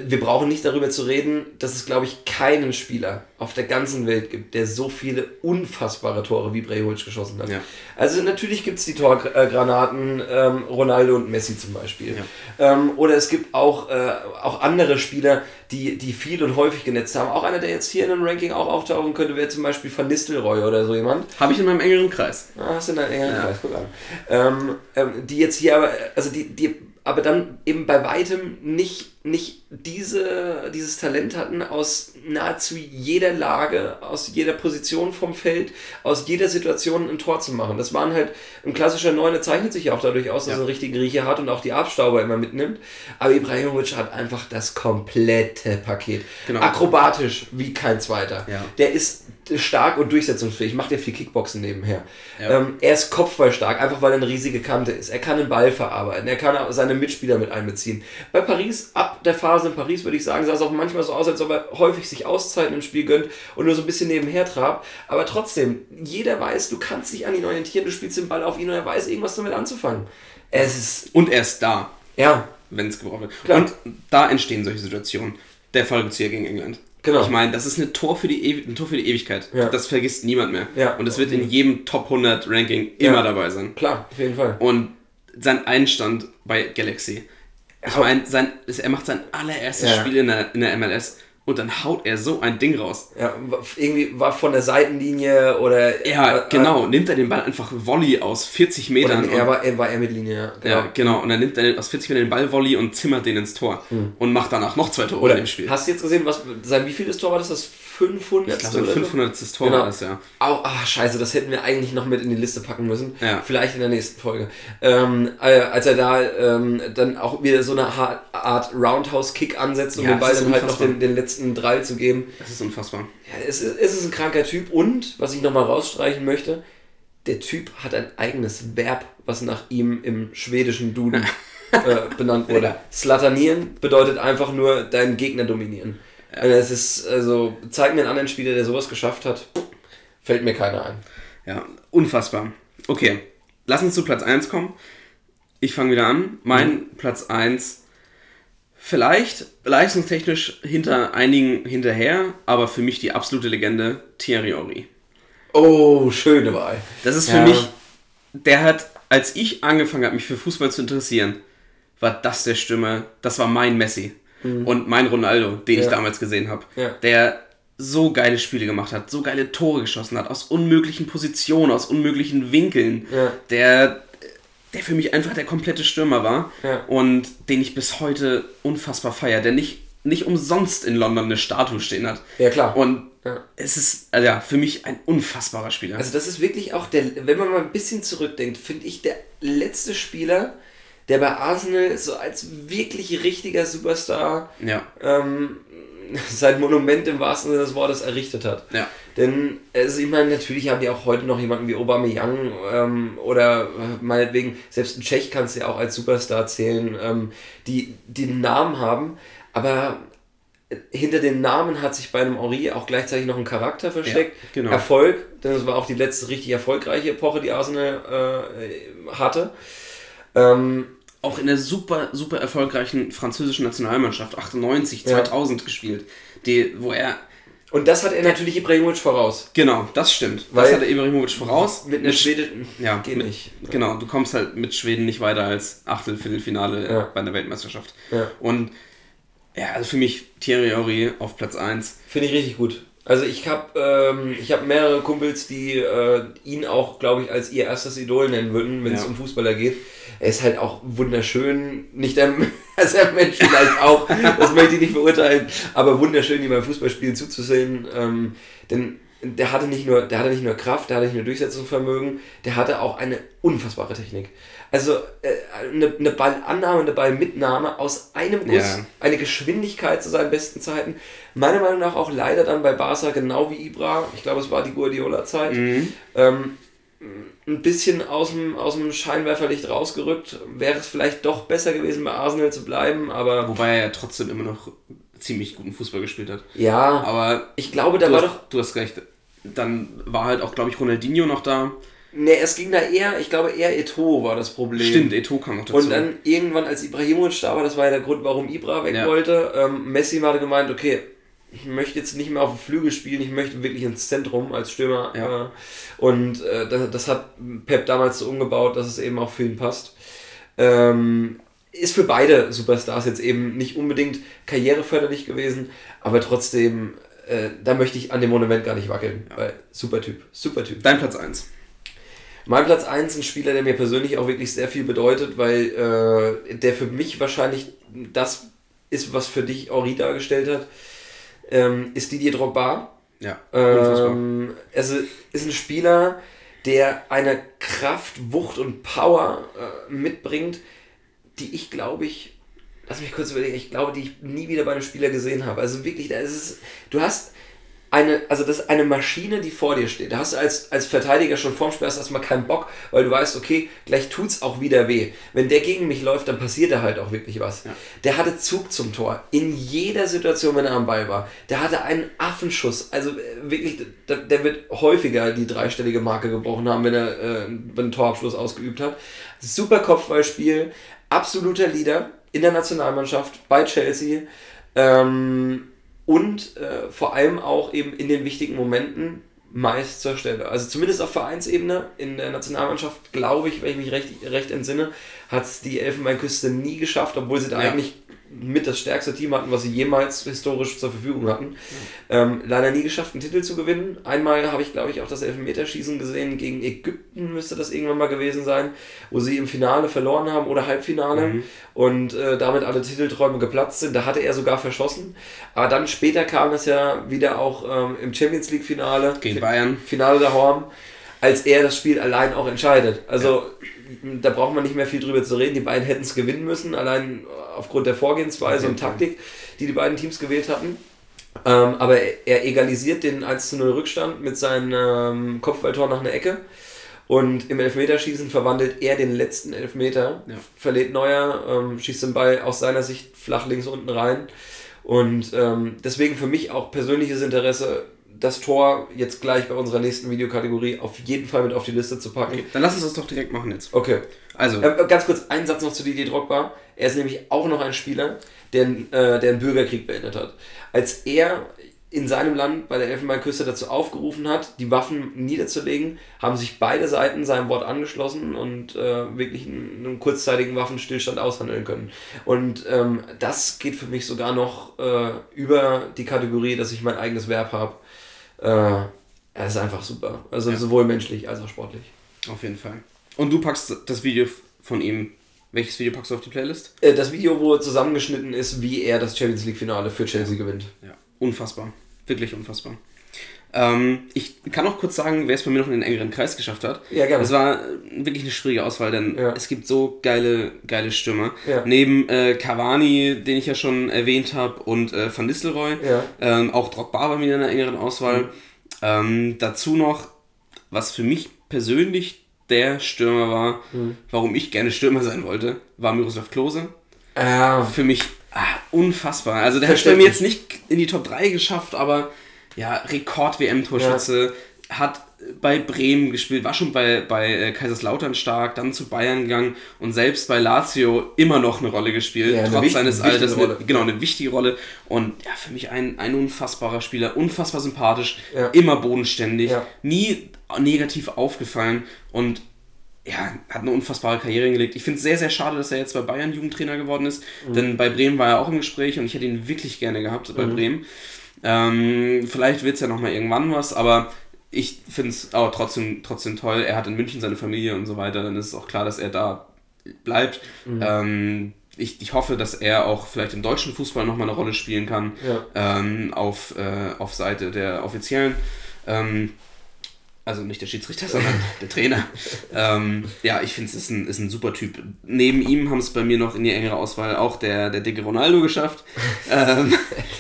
wir brauchen nicht darüber zu reden, dass es, glaube ich, keinen Spieler auf der ganzen Welt gibt, der so viele unfassbare Tore wie Ibrahimovic geschossen hat. Ja. Also natürlich gibt es die Torgranaten, ähm, Ronaldo und Messi zum Beispiel. Ähm, oder es gibt auch, äh, auch andere Spieler, die, die viel und häufig genetzt haben. Auch einer, der jetzt hier in einem Ranking auch auftauchen könnte, wäre zum Beispiel Van Nistelrooy oder so jemand. habe ich in meinem engeren Kreis. Ah, hast du in deinem engeren Kreis, guck an. Ähm, ähm, die jetzt hier aber, also die, die aber dann eben bei weitem nicht, nicht diese, dieses Talent hatten, aus nahezu jeder Lage, aus jeder Position vom Feld, aus jeder Situation ein Tor zu machen. Das waren halt, ein klassischer Neuner zeichnet sich ja auch dadurch aus, dass er einen richtigen Riecher hat und auch die Abstauber immer mitnimmt. Aber Ibrahimovic hat einfach das komplette Paket. Genau. Akrobatisch wie kein zweiter. Ja. Der ist stark und durchsetzungsfähig, macht ja viel Kickboxen nebenher. Ja. Ähm, er ist kopfballstark, einfach weil er eine riesige Kante ist. Er kann den Ball verarbeiten, er kann seine Mitspieler mit einbeziehen. Bei Paris, ab der Phase in Paris, würde ich sagen, sah es auch manchmal so aus, als ob er häufig sich Auszeiten im Spiel gönnt und nur so ein bisschen nebenher trabt. Aber trotzdem, jeder weiß, du kannst dich an ihn orientieren, du spielst den Ball auf ihn und er weiß irgendwas damit anzufangen. Es ist, Und er ist da, ja, wenn es gebraucht wird. Klar. Und da entstehen solche Situationen. Der Fallrückzieher gegen England. Genau. Ich meine, das ist eine Tor für die, ein Tor für die Ewigkeit. Ja. Das vergisst niemand mehr. Ja. Und es wird in jedem Top 100 Ranking immer Ja. dabei sein. klar, auf jeden Fall. Und sein Einstand bei Galaxy. Ich meine, sein, er macht sein allererstes. Spiel in der, in der MLS und dann haut er so ein Ding raus. Ja, irgendwie war von der Seitenlinie oder. Ja, äh, genau. Nimmt er den Ball einfach Volley aus 40 Metern. Oder er und- war, er war er mit Linie, ja. Genau. Ja, genau. Und dann nimmt er aus 40 Metern den Ball Volley und zimmert den ins Tor. Und macht danach noch zwei Tore Oder in dem Spiel. hast du jetzt gesehen, was sein wie vieles Tor war das? Das 500. ich glaube, sein oder so? 500. Tor Genau. das, ja. Au, ach, scheiße, das hätten wir eigentlich noch mit in die Liste packen müssen. Ja. Vielleicht in der nächsten Folge. Ähm, äh, als er da ähm, dann auch wieder so eine Art Roundhouse-Kick ansetzt, um Ja, den Ball das ist dann halt noch den, den letzten Drall zu geben. Das ist unfassbar. Ja, es, ist, es ist ein kranker Typ und, was ich nochmal rausstreichen möchte, der Typ hat ein eigenes Verb, was nach ihm im schwedischen Duden äh, benannt wurde. Slatanieren bedeutet einfach nur deinen Gegner dominieren. Also Es ist, also, zeig mir einen anderen Spieler, der sowas geschafft hat, fällt mir keiner ein. Ja, unfassbar. Okay, lass uns zu Platz 1 kommen. Ich fange wieder an. Mein Platz 1, vielleicht leistungstechnisch hinter einigen hinterher, aber für mich die absolute Legende, Thierry Henry. Oh, schöne Wahl. Das ist für Ja. mich, der hat, als ich angefangen habe, mich für Fußball zu interessieren, war das der Stimme, das war mein Messi und mein Ronaldo, den ich Mhm. Ja. damals gesehen habe, Ja. der so geile Spiele gemacht hat, so geile Tore geschossen hat, aus unmöglichen Positionen, aus unmöglichen Winkeln, Ja. der, der für mich einfach der komplette Stürmer war und den ich bis heute unfassbar feiere, der nicht nicht umsonst in London eine Statue stehen hat. Ja, klar. Und es ist also ja, für mich ein unfassbarer Spieler. Also das ist wirklich auch der, wenn man mal ein bisschen zurückdenkt, finde ich der letzte Spieler, der bei Arsenal so als wirklich richtiger Superstar ja, ähm, sein Monument im wahrsten Sinne des Wortes errichtet hat. ja. Denn, also ich meine, natürlich haben die auch heute noch jemanden wie Aubameyang ähm, oder äh, meinetwegen, selbst ein Tschech kannst du ja auch als Superstar zählen, ähm, die, die einen Namen haben, aber hinter den Namen hat sich bei einem Henri auch gleichzeitig noch ein Charakter versteckt. Ja, genau. Erfolg, denn es war auch die letzte richtig erfolgreiche Epoche, die Arsenal äh, hatte. Ähm, Auch in der super, super erfolgreichen französischen Nationalmannschaft 98, Ja. 2000 gespielt. Die, wo er. und das hat er natürlich Ibrahimovic voraus. Genau, das stimmt. Weil- das hatte Ibrahimovic voraus. Mit einer schwedischen. Ja, geht mit, nicht. Genau, du kommst halt mit Schweden nicht weiter als Achtel, Viertelfinale Ja. bei einer Weltmeisterschaft. Ja. Und ja, also für mich Thierry Henry auf Platz 1. Finde ich richtig gut. Also ich habe ähm, ich hab mehrere Kumpels, die äh, ihn auch, glaube ich, als ihr erstes Idol nennen würden, wenn es Ja. um Fußballer geht. Er ist halt auch wunderschön, nicht der, also der Mensch vielleicht auch, das möchte ich nicht beurteilen, aber wunderschön, ihm beim Fußballspielen zuzusehen. Ähm, denn der hatte, nicht nur, der hatte nicht nur Kraft, der hatte nicht nur Durchsetzungsvermögen, der hatte auch eine unfassbare Technik. Also äh, eine, eine Ballannahme, eine Ballmitnahme aus einem Guss, Ja. eine Geschwindigkeit zu seinen besten Zeiten. Meiner Meinung nach auch leider dann bei Barca genau wie Ibra. Ich glaube, es war die Guardiola-Zeit. Ähm, ein bisschen aus dem, aus dem Scheinwerferlicht rausgerückt. Wäre es vielleicht doch besser gewesen, bei Arsenal zu bleiben, aber Wobei er ja trotzdem immer noch ziemlich guten Fußball gespielt hat. ja, Aber ich glaube, da war hast, doch. du hast recht. Dann war halt auch, glaube ich, Ronaldinho noch da. Ne, es ging da eher, ich glaube, eher Eto war das Problem. Stimmt, Eto'o kam noch dazu. Und dann irgendwann, als Ibrahimovic da war, das war ja der Grund, warum Ibra weg Ja. wollte, ähm, Messi hatte gemeint, okay, ich möchte jetzt nicht mehr auf dem Flügel spielen, ich möchte wirklich ins Zentrum als Stürmer. Ja. Und äh, das, das hat Pep damals so umgebaut, dass es eben auch für ihn passt. Ähm, ist für beide Superstars jetzt eben nicht unbedingt karriereförderlich gewesen, aber trotzdem, äh, da möchte ich an dem Monument gar nicht wackeln, weil super Typ, super Typ. Dein Platz 1. Mein Platz 1 ein Spieler, der mir persönlich auch wirklich sehr viel bedeutet, weil äh, der für mich wahrscheinlich das ist, was für dich Henri dargestellt hat, ähm, ist Didier Drogba. Ja. Ähm, also ist ein Spieler, der eine Kraft, Wucht und Power äh, mitbringt, die ich glaube ich, lass mich kurz überlegen, ich glaube, die ich nie wieder bei einem Spieler gesehen habe. Also wirklich, da ist es, du hast eine, also das ist eine Maschine, die vor dir steht. Da hast du als, als Verteidiger schon vorm Spiel hast erstmal keinen Bock, weil du weißt, okay, gleich tut's auch wieder weh. Wenn der gegen mich läuft, dann passiert da halt auch wirklich was. Der hatte Zug zum Tor. In jeder Situation, wenn er am Ball war. Der hatte einen Affenschuss. Also äh, wirklich, der, der wird häufiger die dreistellige Marke gebrochen haben, wenn er äh, einen Torabschluss ausgeübt hat. Super Kopfballspiel, absoluter Leader in der Nationalmannschaft bei Chelsea. Ähm, und äh, vor allem auch eben in den wichtigen Momenten meist zur Stelle. Also zumindest auf Vereinsebene in der Nationalmannschaft, glaube ich, wenn ich mich recht, recht entsinne, hat es die Elfenbeinküste nie geschafft, obwohl sie da Ja. eigentlich mit das stärkste Team hatten, was sie jemals historisch zur Verfügung hatten. Ähm, leider nie geschafft, einen Titel zu gewinnen. Einmal habe ich, glaube ich, auch das Elfmeterschießen gesehen gegen Ägypten, müsste das irgendwann mal gewesen sein, wo sie im Finale verloren haben oder Halbfinale und äh, damit alle Titelträume geplatzt sind. Da hatte er sogar verschossen. Aber dann später kam es ja wieder auch ähm, im Champions League Finale. Gegen Bayern. Finale der Horn, als er das Spiel allein auch entscheidet. Also da braucht man nicht mehr viel drüber zu reden. Die beiden hätten es gewinnen müssen, allein aufgrund der Vorgehensweise und Taktik, die die beiden Teams gewählt hatten. Ähm, aber er, er egalisiert den 1 zu 0 Rückstand mit seinem ähm, Kopfballtor nach einer Ecke. Und im Elfmeterschießen verwandelt er den letzten Elfmeter, Ja. verlädt Neuer, ähm, schießt den Ball aus seiner Sicht flach links unten rein. Und ähm, deswegen für mich auch persönliches Interesse, das Tor jetzt gleich bei unserer nächsten Videokategorie auf jeden Fall mit auf die Liste zu packen. Dann lass uns das doch direkt machen jetzt. Okay. Also, Äh, ganz kurz, einen Satz noch zu Didier Drogba. Er ist nämlich auch noch ein Spieler, der, äh, der einen Bürgerkrieg beendet hat. Als er in seinem Land bei der Elfenbeinküste dazu aufgerufen hat, die Waffen niederzulegen, haben sich beide Seiten seinem Wort angeschlossen und äh, wirklich einen, einen kurzzeitigen Waffenstillstand aushandeln können. Und ähm, das geht für mich sogar noch äh, über die Kategorie, dass ich mein eigenes Verb habe. Äh, er ist einfach super. Also sowohl menschlich als auch sportlich. auf jeden Fall. Und du packst das Video von ihm, Welches Video packst du auf die Playlist? Äh, das Video, wo zusammengeschnitten ist, wie er das Champions League-Finale für Chelsea gewinnt. Ja, unfassbar. Wirklich unfassbar. Ähm, ich kann auch kurz sagen, wer es bei mir noch in den engeren Kreis geschafft hat. Ja, gerne. Es war äh, wirklich eine schwierige Auswahl, denn Ja. es gibt so geile, geile Stürmer. Ja. Neben äh, Cavani, den ich ja schon erwähnt habe, und äh, Van Nistelrooy. Ja. Ähm, auch Drogba war mir in einer engeren Auswahl. Ähm, dazu noch, was für mich persönlich der Stürmer war, Mhm. warum ich gerne Stürmer sein wollte, war Miroslav Klose Ah, für mich ah, unfassbar. Also der hat es bei mir jetzt nicht in die Top 3 geschafft, aber ja, Rekord-WM-Torschütze, hat bei Bremen gespielt, war schon bei, bei äh, Kaiserslautern stark, dann zu Bayern gegangen und selbst bei Lazio immer noch eine Rolle gespielt, Ja, trotz seines Alters. Eine, genau, eine wichtige Rolle. Und ja, für mich ein, ein unfassbarer Spieler, unfassbar sympathisch, Ja. immer bodenständig, Ja. nie negativ aufgefallen und ja, hat eine unfassbare Karriere hingelegt. Ich finde es sehr, sehr schade, dass er jetzt bei Bayern Jugendtrainer geworden ist, Mhm. denn bei Bremen war er auch im Gespräch und ich hätte ihn wirklich gerne gehabt bei Bremen. Ähm, vielleicht wird es ja nochmal irgendwann was, aber ich finde es aber trotzdem, trotzdem toll. Er hat in München seine Familie und so weiter, dann ist es auch klar, dass er da bleibt. Mhm. Ähm, ich, ich hoffe, dass er auch vielleicht im deutschen Fußball nochmal eine Rolle spielen kann, Ja. ähm, auf, äh, auf Seite der Offiziellen. Ähm, also nicht der Schiedsrichter, sondern der Trainer. Ähm, ja, ich finde es ist ein, ist ein super Typ. Neben ihm haben es bei mir noch in die engere Auswahl auch der, der dicke Ronaldo geschafft. ähm,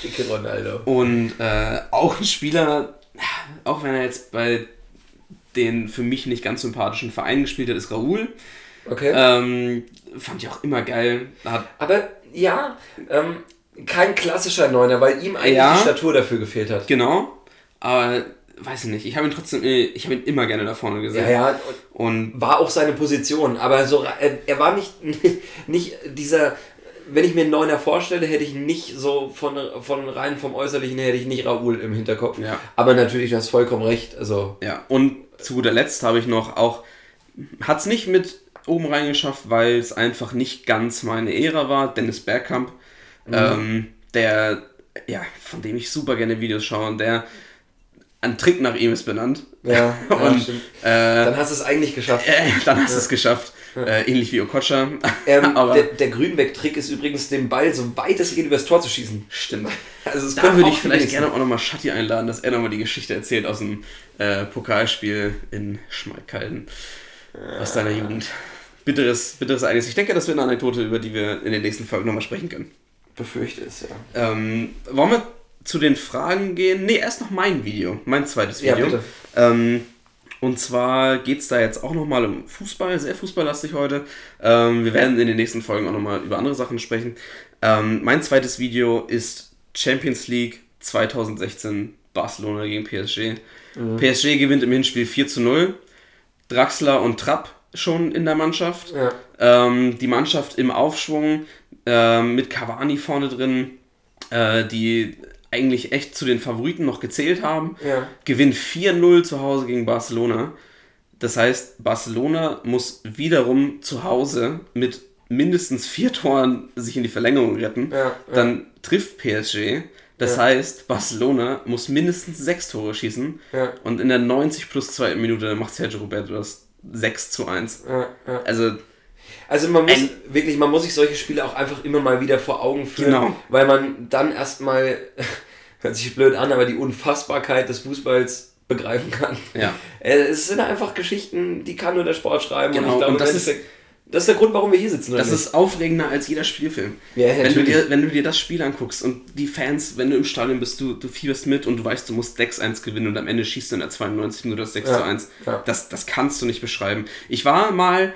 dicke Ronaldo. und äh, auch ein Spieler, auch wenn er jetzt bei den für mich nicht ganz sympathischen Vereinen gespielt hat, ist Raoul. Okay. Ähm, fand ich auch immer geil. Hat, Aber ja, ähm, kein klassischer Neuner, weil ihm eigentlich Ja. die Statur dafür gefehlt hat. genau, aber weiß ich nicht. Ich habe ihn trotzdem, äh, ich habe ihn immer gerne da vorne gesehen. Ja, ja, und Und war auch seine Position, aber so er, er war nicht, nicht dieser, wenn ich mir einen Neuner vorstelle, hätte ich nicht so von, von rein vom Äußerlichen hätte ich nicht Raoul im Hinterkopf. Ja. Aber natürlich, du hast vollkommen recht. Also, Ja, und zu guter Letzt habe ich noch auch, hat es nicht mit oben reingeschafft, weil es einfach nicht ganz meine Ära war, Dennis Bergkamp, ähm, der, ja, von dem ich super gerne Videos schaue und der, ein Trick nach ihm ist benannt. ja, ja Und stimmt. äh, Dann hast du es eigentlich geschafft. äh, dann hast du es geschafft. Äh, ähnlich wie Okocha. Ähm, Aber der, der Grünbeck-Trick ist übrigens, den Ball so weit es geht übers Tor zu schießen. stimmt. Also Da können würde ich vielleicht gerne auch nochmal Schatti einladen, dass er nochmal die Geschichte erzählt aus dem äh, Pokalspiel in Schmalkalden. Aus deiner Jugend. Bitteres, bitteres Ereignis. Ich denke, das wird eine Anekdote, über die wir in den nächsten Folgen nochmal sprechen können. befürchte es, ja. Ähm, wollen wir zu den Fragen gehen? Ne, erst noch mein Video, mein zweites Ja, Video. bitte. Ähm, und zwar geht es da jetzt auch nochmal um Fußball, sehr fußballlastig heute. Ähm, wir werden in den nächsten Folgen auch nochmal über andere Sachen sprechen. Ähm, mein zweites Video ist Champions League 2016 Barcelona gegen PSG. Mhm. PSG gewinnt im Hinspiel 4 zu 0. Draxler und Trapp schon in der Mannschaft. Ja. Ähm, die Mannschaft im Aufschwung ähm, mit Cavani vorne drin, äh, die eigentlich echt zu den Favoriten noch gezählt haben, Ja. gewinnt 4-0 zu Hause gegen Barcelona. Das heißt, Barcelona muss wiederum zu Hause mit mindestens vier Toren sich in die Verlängerung retten. Ja, ja. Dann trifft PSG. Das heißt, Barcelona muss mindestens sechs Tore schießen. Und in der 90 plus 2 Minute macht Sergio Roberto das 6 zu 1. Ja, ja. Also, Also man muss Ein- wirklich, man muss sich solche Spiele auch einfach immer mal wieder vor Augen führen, Genau. weil man dann erstmal, hört sich blöd an, aber die Unfassbarkeit des Fußballs begreifen kann. Ja. Äh, Es sind einfach Geschichten, die kann nur der Sport schreiben Genau, und ich glaube, und das ist- das ist der Grund, warum wir hier sitzen. Das nicht? ist aufregender als jeder Spielfilm. Ja, wenn, du dir, wenn du dir das Spiel anguckst und die Fans, wenn du im Stadion bist, du, du fieberst mit und du weißt, du musst 6-1 gewinnen und am Ende schießt du in der 92 Minute das 6 Ja, zu 1. ja. Das, das kannst du nicht beschreiben. Ich war mal,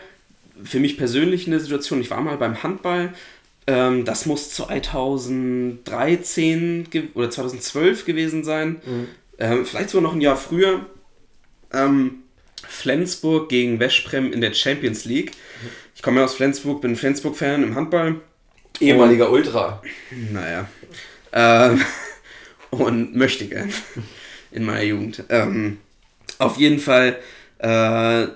für mich persönlich in der Situation, ich war mal beim Handball, ähm, das muss 2013 ge- oder 2012 gewesen sein, Mhm. ähm, vielleicht sogar noch ein Jahr früher. Ähm, Flensburg gegen Westprem in der Champions League. Ich komme ja aus Flensburg, bin Flensburg-Fan im Handball. ehemaliger Ultra. Naja. Ähm, und möchte gern in meiner Jugend. Ähm, auf jeden Fall äh,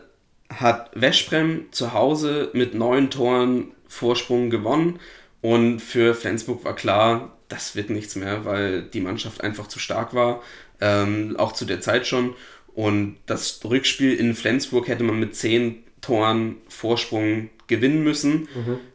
hat Westprem zu Hause mit neun Toren Vorsprung gewonnen. Und für Flensburg war klar, das wird nichts mehr, weil die Mannschaft einfach zu stark war. Ähm, auch zu der Zeit schon. Und das Rückspiel in Flensburg hätte man mit zehn Toren Vorsprung gewinnen müssen.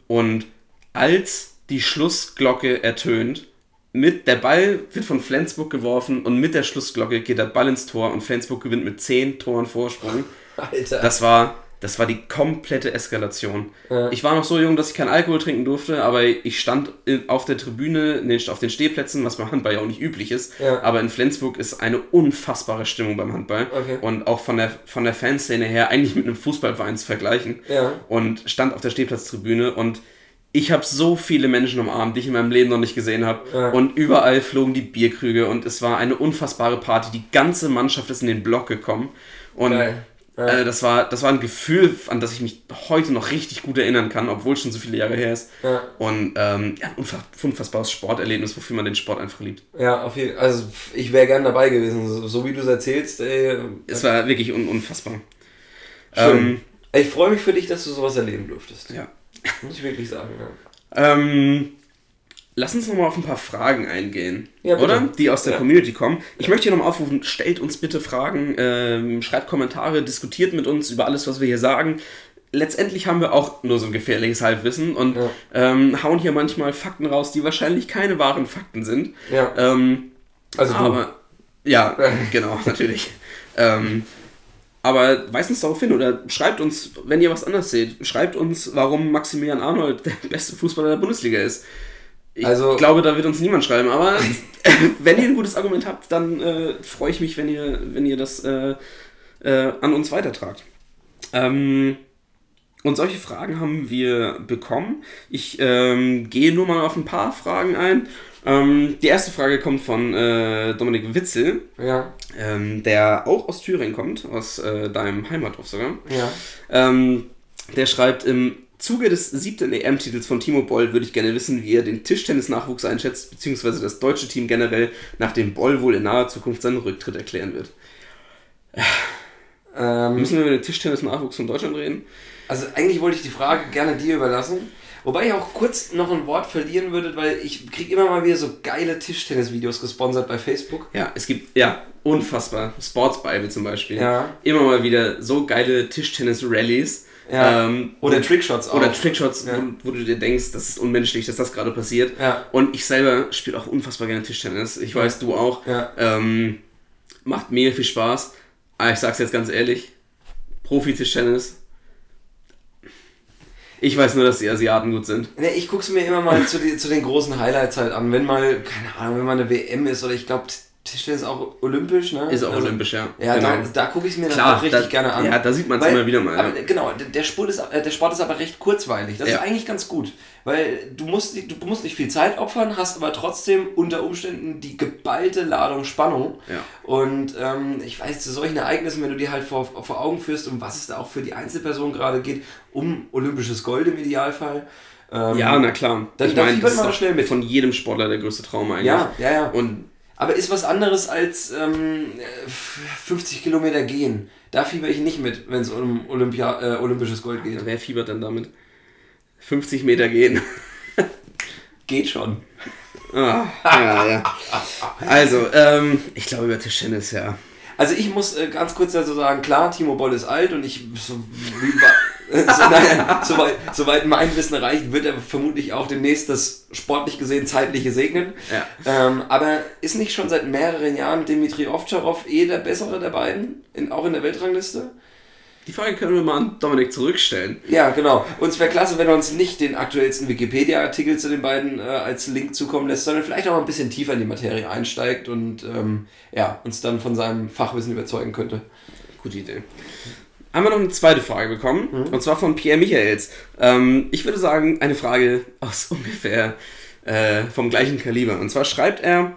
Und als die Schlussglocke ertönt, mit der Ball wird von Flensburg geworfen und mit der Schlussglocke geht der Ball ins Tor und Flensburg gewinnt mit 10 Toren Vorsprung. Alter. Das war, das war die komplette Eskalation. Ja. Ich war noch so jung, dass ich keinen Alkohol trinken durfte, aber ich stand auf der Tribüne, auf den Stehplätzen, was beim Handball ja auch nicht üblich ist. Ja. Aber in Flensburg ist eine unfassbare Stimmung beim Handball. Okay. Und auch von der, von der Fanszene her eigentlich mit einem Fußballverein zu vergleichen. Ja. Und stand auf der Stehplatztribüne und ich habe so viele Menschen umarmt, die ich in meinem Leben noch nicht gesehen habe. Ja. Und überall flogen die Bierkrüge und es war eine unfassbare Party. Die ganze Mannschaft ist in den Block gekommen. Und Geil. Ja. äh, das, war, das war ein Gefühl, an das ich mich heute noch richtig gut erinnern kann, obwohl es schon so viele Jahre her ist. Ja. Und ähm, ja, unfassbares Sporterlebnis, wofür man den Sport einfach liebt. Ja, auf jeden Fall. Also ich wäre gern dabei gewesen, so, so wie du es erzählst. Ey, Es war wirklich un unfassbar. schön. Ähm, ich freue mich für dich, dass du sowas erleben durftest. ja. Muss ich wirklich sagen. Ja. Ähm, lass uns nochmal auf ein paar Fragen eingehen, Ja, oder? Die aus der Ja. Community kommen. Ich möchte hier nochmal aufrufen, stellt uns bitte Fragen, ähm, schreibt Kommentare, diskutiert mit uns über alles, was wir hier sagen. Letztendlich haben wir auch nur so ein gefährliches Halbwissen und Ja. ähm, hauen hier manchmal Fakten raus, die wahrscheinlich keine wahren Fakten sind. Ja. Ähm, Also aber ja, genau, natürlich. ähm, aber weist uns darauf hin oder schreibt uns, wenn ihr was anderes seht, schreibt uns, warum Maximilian Arnold der beste Fußballer der Bundesliga ist. Ich Also- glaube, da wird uns niemand schreiben, aber wenn ihr ein gutes Argument habt, dann äh, freue ich mich, wenn ihr, wenn ihr das äh, äh, an uns weitertragt. Ähm, und solche Fragen haben wir bekommen. Ich ähm, gehe nur mal auf ein paar Fragen ein. Ähm, die erste Frage kommt von äh, Dominik Witzel, Ja. ähm, der auch aus Thüringen kommt, aus äh, deinem Heimatdorf sogar. Ja. Ähm, der schreibt, im Zuge des siebten EM-Titels von Timo Boll würde ich gerne wissen, wie er den Tischtennis-Nachwuchs einschätzt, beziehungsweise das deutsche Team generell, nachdem Boll wohl in naher Zukunft seinen Rücktritt erklären wird. Ähm, Müssen wir über den Tischtennis-Nachwuchs von Deutschland reden? Also eigentlich wollte ich die Frage gerne dir überlassen. Wobei ich auch kurz noch ein Wort verlieren würde, weil ich kriege immer mal wieder so geile Tischtennis-Videos gesponsert bei Facebook. Ja, es gibt, ja, unfassbar. Sports Bible zum Beispiel. Ja. Immer mal wieder so geile Tischtennis-Rallies. Ja. Ähm, Oder Trickshots auch. Oder Trickshots, Ja. wo, wo du dir denkst, das ist unmenschlich, dass das gerade passiert. Ja. Und ich selber spiele auch unfassbar gerne Tischtennis. Ich weiß, du auch. Ähm, macht mega viel Spaß. Aber ich sag's jetzt ganz ehrlich: Profi-Tischtennis. Ich weiß nur, dass die Asiaten gut sind. Ne, ich gucke es mir immer mal zu, die, zu den großen Highlights halt an. Wenn mal, keine Ahnung, wenn mal eine WM ist oder ich glaube, Tischtennis ist auch olympisch, ne? Ist auch Also- olympisch, ja. Ja, Genau. da, da gucke ich es mir dann Klar, auch richtig da- gerne an. ja, da sieht man's Weil- immer wieder mal, Aber, ja. Genau, der- Sport, ist, äh, der Sport ist aber recht kurzweilig. Das Ja. ist eigentlich ganz gut. Weil du musst, nicht- du musst nicht viel Zeit opfern, hast aber trotzdem unter Umständen die geballte Ladung Spannung. Ja. Und ähm, ich weiß, zu solchen Ereignissen, wenn du dir halt vor, vor Augen führst, um was es da auch für die Einzelperson gerade geht, um olympisches Gold im Idealfall. Ähm, Ja, na klar. Ich meine, das ist man schnell mit. von jedem Sportler der größte Traum eigentlich. Ja, ja, ja. Und Aber ist was anderes als ähm, äh, 50 Kilometer gehen. Da fieber ich nicht mit, wenn es um Olympia, äh, olympisches Gold geht. wer fiebert denn damit? 50 Meter gehen. Geht schon. Ah, ja, ja. Also, ähm, ich glaube über Tischtennis, ja. Also ich muss äh, ganz kurz dazu sagen, klar, Timo Boll ist alt und ich, so, wie, so, naja, soweit, soweit mein Wissen reicht, wird er vermutlich auch demnächst das sportlich gesehen zeitliche segnen. Ja. Ähm, aber ist nicht schon seit mehreren Jahren Dimitri Ovtcharov eh der bessere der beiden, in, auch in der Weltrangliste? Die Frage können wir mal an Dominik zurückstellen. Ja, genau. Und es wäre klasse, wenn er uns nicht den aktuellsten Wikipedia-Artikel zu den beiden äh, als Link zukommen lässt, sondern vielleicht auch mal ein bisschen tiefer in die Materie einsteigt und ähm, ja, uns dann von seinem Fachwissen überzeugen könnte. Gute Idee. Haben wir noch eine zweite Frage bekommen, und zwar von Pierre Michaels. Ähm, ich würde sagen, eine Frage aus ungefähr äh, vom gleichen Kaliber. Und zwar schreibt er,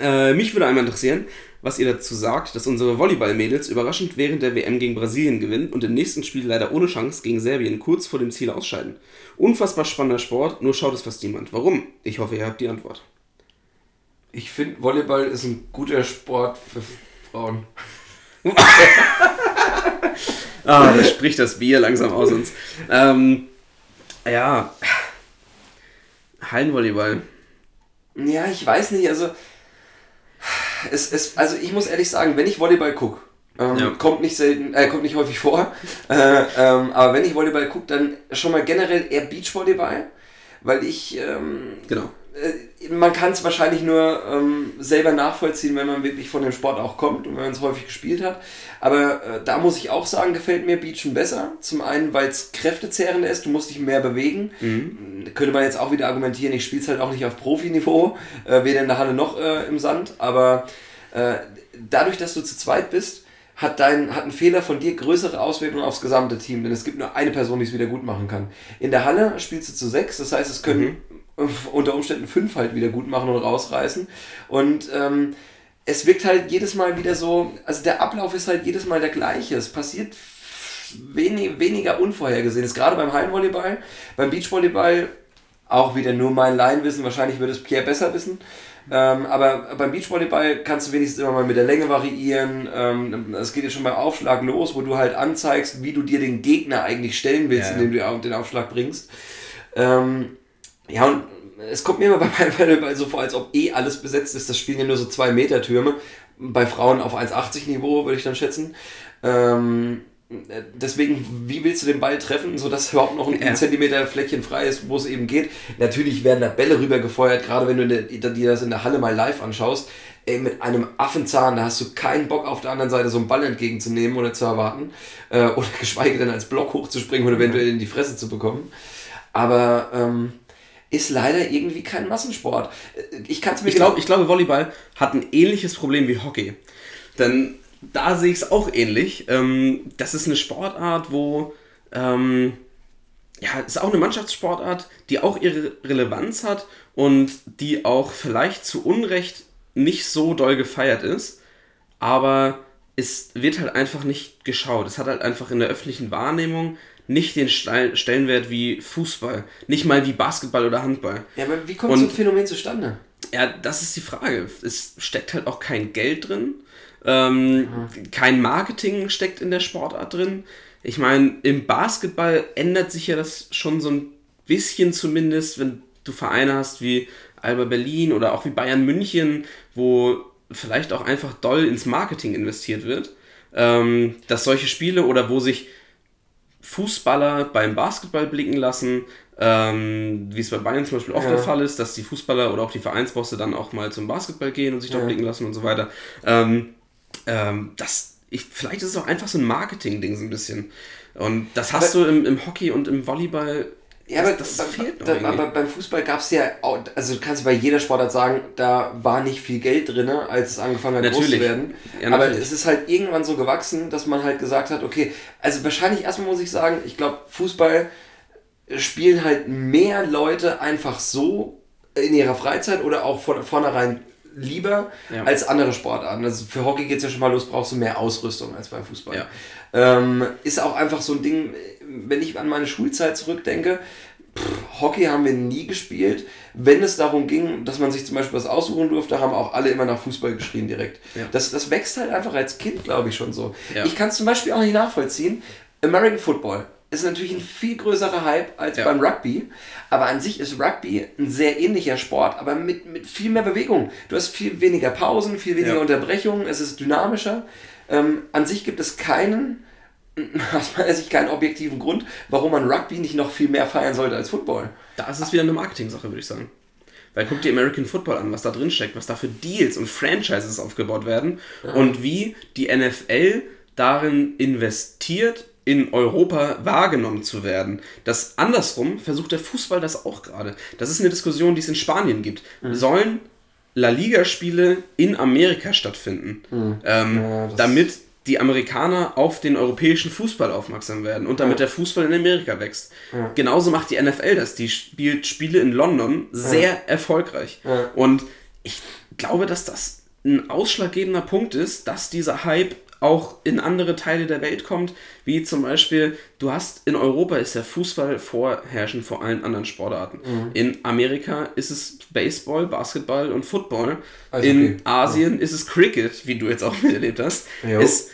äh, mich würde einmal interessieren, was ihr dazu sagt, dass unsere Volleyball-Mädels überraschend während der WM gegen Brasilien gewinnen und im nächsten Spiel leider ohne Chance gegen Serbien kurz vor dem Ziel ausscheiden. Unfassbar spannender Sport, nur schaut es fast niemand. Warum? Ich hoffe, ihr habt die Antwort. Ich finde, Volleyball ist ein guter Sport für Frauen. Ah, da spricht das Bier langsam aus uns. Ähm, ja. Hallenvolleyball. Ja, ich weiß nicht, also. Es, es, also ich muss ehrlich sagen, wenn ich Volleyball gucke, Ähm, Ja. Kommt nicht selten, äh, kommt nicht häufig vor. äh, ähm, aber wenn ich Volleyball gucke, dann schon mal generell eher Beachvolleyball, weil ich ähm, Genau. Äh, man kann es wahrscheinlich nur ähm, selber nachvollziehen, wenn man wirklich von dem Sport auch kommt und wenn man es häufig gespielt hat. Aber äh, da muss ich auch sagen, gefällt mir Beachen besser. Zum einen, weil es kräftezehrender ist, du musst dich mehr bewegen. Könnte man jetzt auch wieder argumentieren, ich spiele es halt auch nicht auf Profiniveau, äh, weder in der Halle noch äh, im Sand. Aber äh, dadurch, dass du zu zweit bist, hat, dein, hat ein Fehler von dir größere Auswirkungen aufs gesamte Team, denn es gibt nur eine Person, die es wieder gut machen kann. In der Halle spielst du zu sechs, das heißt, es können unter Umständen fünf halt wieder gut machen und rausreißen. Und ähm, es wirkt halt jedes Mal wieder so, also der Ablauf ist halt jedes Mal der gleiche. Es passiert wenig, weniger Unvorhergesehenes, gerade beim Hallenvolleyball. Beim Beachvolleyball auch wieder nur mein Laienwissen, wahrscheinlich würde es Pierre besser wissen. Ähm, aber beim Beachvolleyball kannst du wenigstens immer mal mit der Länge variieren. Ähm, Es geht ja schon beim Aufschlag los, wo du halt anzeigst, wie du dir den Gegner eigentlich stellen willst, Ja. indem du den Aufschlag bringst. Ähm, ja, und es kommt mir immer bei Volleyball so vor, als ob eh alles besetzt ist. Das spielen ja nur so 2 Meter Türme. Bei Frauen auf 1,80 Niveau, würde ich dann schätzen. Ähm, äh, deswegen, wie willst du den Ball treffen, sodass überhaupt noch ein Ja. Zentimeter Flächen frei ist, wo es eben geht? Natürlich werden da Bälle rübergefeuert, gerade wenn du dir das in der Halle mal live anschaust. Ey, mit einem Affenzahn, da hast du keinen Bock auf der anderen Seite so einen Ball entgegenzunehmen oder zu erwarten. Äh, oder geschweige denn als Block hochzuspringen und eventuell in die Fresse zu bekommen. Aber ähm, ist leider irgendwie kein Massensport. Äh, Ich kann es mir Ich glaube, ich glaube, Volleyball hat ein ähnliches Problem wie Hockey. Denn da sehe ich es auch ähnlich. Ähm, das ist eine Sportart, wo. Ähm, ja, es ist auch eine Mannschaftssportart, die auch ihre Relevanz hat und die auch vielleicht zu Unrecht nicht so doll gefeiert ist. Aber es wird halt einfach nicht geschaut. Es hat halt einfach in der öffentlichen Wahrnehmung nicht den Stellenwert wie Fußball. Nicht mal wie Basketball oder Handball. ja, aber wie kommt Und- so ein Phänomen zustande? Ja, das ist die Frage. Es steckt halt auch kein Geld drin. Ähm, Kein Marketing steckt in der Sportart drin. Ich meine, im Basketball ändert sich ja das schon so ein bisschen zumindest, wenn du Vereine hast wie Alba Berlin oder auch wie Bayern München, wo vielleicht auch einfach doll ins Marketing investiert wird. Ähm, dass solche Spiele oder wo sich Fußballer beim Basketball blicken lassen, ähm, wie es bei Bayern zum Beispiel oft Ja. der Fall ist, dass die Fußballer oder auch die Vereinsbosse dann auch mal zum Basketball gehen und sich dort Ja. blicken lassen und so weiter. Ähm, ähm, das, ich, vielleicht ist es auch einfach so ein Marketing-Ding so ein bisschen. Und das hast Aber- du im, im Hockey und im Volleyball. Ja, das, aber, das bei- fehlt noch aber beim Fußball gab es ja, auch, also du kannst bei jeder Sportart sagen, da war nicht viel Geld drin, als es angefangen hat groß zu Natürlich. werden. Ja, aber natürlich. es ist halt irgendwann so gewachsen, dass man halt gesagt hat, okay, also wahrscheinlich erstmal muss ich sagen, ich glaube, Fußball spielen halt mehr Leute einfach so in ihrer Freizeit oder auch von vornherein lieber Ja. als andere Sportarten. Also für Hockey geht es ja schon mal los, brauchst du mehr Ausrüstung als beim Fußball. Ja. Ähm, ist auch einfach so ein Ding, wenn ich an meine Schulzeit zurückdenke, pff, Hockey haben wir nie gespielt. Wenn es darum ging, dass man sich zum Beispiel was aussuchen durfte, haben auch alle immer nach Fußball geschrien direkt. Ja. Das, das wächst halt einfach als Kind, glaube ich, schon so. Ich kann es zum Beispiel auch nicht nachvollziehen. American Football ist natürlich ein viel größerer Hype als Ja. beim Rugby. Aber an sich ist Rugby ein sehr ähnlicher Sport, aber mit, mit viel mehr Bewegung. Du hast viel weniger Pausen, viel weniger Ja. Unterbrechungen, es ist dynamischer. Ähm, an sich gibt es keinen, aus meiner Sicht keinen objektiven Grund, warum man Rugby nicht noch viel mehr feiern sollte als Football. Da ist es wieder eine Marketing-Sache, würde ich sagen. Weil guck dir American Football an, was da drin steckt, was da für Deals und Franchises aufgebaut werden und wie die NFL darin investiert, in Europa wahrgenommen zu werden. Das andersrum versucht der Fußball das auch gerade. Das ist eine Diskussion, die es in Spanien gibt. Sollen La Liga-Spiele in Amerika stattfinden, ähm, Ja, damit die Amerikaner auf den europäischen Fußball aufmerksam werden und damit Ja. der Fußball in Amerika wächst. Genauso macht die NFL das. Die spielt Spiele in London sehr erfolgreich. Ja. Und ich glaube, dass das ein ausschlaggebender Punkt ist, dass dieser Hype auch in andere Teile der Welt kommt, wie zum Beispiel, du hast in Europa ist der Fußball vorherrschend vor allen anderen Sportarten. Mhm. In Amerika ist es Baseball, Basketball und Football. Also in okay. Asien ist es Cricket, wie du jetzt auch miterlebt hast. Ist,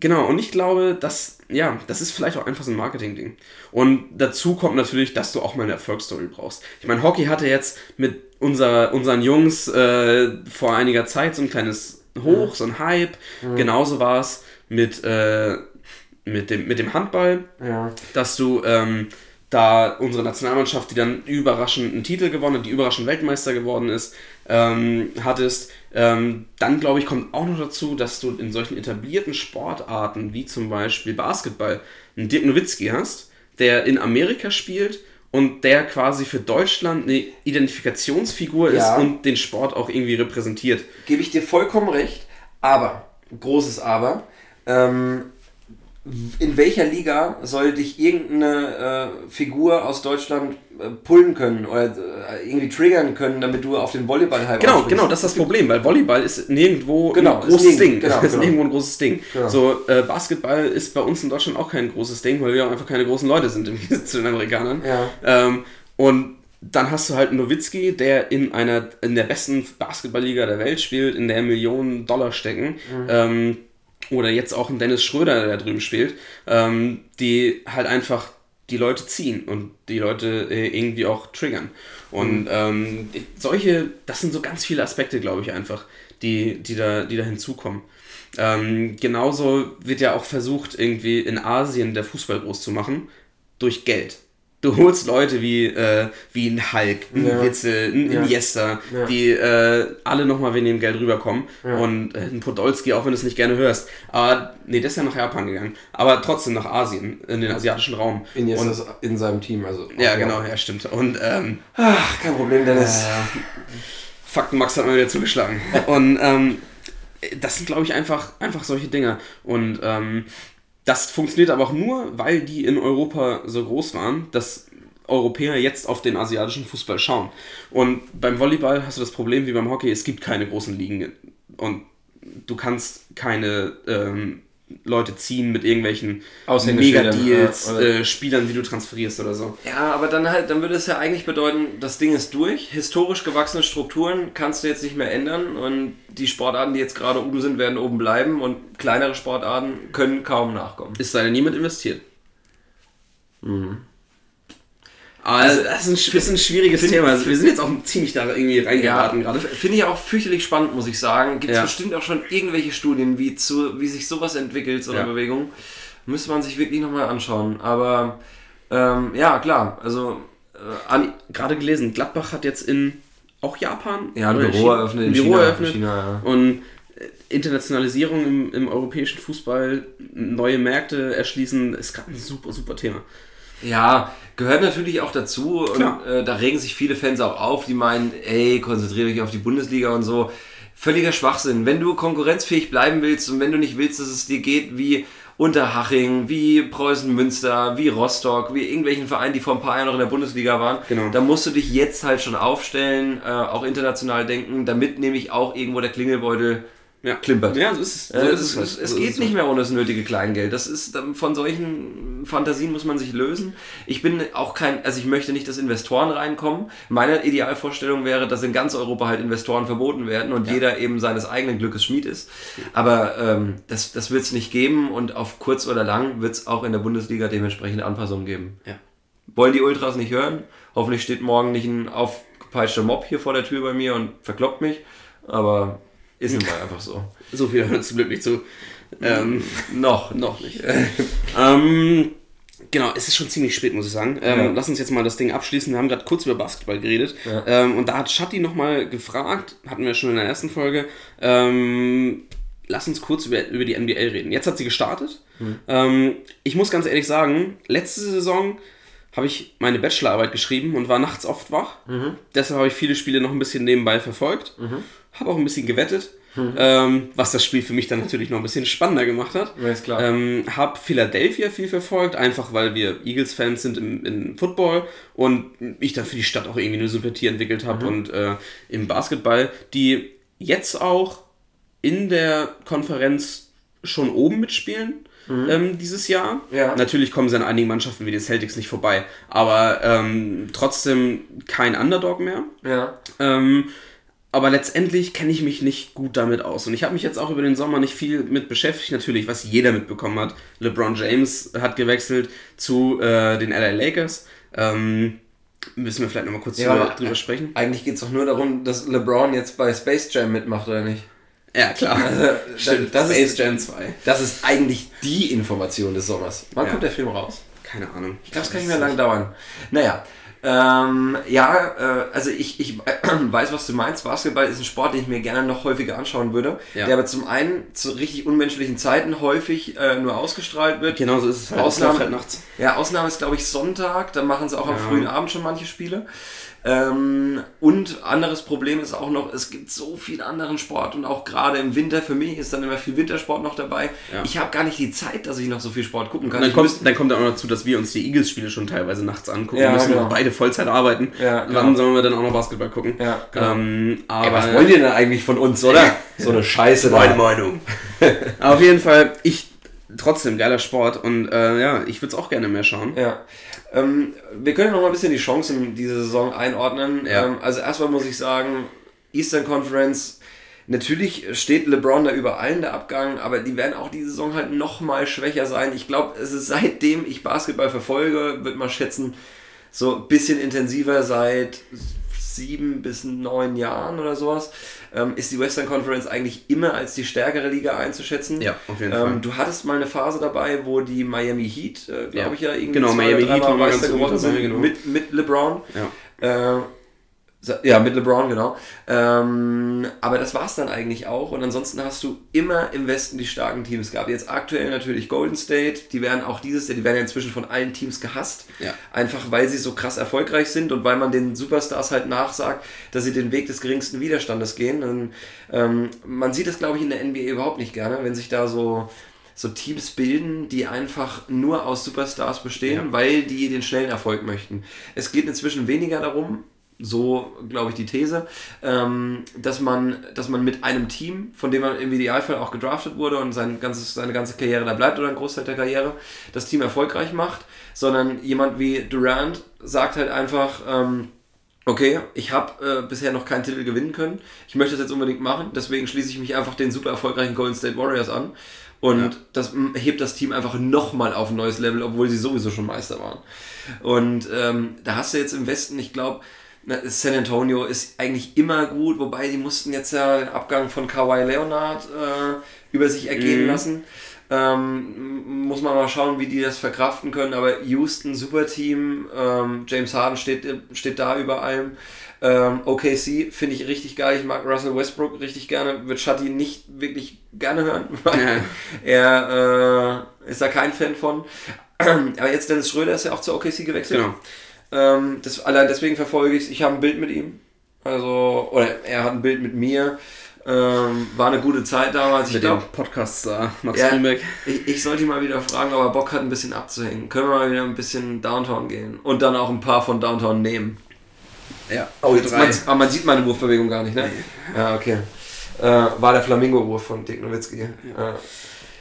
Genau, und ich glaube, dass, ja, das ist vielleicht auch einfach so ein Marketing-Ding. Und dazu kommt natürlich, dass du auch mal eine Erfolgsstory brauchst. Ich meine, Hockey hatte jetzt mit unser, unseren Jungs äh, vor einiger Zeit so ein kleines Hoch, so ein Hype. Genauso war es mit, äh, mit, dem, mit dem Handball, Ja. dass du ähm, da unsere Nationalmannschaft, die dann überraschend einen Titel gewonnen hat, die überraschend Weltmeister geworden ist, ähm, hattest. Ähm, dann, glaube ich, kommt auch noch dazu, dass du in solchen etablierten Sportarten, wie zum Beispiel Basketball, einen Dirk Nowitzki hast, der in Amerika spielt und der quasi für Deutschland eine Identifikationsfigur Ja. ist und den Sport auch irgendwie repräsentiert. Gebe ich dir vollkommen recht, aber, großes Aber, ähm, in welcher Liga soll dich irgendeine äh, Figur aus Deutschland äh, pullen können oder äh, irgendwie triggern können, damit du auf den Volleyball-Hype Genau, aufspringst? genau, das ist das Problem, weil Volleyball ist nirgendwo Genau, ein großes Ding. genau, ist genau. nirgendwo ein großes Ding. Genau. So, äh, Basketball ist bei uns in Deutschland auch kein großes Ding, weil wir auch einfach keine großen Leute sind im Gegensatz zu den Amerikanern. Ja. Ähm, und dann hast du halt einen Nowitzki, der in einer in der besten Basketballliga der Welt spielt, in der Millionen Dollar stecken. Ähm, oder jetzt auch ein Dennis Schröder, der da drüben spielt, ähm, die halt einfach die Leute ziehen und die Leute äh, irgendwie auch triggern. Und ähm, solche, das sind so ganz viele Aspekte, glaube ich, einfach, die, die, da, die da hinzukommen. Ähm, genauso wird ja auch versucht, irgendwie in Asien der Fußball groß zu machen, durch Geld. Du holst Leute wie, äh, wie ein Hulk, ein Ja. Witzel, ein Ja. Iniesta, Ja. die äh, alle nochmal wegen dem Geld rüberkommen. Und äh, ein Podolski, auch wenn du es nicht gerne hörst. Aber, nee, der ist ja nach Japan gegangen. Aber trotzdem nach Asien, in den asiatischen Raum. In, jetzt und, das in seinem Team, also. ja, genau, ja, stimmt. Und ähm, Ach, kein Problem, Dennis. Fakten Max hat mal wieder zugeschlagen. Und ähm, das sind, glaube ich, einfach, einfach solche Dinge. Und ähm, das funktioniert aber auch nur, weil die in Europa so groß waren, dass Europäer jetzt auf den asiatischen Fußball schauen. Und beim Volleyball hast du das Problem wie beim Hockey, es gibt keine großen Ligen. Und du kannst keine ähm, Leute ziehen mit irgendwelchen Mega-Deals, ja, äh, Spielern, die du transferierst oder so. Ja, aber dann halt, dann würde es ja eigentlich bedeuten, das Ding ist durch. Historisch gewachsene Strukturen kannst du jetzt nicht mehr ändern und die Sportarten, die jetzt gerade oben sind, werden oben bleiben und kleinere Sportarten können kaum nachkommen. Es sei denn, niemand investiert. Also, das ist ein, ist ein schwieriges find- Thema. Also, wir sind jetzt auch ziemlich da irgendwie reingeraten gerade. f- finde ich auch fürchterlich spannend, muss ich sagen. Gibt es Ja. bestimmt auch schon irgendwelche Studien, wie, zu, wie sich sowas entwickelt, so eine Ja. Bewegung. Müsste man sich wirklich nochmal anschauen. Aber ähm, ja, klar, also äh, Gerade gelesen, Gladbach hat jetzt in auch Japan ja, ein Büro China- eröffnet ein in Büro China. eröffnet. China ja. Und äh, Internationalisierung im, im europäischen Fußball, neue Märkte erschließen, ist gerade ein super, super Thema. Ja, gehört natürlich auch dazu. Und Klar. äh, da regen sich viele Fans auch auf, die meinen, ey, konzentriere dich auf die Bundesliga und so. Völliger Schwachsinn. Wenn du konkurrenzfähig bleiben willst und wenn du nicht willst, dass es dir geht wie Unterhaching, wie Preußen Münster, wie Rostock, wie irgendwelchen Vereinen, die vor ein paar Jahren noch in der Bundesliga waren, Genau. dann musst du dich jetzt halt schon aufstellen, äh, auch international denken, damit nämlich auch irgendwo der Klingelbeutel Ja. klimpert. Ja, so ist es. So Äh, ist es, halt. es, es So geht ist nicht mehr ohne das nötige Kleingeld. Das ist ähm, von solchen Fantasien muss man sich lösen. Ich bin auch kein, also ich möchte nicht, dass Investoren reinkommen. Meine Idealvorstellung wäre, dass in ganz Europa halt Investoren verboten werden und jeder eben seines eigenen Glückes Schmied ist. Aber ähm, das, das wird es nicht geben und auf kurz oder lang wird es auch in der Bundesliga dementsprechend Anpassungen geben. Ja. Wollen die Ultras nicht hören? Hoffentlich steht morgen nicht ein aufgepeitschter Mob hier vor der Tür bei mir und verkloppt mich. Aber ist nun mal einfach so. So viel hört zum Glück nicht zu. Ähm, Noch. noch nicht. ähm, genau, es ist schon ziemlich spät, muss ich sagen. Ähm, Ja. Lass uns jetzt mal das Ding abschließen. Wir haben gerade kurz über Basketball geredet. Ja. Ähm, und da hat Shatti nochmal gefragt, hatten wir schon in der ersten Folge, ähm, lass uns kurz über, über die NBL reden. Jetzt hat sie gestartet. Ähm, ich muss ganz ehrlich sagen, letzte Saison habe ich meine Bachelorarbeit geschrieben und war nachts oft wach. Deshalb habe ich viele Spiele noch ein bisschen nebenbei verfolgt. Habe auch ein bisschen gewettet. Ähm, was das Spiel für mich dann natürlich noch ein bisschen spannender gemacht hat. Ja, ist klar. Ähm, hab Philadelphia viel verfolgt, einfach weil wir Eagles-Fans sind im, im Football und ich dann für die Stadt auch irgendwie eine Sympathie entwickelt habe und äh, im Basketball, die jetzt auch in der Konferenz schon oben mitspielen. Ähm, dieses Jahr. Ja. Natürlich kommen sie an einigen Mannschaften wie die Celtics nicht vorbei, aber ähm, trotzdem kein Underdog mehr. Ja. Ähm, aber letztendlich kenne ich mich nicht gut damit aus. Und ich habe mich jetzt auch über den Sommer nicht viel mit beschäftigt. Natürlich, was jeder mitbekommen hat. LeBron James hat gewechselt zu äh, den LA Lakers. Ähm, müssen wir vielleicht nochmal kurz Ja, drüber, drüber sprechen. Eigentlich geht es doch nur darum, dass LeBron jetzt bei Space Jam mitmacht, oder nicht? Ja, klar. Stimmt, das Space ist- Jam 2. Das ist eigentlich die Information des Sommers. Wann Ja. kommt der Film raus? Keine Ahnung. Ich glaube, es kann nicht mehr lange dauern. Naja, ähm, ja, äh, also ich, ich weiß, was du meinst. Basketball ist ein Sport, den ich mir gerne noch häufiger anschauen würde, Ja. der aber zum einen zu richtig unmenschlichen Zeiten häufig äh, nur ausgestrahlt wird. Genau so ist es halt. Ausnahme- halt nachts. Ja, Ausnahme ist, glaube ich, Sonntag. Da machen sie auch am Ja. frühen Abend schon manche Spiele. Ähm, und anderes Problem ist auch noch, es gibt so viel anderen Sport und auch gerade im Winter, für mich ist dann immer viel Wintersport noch dabei. Ja. Ich habe gar nicht die Zeit, dass ich noch so viel Sport gucken kann. Dann kommt, müsste- dann kommt auch noch dazu, dass wir uns die Eagles-Spiele schon teilweise nachts angucken. Ja, wir müssen genau. beide Vollzeit arbeiten. Ja, Wann genau. sollen wir dann auch noch Basketball gucken? Ja, genau. ähm, aber Ey, was wollt ihr denn eigentlich von uns, oder? So eine Scheiße. Meine Meinung. Auf jeden Fall, ich trotzdem geiler Sport und äh, ja, ich würde es auch gerne mehr schauen. Ja. Ähm, wir können noch mal ein bisschen die Chancen diese Saison einordnen. Ja. Ähm, also erstmal muss ich sagen, Eastern Conference, natürlich steht LeBron da über allen der Abgang, aber die werden auch die Saison halt noch mal schwächer sein. Ich glaube, es ist seitdem ich Basketball verfolge, würde man schätzen, so ein bisschen intensiver seit sieben bis neun Jahren oder sowas, ähm, ist die Western Conference eigentlich immer als die stärkere Liga einzuschätzen. Ja, auf jeden ähm, Fall. Du hattest mal eine Phase dabei, wo die Miami Heat, äh, glaube Ja. ich ja, irgendwie Genau, zwei Miami Heat war ganz geworden sind genau. mit, mit LeBron. Ja. Äh, ja, mit LeBron, genau. Ähm, aber das war es dann eigentlich auch. Und ansonsten hast du immer im Westen die starken Teams gehabt. Jetzt aktuell natürlich Golden State. Die werden auch dieses Jahr, die werden ja inzwischen von allen Teams gehasst. Ja. Einfach weil sie so krass erfolgreich sind und weil man den Superstars halt nachsagt, dass sie den Weg des geringsten Widerstandes gehen. Und, ähm, man sieht das, glaube ich, in der NBA überhaupt nicht gerne, wenn sich da so so Teams bilden, die einfach nur aus Superstars bestehen, Ja. weil die den schnellen Erfolg möchten. Es geht inzwischen weniger darum, so glaube ich die These, ähm, dass, man, dass man mit einem Team, von dem man im Idealfall auch gedraftet wurde und sein ganzes, seine ganze Karriere da bleibt oder ein Großteil der Karriere, das Team erfolgreich macht, sondern jemand wie Durant sagt halt einfach, ähm, okay, ich habe äh, bisher noch keinen Titel gewinnen können, ich möchte das jetzt unbedingt machen, deswegen schließe ich mich einfach den super erfolgreichen Golden State Warriors an und Ja. das hebt das Team einfach nochmal auf ein neues Level, obwohl sie sowieso schon Meister waren. Und ähm, da hast du jetzt im Westen, ich glaube, San Antonio ist eigentlich immer gut, wobei die mussten jetzt ja den Abgang von Kawhi Leonard äh, über sich ergehen Mhm. lassen. Ähm, muss man mal schauen, wie die das verkraften können. Aber Houston, super Team. Ähm, James Harden steht, steht da über allem. Ähm, OKC finde ich richtig geil. Ich mag Russell Westbrook richtig gerne. Wird Shatti nicht wirklich gerne hören, weil er äh, ist da kein Fan von. Aber jetzt Dennis Schröder ist ja auch zu OKC gewechselt. Genau. Ähm, das, allein deswegen verfolge ich es. Ich habe ein Bild mit ihm. Also, oder er hat ein Bild mit mir. Ähm, war eine gute Zeit damals. Ich Mit dem Podcast-Star Max Ja. Grünbeck. ich, ich sollte ihn mal wieder fragen, ob er Bock hat, ein bisschen abzuhängen. Können wir mal wieder ein bisschen Downtown gehen und dann auch ein paar von Downtown nehmen. Ja, Oh, jetzt, man, aber man sieht meine Wurfbewegung gar nicht, ne? Ja, okay. Äh, war der Flamingo-Wurf von Dick Nowitzki. Ja.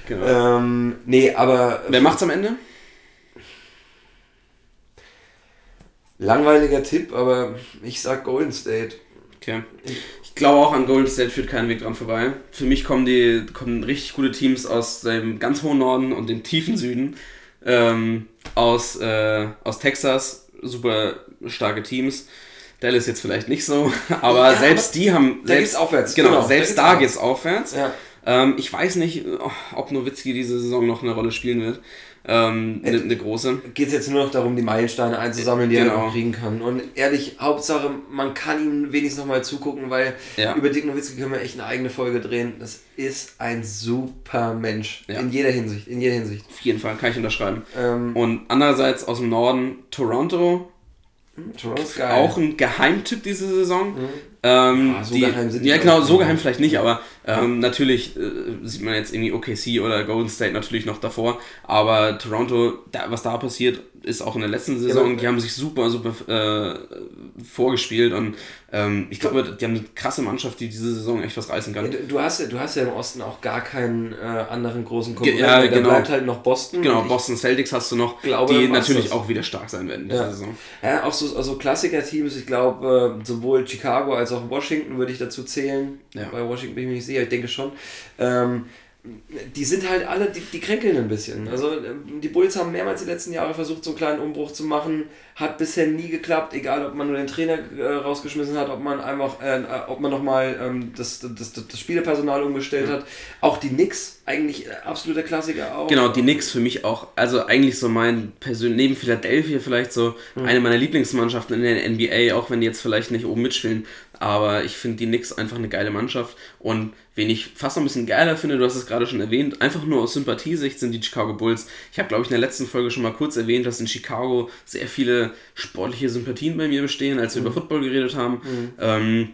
Genau. Ähm, nee, aber Wer macht's am Ende? Langweiliger Tipp, aber ich sag Golden State. Okay. Ich glaube auch an Golden State führt keinen Weg dran vorbei. Für mich kommen die kommen richtig gute Teams aus dem ganz hohen Norden und dem tiefen Süden. Ähm, aus, äh, aus Texas, super starke Teams. Dallas jetzt vielleicht nicht so, aber Ja, selbst die haben. da selbst, aufwärts, Genau, genau, selbst da geht's aufwärts. Ja. Ähm, ich weiß nicht, ob Nowitzki diese Saison noch eine Rolle spielen wird. Ähm, eine, eine große. geht es jetzt nur noch darum, die Meilensteine einzusammeln, die er Genau. noch kriegen kann. Und ehrlich, Hauptsache, man kann ihm wenigstens noch mal zugucken, weil Ja. über Dick Nowitzki können wir echt eine eigene Folge drehen. Das ist ein super Mensch. Ja. In jeder Hinsicht. In jeder Hinsicht. Auf jeden Fall, kann ich unterschreiben. Ähm, Und andererseits aus dem Norden, Toronto, Toronto ist geil. auch ein Geheimtipp diese Saison. Ähm, Ja, so die, geheim sind Ja, genau, so geheim vielleicht nicht, aber ähm, natürlich äh, sieht man jetzt irgendwie OKC oder Golden State natürlich noch davor. Aber Toronto, da, was da passiert, ist auch in der letzten Saison, aber- die haben sich super, super äh, vorgespielt und ähm, ich glaube, die haben eine krasse Mannschaft, die diese Saison echt was reißen kann. Du, hast, ja- du hast ja im Osten auch gar keinen äh, anderen großen Konkurrenten. ja, da genau. bleibt halt noch Boston. Genau, Boston Celtics hast du noch, glaube, die natürlich auch wieder stark sein werden diese Ja. Saison. Ja, auch so also Klassiker-Teams, ich glaube, äh, sowohl Chicago als auch Washington würde ich dazu zählen. Ja. Bei Washington bin ich mir nicht sicher, ich denke schon. Ähm, die sind halt alle, die, die kränkeln ein bisschen. Also ähm, die Bulls haben mehrmals die letzten Jahre versucht, so einen kleinen Umbruch zu machen. Hat bisher nie geklappt, egal ob man nur den Trainer äh, rausgeschmissen hat, ob man einfach, äh, äh ob man nochmal ähm, das, das, das, das Spielerpersonal umgestellt hat. Auch die Knicks, eigentlich äh, absoluter Klassiker auch. Genau, die Knicks für mich auch, also eigentlich so mein persönlich, neben Philadelphia vielleicht so mhm. eine meiner Lieblingsmannschaften in der NBA, auch wenn die jetzt vielleicht nicht oben mitspielen. Aber ich finde die Knicks einfach eine geile Mannschaft. Und wen ich fast noch ein bisschen geiler finde, du hast es gerade schon erwähnt, einfach nur aus Sympathiesicht sind die Chicago Bulls. Ich habe, glaube ich, in der letzten Folge schon mal kurz erwähnt, dass in Chicago sehr viele sportliche Sympathien bei mir bestehen, als wir mhm. über Football geredet haben. Mhm. Ähm,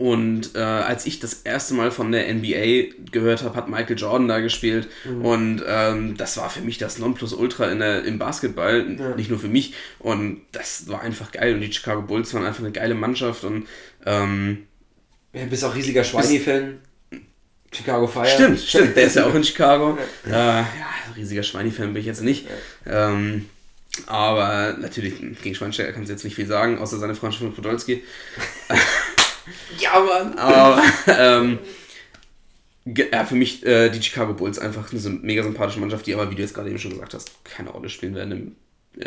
und äh, als ich das erste Mal von der NBA gehört habe, hat Michael Jordan da gespielt. Mhm. Und ähm, das war für mich das Nonplusultra in der, im Basketball, ja. nicht nur für mich. Und das war einfach geil. Und die Chicago Bulls waren einfach eine geile Mannschaft. Und ähm, ja, bist auch riesiger Schweini-Fan. Chicago Fire. Stimmt, stimmt. Der ist ja auch in Chicago. äh, ja, riesiger Schweini-Fan bin ich jetzt nicht. Ähm, aber natürlich, gegen Schweinsteiger kannst du jetzt nicht viel sagen, außer seine Freundschaft mit Podolski. ja, Mann! Aber, ähm, ja, für mich äh, die Chicago Bulls einfach eine mega sympathische Mannschaft, die aber, wie du jetzt gerade eben schon gesagt hast, keine Rolle spielen werden im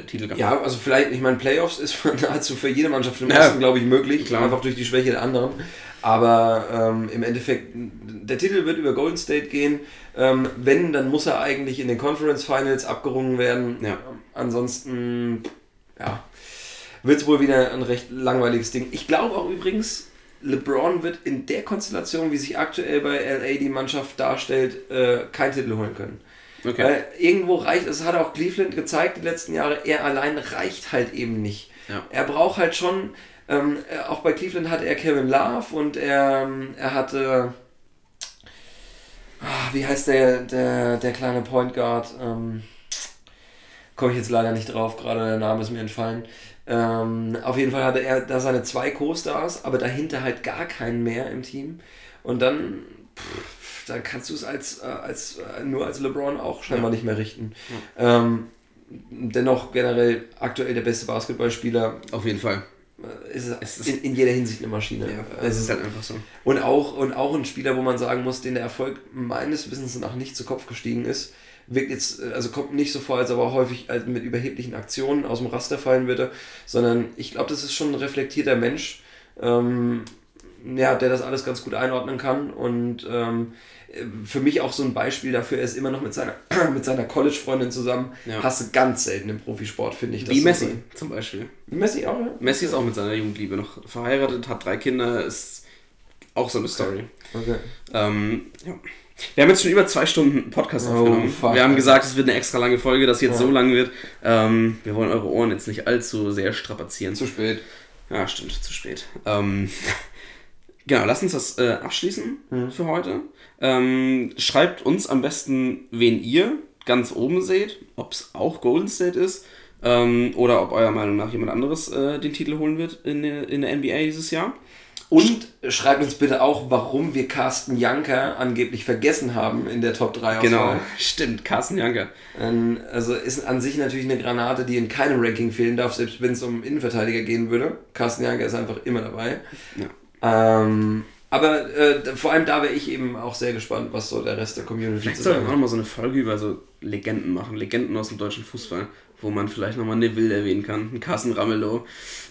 Titelkampf. Ja, also vielleicht, ich meine, Playoffs ist nahezu für jede Mannschaft im Osten, ja, glaube ich, möglich, klar. einfach durch die Schwäche der anderen. Aber ähm, im Endeffekt, der Titel wird über Golden State gehen. Ähm, wenn, dann muss er eigentlich in den Conference Finals abgerungen werden. Ja. Ansonsten, ja, wird es wohl wieder ein recht langweiliges Ding. Ich glaube auch übrigens, LeBron wird in der Konstellation, wie sich aktuell bei LA die Mannschaft darstellt, äh, keinen Titel holen können. Okay. Weil irgendwo reicht, es hat auch Cleveland gezeigt die letzten Jahre, er allein reicht halt eben nicht. Ja. Er braucht halt schon ähm, äh, auch bei Cleveland hatte er Kevin Love und er, ähm, er hatte. Ah, wie heißt der, der, der kleine Point Guard? Ähm, Komme ich jetzt leider nicht drauf, gerade der Name ist mir entfallen. Ähm, auf jeden Fall hatte er da seine zwei Co-Stars, aber dahinter halt gar keinen mehr im Team. Und dann, pff, dann kannst du es als, äh, als, äh, nur als LeBron auch scheinbar ja. nicht mehr richten. Ja. Ähm, dennoch generell aktuell der beste Basketballspieler. Auf jeden Fall. Äh, ist es ist in, in, jeder Hinsicht eine Maschine. Ja, es ist halt einfach so. Und auch, und auch ein Spieler, wo man sagen muss, den der Erfolg meines Wissens nach nicht zu Kopf gestiegen ist, wirkt jetzt, also kommt nicht so vor, als aber häufig mit überheblichen Aktionen aus dem Raster fallen würde, sondern ich glaube, das ist schon ein reflektierter Mensch, ähm, ja, der das alles ganz gut einordnen kann und ähm, für mich auch so ein Beispiel dafür, er ist immer noch mit seiner, mit seiner College-Freundin zusammen. Ja. Hast du ganz selten im Profisport, finde ich. Wie Messi so zum Beispiel. Messi auch, ja? Messi ist auch mit seiner Jugendliebe noch verheiratet, hat drei Kinder, ist auch so eine Story. Okay. Ähm, ja. Wir haben jetzt schon über zwei Stunden Podcast oh, aufgenommen. Fuck. Wir haben gesagt, es wird eine extra lange Folge, dass jetzt ja. so lang wird. Ähm, wir wollen eure Ohren jetzt nicht allzu sehr strapazieren. Zu spät. Ja, stimmt, zu spät. Ähm, genau, lass uns das äh, abschließen mhm. für heute. Ähm, schreibt uns am besten, wen ihr ganz oben seht, ob es auch Golden State ist ähm, oder ob eurer Meinung nach jemand anderes äh, den Titel holen wird in der, in der NBA dieses Jahr. Und schreibt uns bitte auch, warum wir Carsten Janker angeblich vergessen haben in der Top 3 Auswahl. Genau, stimmt, Carsten Janker. Ähm, also ist an sich natürlich eine Granate, die in keinem Ranking fehlen darf, selbst wenn es um Innenverteidiger gehen würde. Carsten Janker ist einfach immer dabei. Ja. Ähm, aber äh, vor allem da wäre ich eben auch sehr gespannt, was so der Rest der Community vielleicht zu sagen sollten wir nochmal so eine Folge über so Legenden machen, Legenden aus dem deutschen Fußball, wo man vielleicht nochmal eine Wilde erwähnen kann, einen Carsten Ramelow,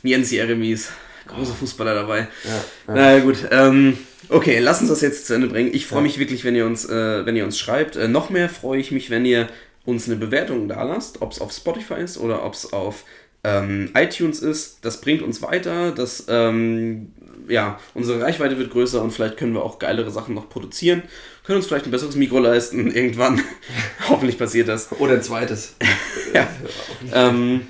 Jens Jeremies, große oh. Fußballer dabei. Ja, ja. Na gut, ähm, okay, lass uns das jetzt zu Ende bringen. Ich freue ja. mich wirklich, wenn ihr uns, äh, wenn ihr uns schreibt. Äh, noch mehr freue ich mich, wenn ihr uns eine Bewertung da lasst, ob es auf Spotify ist oder ob es auf ähm, iTunes ist. Das bringt uns weiter, das ähm, ja, unsere Reichweite wird größer und vielleicht können wir auch geilere Sachen noch produzieren. Können uns vielleicht ein besseres Mikro leisten irgendwann. Hoffentlich passiert das. Oder ein zweites. ja. ähm,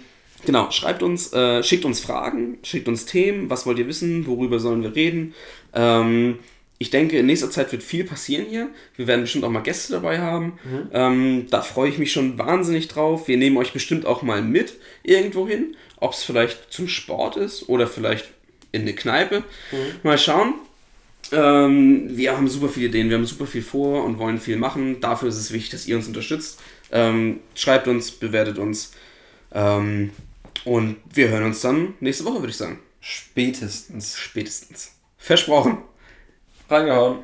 genau, schreibt uns, äh, schickt uns Fragen, schickt uns Themen, was wollt ihr wissen, worüber sollen wir reden. Ähm, ich denke, in nächster Zeit wird viel passieren hier. Wir werden bestimmt auch mal Gäste dabei haben. Mhm. Ähm, da freue ich mich schon wahnsinnig drauf. Wir nehmen euch bestimmt auch mal mit irgendwo hin. Ob es vielleicht zum Sport ist oder vielleicht in eine Kneipe. Mhm. Mal schauen. Ähm, wir haben super viele Ideen, wir haben super viel vor und wollen viel machen. Dafür ist es wichtig, dass ihr uns unterstützt. Ähm, schreibt uns, bewertet uns. Ähm, und wir hören uns dann nächste Woche, würde ich sagen. Spätestens. Spätestens. Versprochen. Reingehauen.